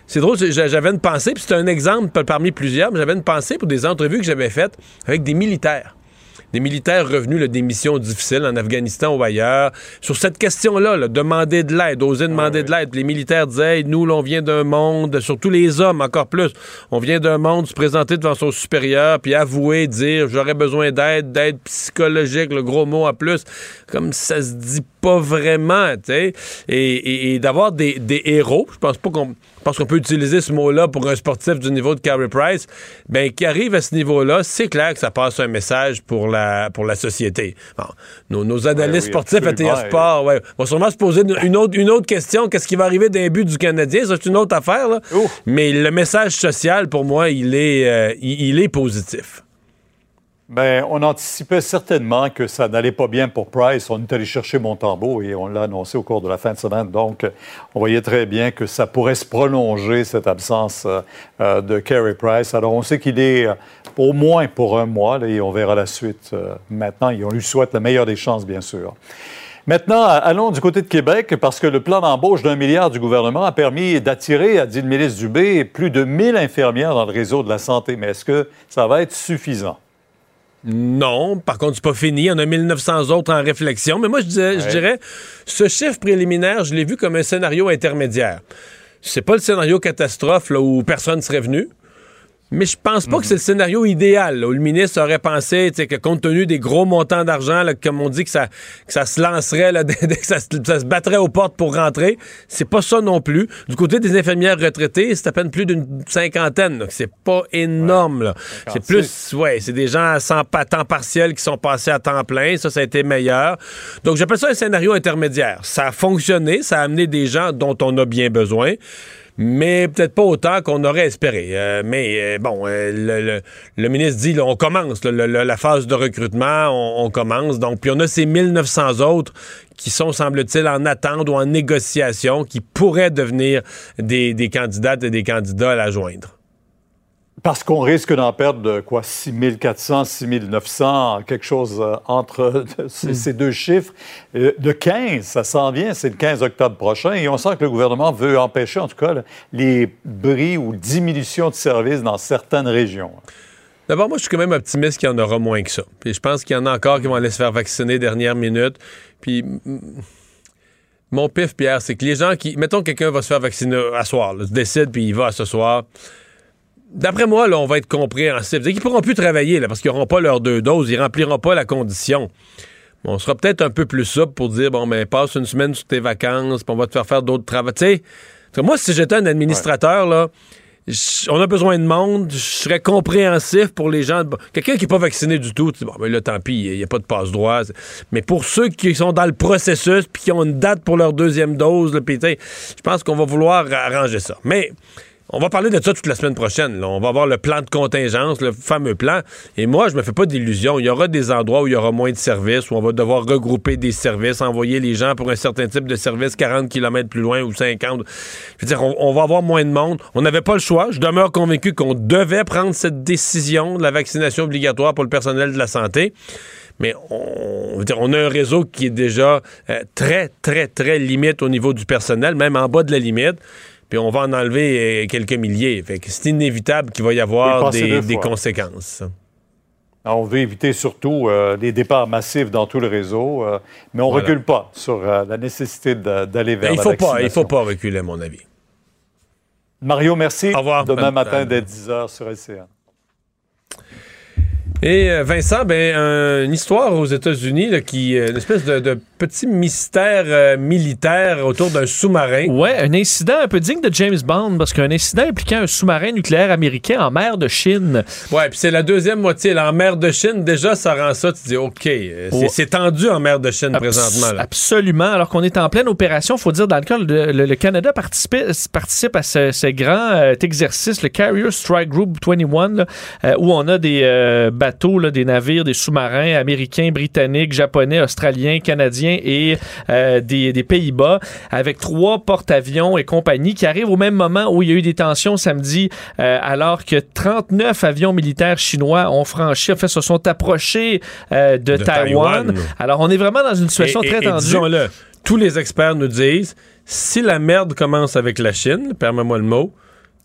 c'est drôle, j'avais une pensée, puis c'est un exemple parmi plusieurs, mais j'avais une pensée pour des entrevues que j'avais faites avec des militaires des militaires revenus là, des missions difficiles en Afghanistan ou ailleurs. Sur cette question-là, là, demander de l'aide, oser demander de l'aide. Les militaires disaient, Hey, nous, là, on vient d'un monde, surtout les hommes encore plus, on vient d'un monde, se présenter devant son supérieur, puis avouer, dire, j'aurais besoin d'aide, d'aide psychologique, le gros mot en plus, comme ça se dit pas vraiment, tu sais. Et, et- et d'avoir des, des héros, je pense pas qu'on pense qu'on peut utiliser ce mot-là pour un sportif du niveau de Carey Price, ben, qui arrive à ce niveau-là, c'est clair que ça passe un message pour la, pour la société. Bon, nos, nos analystes oui, sportifs à. TA Sport ouais, vont sûrement se poser une, une autre, une autre question. Qu'est-ce qui va arriver d'un but du Canadien? C'est une autre affaire. Là. Mais le message social, pour moi, il est, euh, il, il est positif. Ben, on anticipait certainement que ça n'allait pas bien pour Price. On est allé chercher Montembeau et on l'a annoncé au cours de la fin de semaine. Donc, on voyait très bien que ça pourrait se prolonger, cette absence euh, euh, de Carey Price. Alors, on sait qu'il est euh, au moins pour un mois et on verra la suite maintenant. Et on lui souhaite la meilleure des chances, bien sûr. Maintenant, allons du côté de Québec parce que le plan d'embauche d'un milliard du gouvernement a permis d'attirer, a dit le ministre Dubé, plus de 1000 infirmières dans le réseau de la santé. Mais est-ce que ça va être suffisant? Non, par contre, c'est pas fini. Il y en a 1900 autres en réflexion. Mais moi, je, disais- je dirais, ce chiffre préliminaire, je l'ai vu comme un scénario intermédiaire. C'est pas le scénario catastrophe là, où personne serait venu. Mais je pense pas que c'est le scénario idéal, là, où le ministre aurait pensé que compte tenu des gros montants d'argent, comme on dit, que ça, que ça se lancerait, là, que ça, se- ça se battrait aux portes pour rentrer. C'est pas ça non plus. Du côté des infirmières retraitées, c'est à peine plus d'une cinquantaine. donc C'est pas énorme. C'est plus, ouais, c'est des gens 100 à temps partiel qui sont passés à temps plein. Ça, ça a été meilleur. Donc, j'appelle ça un scénario intermédiaire. Ça a fonctionné, ça a amené des gens dont on a bien besoin mais peut-être pas autant qu'on aurait espéré. Euh, mais euh, bon, euh, le, ministre dit, là, on commence, la phase de recrutement, on, on commence. Donc, puis on a ces 1900 autres qui sont, semble-t-il, en attente ou en négociation, qui pourraient devenir des, des candidates et des candidats à la joindre. Parce qu'on risque d'en perdre de quoi? 6400, 6900, quelque chose euh, entre ces, ces deux chiffres. Euh, de 15, ça s'en vient, c'est le 15 octobre prochain, et on sent que le gouvernement veut empêcher, en tout cas, les bris ou diminutions de services dans certaines régions. D'abord, moi, je suis quand même optimiste qu'il y en aura moins que ça. Puis je pense qu'il y en a encore qui vont aller se faire vacciner dernière minute. Puis mon pif, Pierre, c'est que les gens qui. Mettons que quelqu'un va se faire vacciner à soir, là, se décide, puis il va à ce soir. D'après moi, là, on va être compréhensif. C'est-à-dire qu'ils pourront plus travailler là, parce qu'ils n'auront pas leurs deux doses, ils rempliront pas la condition. Mais on sera peut-être un peu plus souple pour dire bon, ben, passe une semaine sur tes vacances, puis on va te faire faire d'autres travaux. Tu sais, moi, si j'étais un administrateur, là, on a besoin de monde, je serais compréhensif pour les gens. Quelqu'un qui n'est pas vacciné du tout, tu dis, bon, ben là, tant pis, il n'y a pas de passe-droit. Mais pour ceux qui sont dans le processus puis qui ont une date pour leur deuxième dose, sais, je pense qu'on va vouloir arranger ça. Mais on va parler de ça toute la semaine prochaine. On va avoir le plan de contingence, le fameux plan. Et moi, je me fais pas d'illusions. Il y aura des endroits où il y aura moins de services, où on va devoir regrouper des services, envoyer les gens pour un certain type de service 40 km plus loin ou 50. Je veux dire, on, va avoir moins de monde. On n'avait pas le choix. Je demeure convaincu qu'on devait prendre cette décision de la vaccination obligatoire pour le personnel de la santé. Mais on, on a un réseau qui est déjà euh, très, très, très limite au niveau du personnel, même en bas de la limite. Puis on va en enlever euh, quelques milliers. Fait que c'est inévitable qu'il va y Faut avoir des, conséquences. On veut éviter surtout euh, les départs massifs dans tout le réseau, euh, mais on ne Voilà. recule pas sur euh, la nécessité d'aller vers Il la faut pas, il vaccination. faut pas reculer, à mon avis. Mario, merci. Au revoir. Demain matin dès 10h sur LCN. Et euh, Vincent, ben, un- une histoire aux États-Unis, qui, euh, une espèce de, de petit mystère euh, militaire autour d'un sous-marin. Ouais, un incident un peu digne de James Bond, parce qu'un incident impliquant un sous-marin nucléaire américain en mer de Chine. Ouais, puis c'est la deuxième moitié. Là, en mer de Chine, déjà, ça rend ça, tu dis, OK, c'est Ouais. tendu en mer de Chine Abs- présentement. Là. Absolument. Alors qu'on est en pleine opération, faut dire, dans le cas, le, le- le Canada participe, participe à ce, ce grand euh, exercice, le Carrier Strike Group 21, là, euh, où on a des bateaux, là, des navires, des sous-marins américains, britanniques, japonais, australiens, canadiens et euh, des, des Pays-Bas, avec trois porte-avions et compagnie qui arrivent au même moment où il y a eu des tensions samedi, euh, alors que 39 avions militaires chinois ont franchi, en fait, se sont approchés euh, de, De Taïwan. Taïwan. Alors, on est vraiment dans une situation Et- très et- tendue. disons-le, tous les experts nous disent, si la merde commence avec la Chine, permets-moi le mot,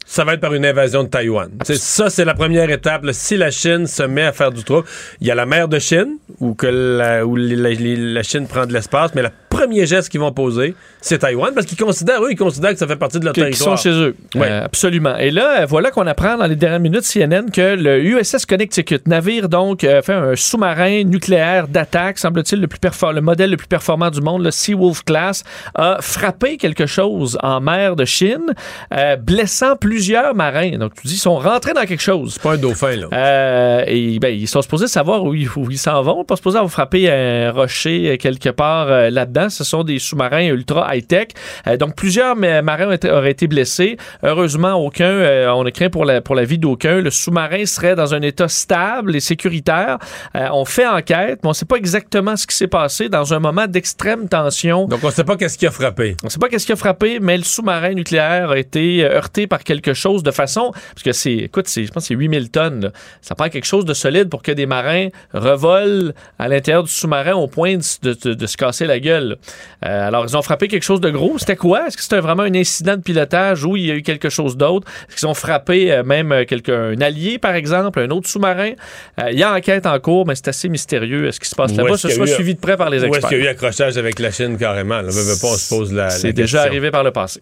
ça va être par une invasion de Taïwan. Ça, c'est la première étape. là. Si la Chine se met à faire du trouble, il y a la mer de Chine, où, que la, où la, la- la Chine prend de l'espace, mais le premier geste qu'ils vont poser, c'est Taïwan, parce qu'ils considèrent, eux, ils considèrent que ça fait partie de leur territoire. sont chez eux. Ouais. Euh, absolument. Et là, euh, voilà qu'on apprend dans les dernières minutes CNN que le USS Connecticut, navire donc, euh, fait un sous-marin nucléaire d'attaque, semble-t-il le plus le modèle le plus performant du monde, le Seawolf Class, a frappé quelque chose en mer de Chine, euh, blessant plusieurs marins. Donc, tu dis, ils sont rentrés dans quelque chose. C'est pas un dauphin, là. Euh, et ben, ils sont supposés savoir où ils, ils s'en vont. Pas supposés avoir frappé un rocher euh, quelque part euh, là-dedans. Ce sont des sous-marins ultra high-tech. Euh, donc, plusieurs ma- marins ont été- auraient été blessés. Heureusement, aucun. on a craint pour la, pour la vie d'aucun. Le sous-marin serait dans un état stable et sécuritaire. On fait enquête, mais on ne sait pas exactement ce qui s'est passé dans un moment d'extrême tension. Donc, on ne sait pas qu'est-ce qui a frappé. On ne sait pas qu'est-ce qui a frappé, mais le sous-marin nucléaire a été heurté par quelque chose de façon. Parce que c'est, écoute, c'est, je pense que c'est 8000 tonnes. là. Ça prend quelque chose de solide pour que des marins revolent à l'intérieur du sous-marin au point de, de- de- de se casser la gueule. Euh, alors, ils ont frappé quelque chose de gros. C'était quoi? Est-ce que c'était vraiment un incident de pilotage ou il y a eu quelque chose d'autre? Est-ce qu'ils ont frappé euh, même euh, quelqu'un, un allié, par exemple, un autre sous-marin? Euh, il y a enquête en cours, mais c'est assez mystérieux. Est-ce qui se passe là-bas? est-ce Ce soit eu- suivi de près par les Où est-ce experts. qu'il y a eu accrochage avec la Chine carrément? Là, on se pose la, C'est déjà arrivé par le passé.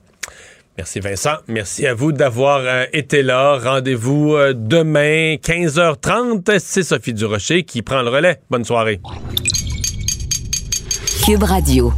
Merci Vincent. Merci à vous d'avoir euh, été là. Rendez-vous euh, demain, 15h30. C'est Sophie Durocher qui prend le relais. Bonne soirée. Cube Radio.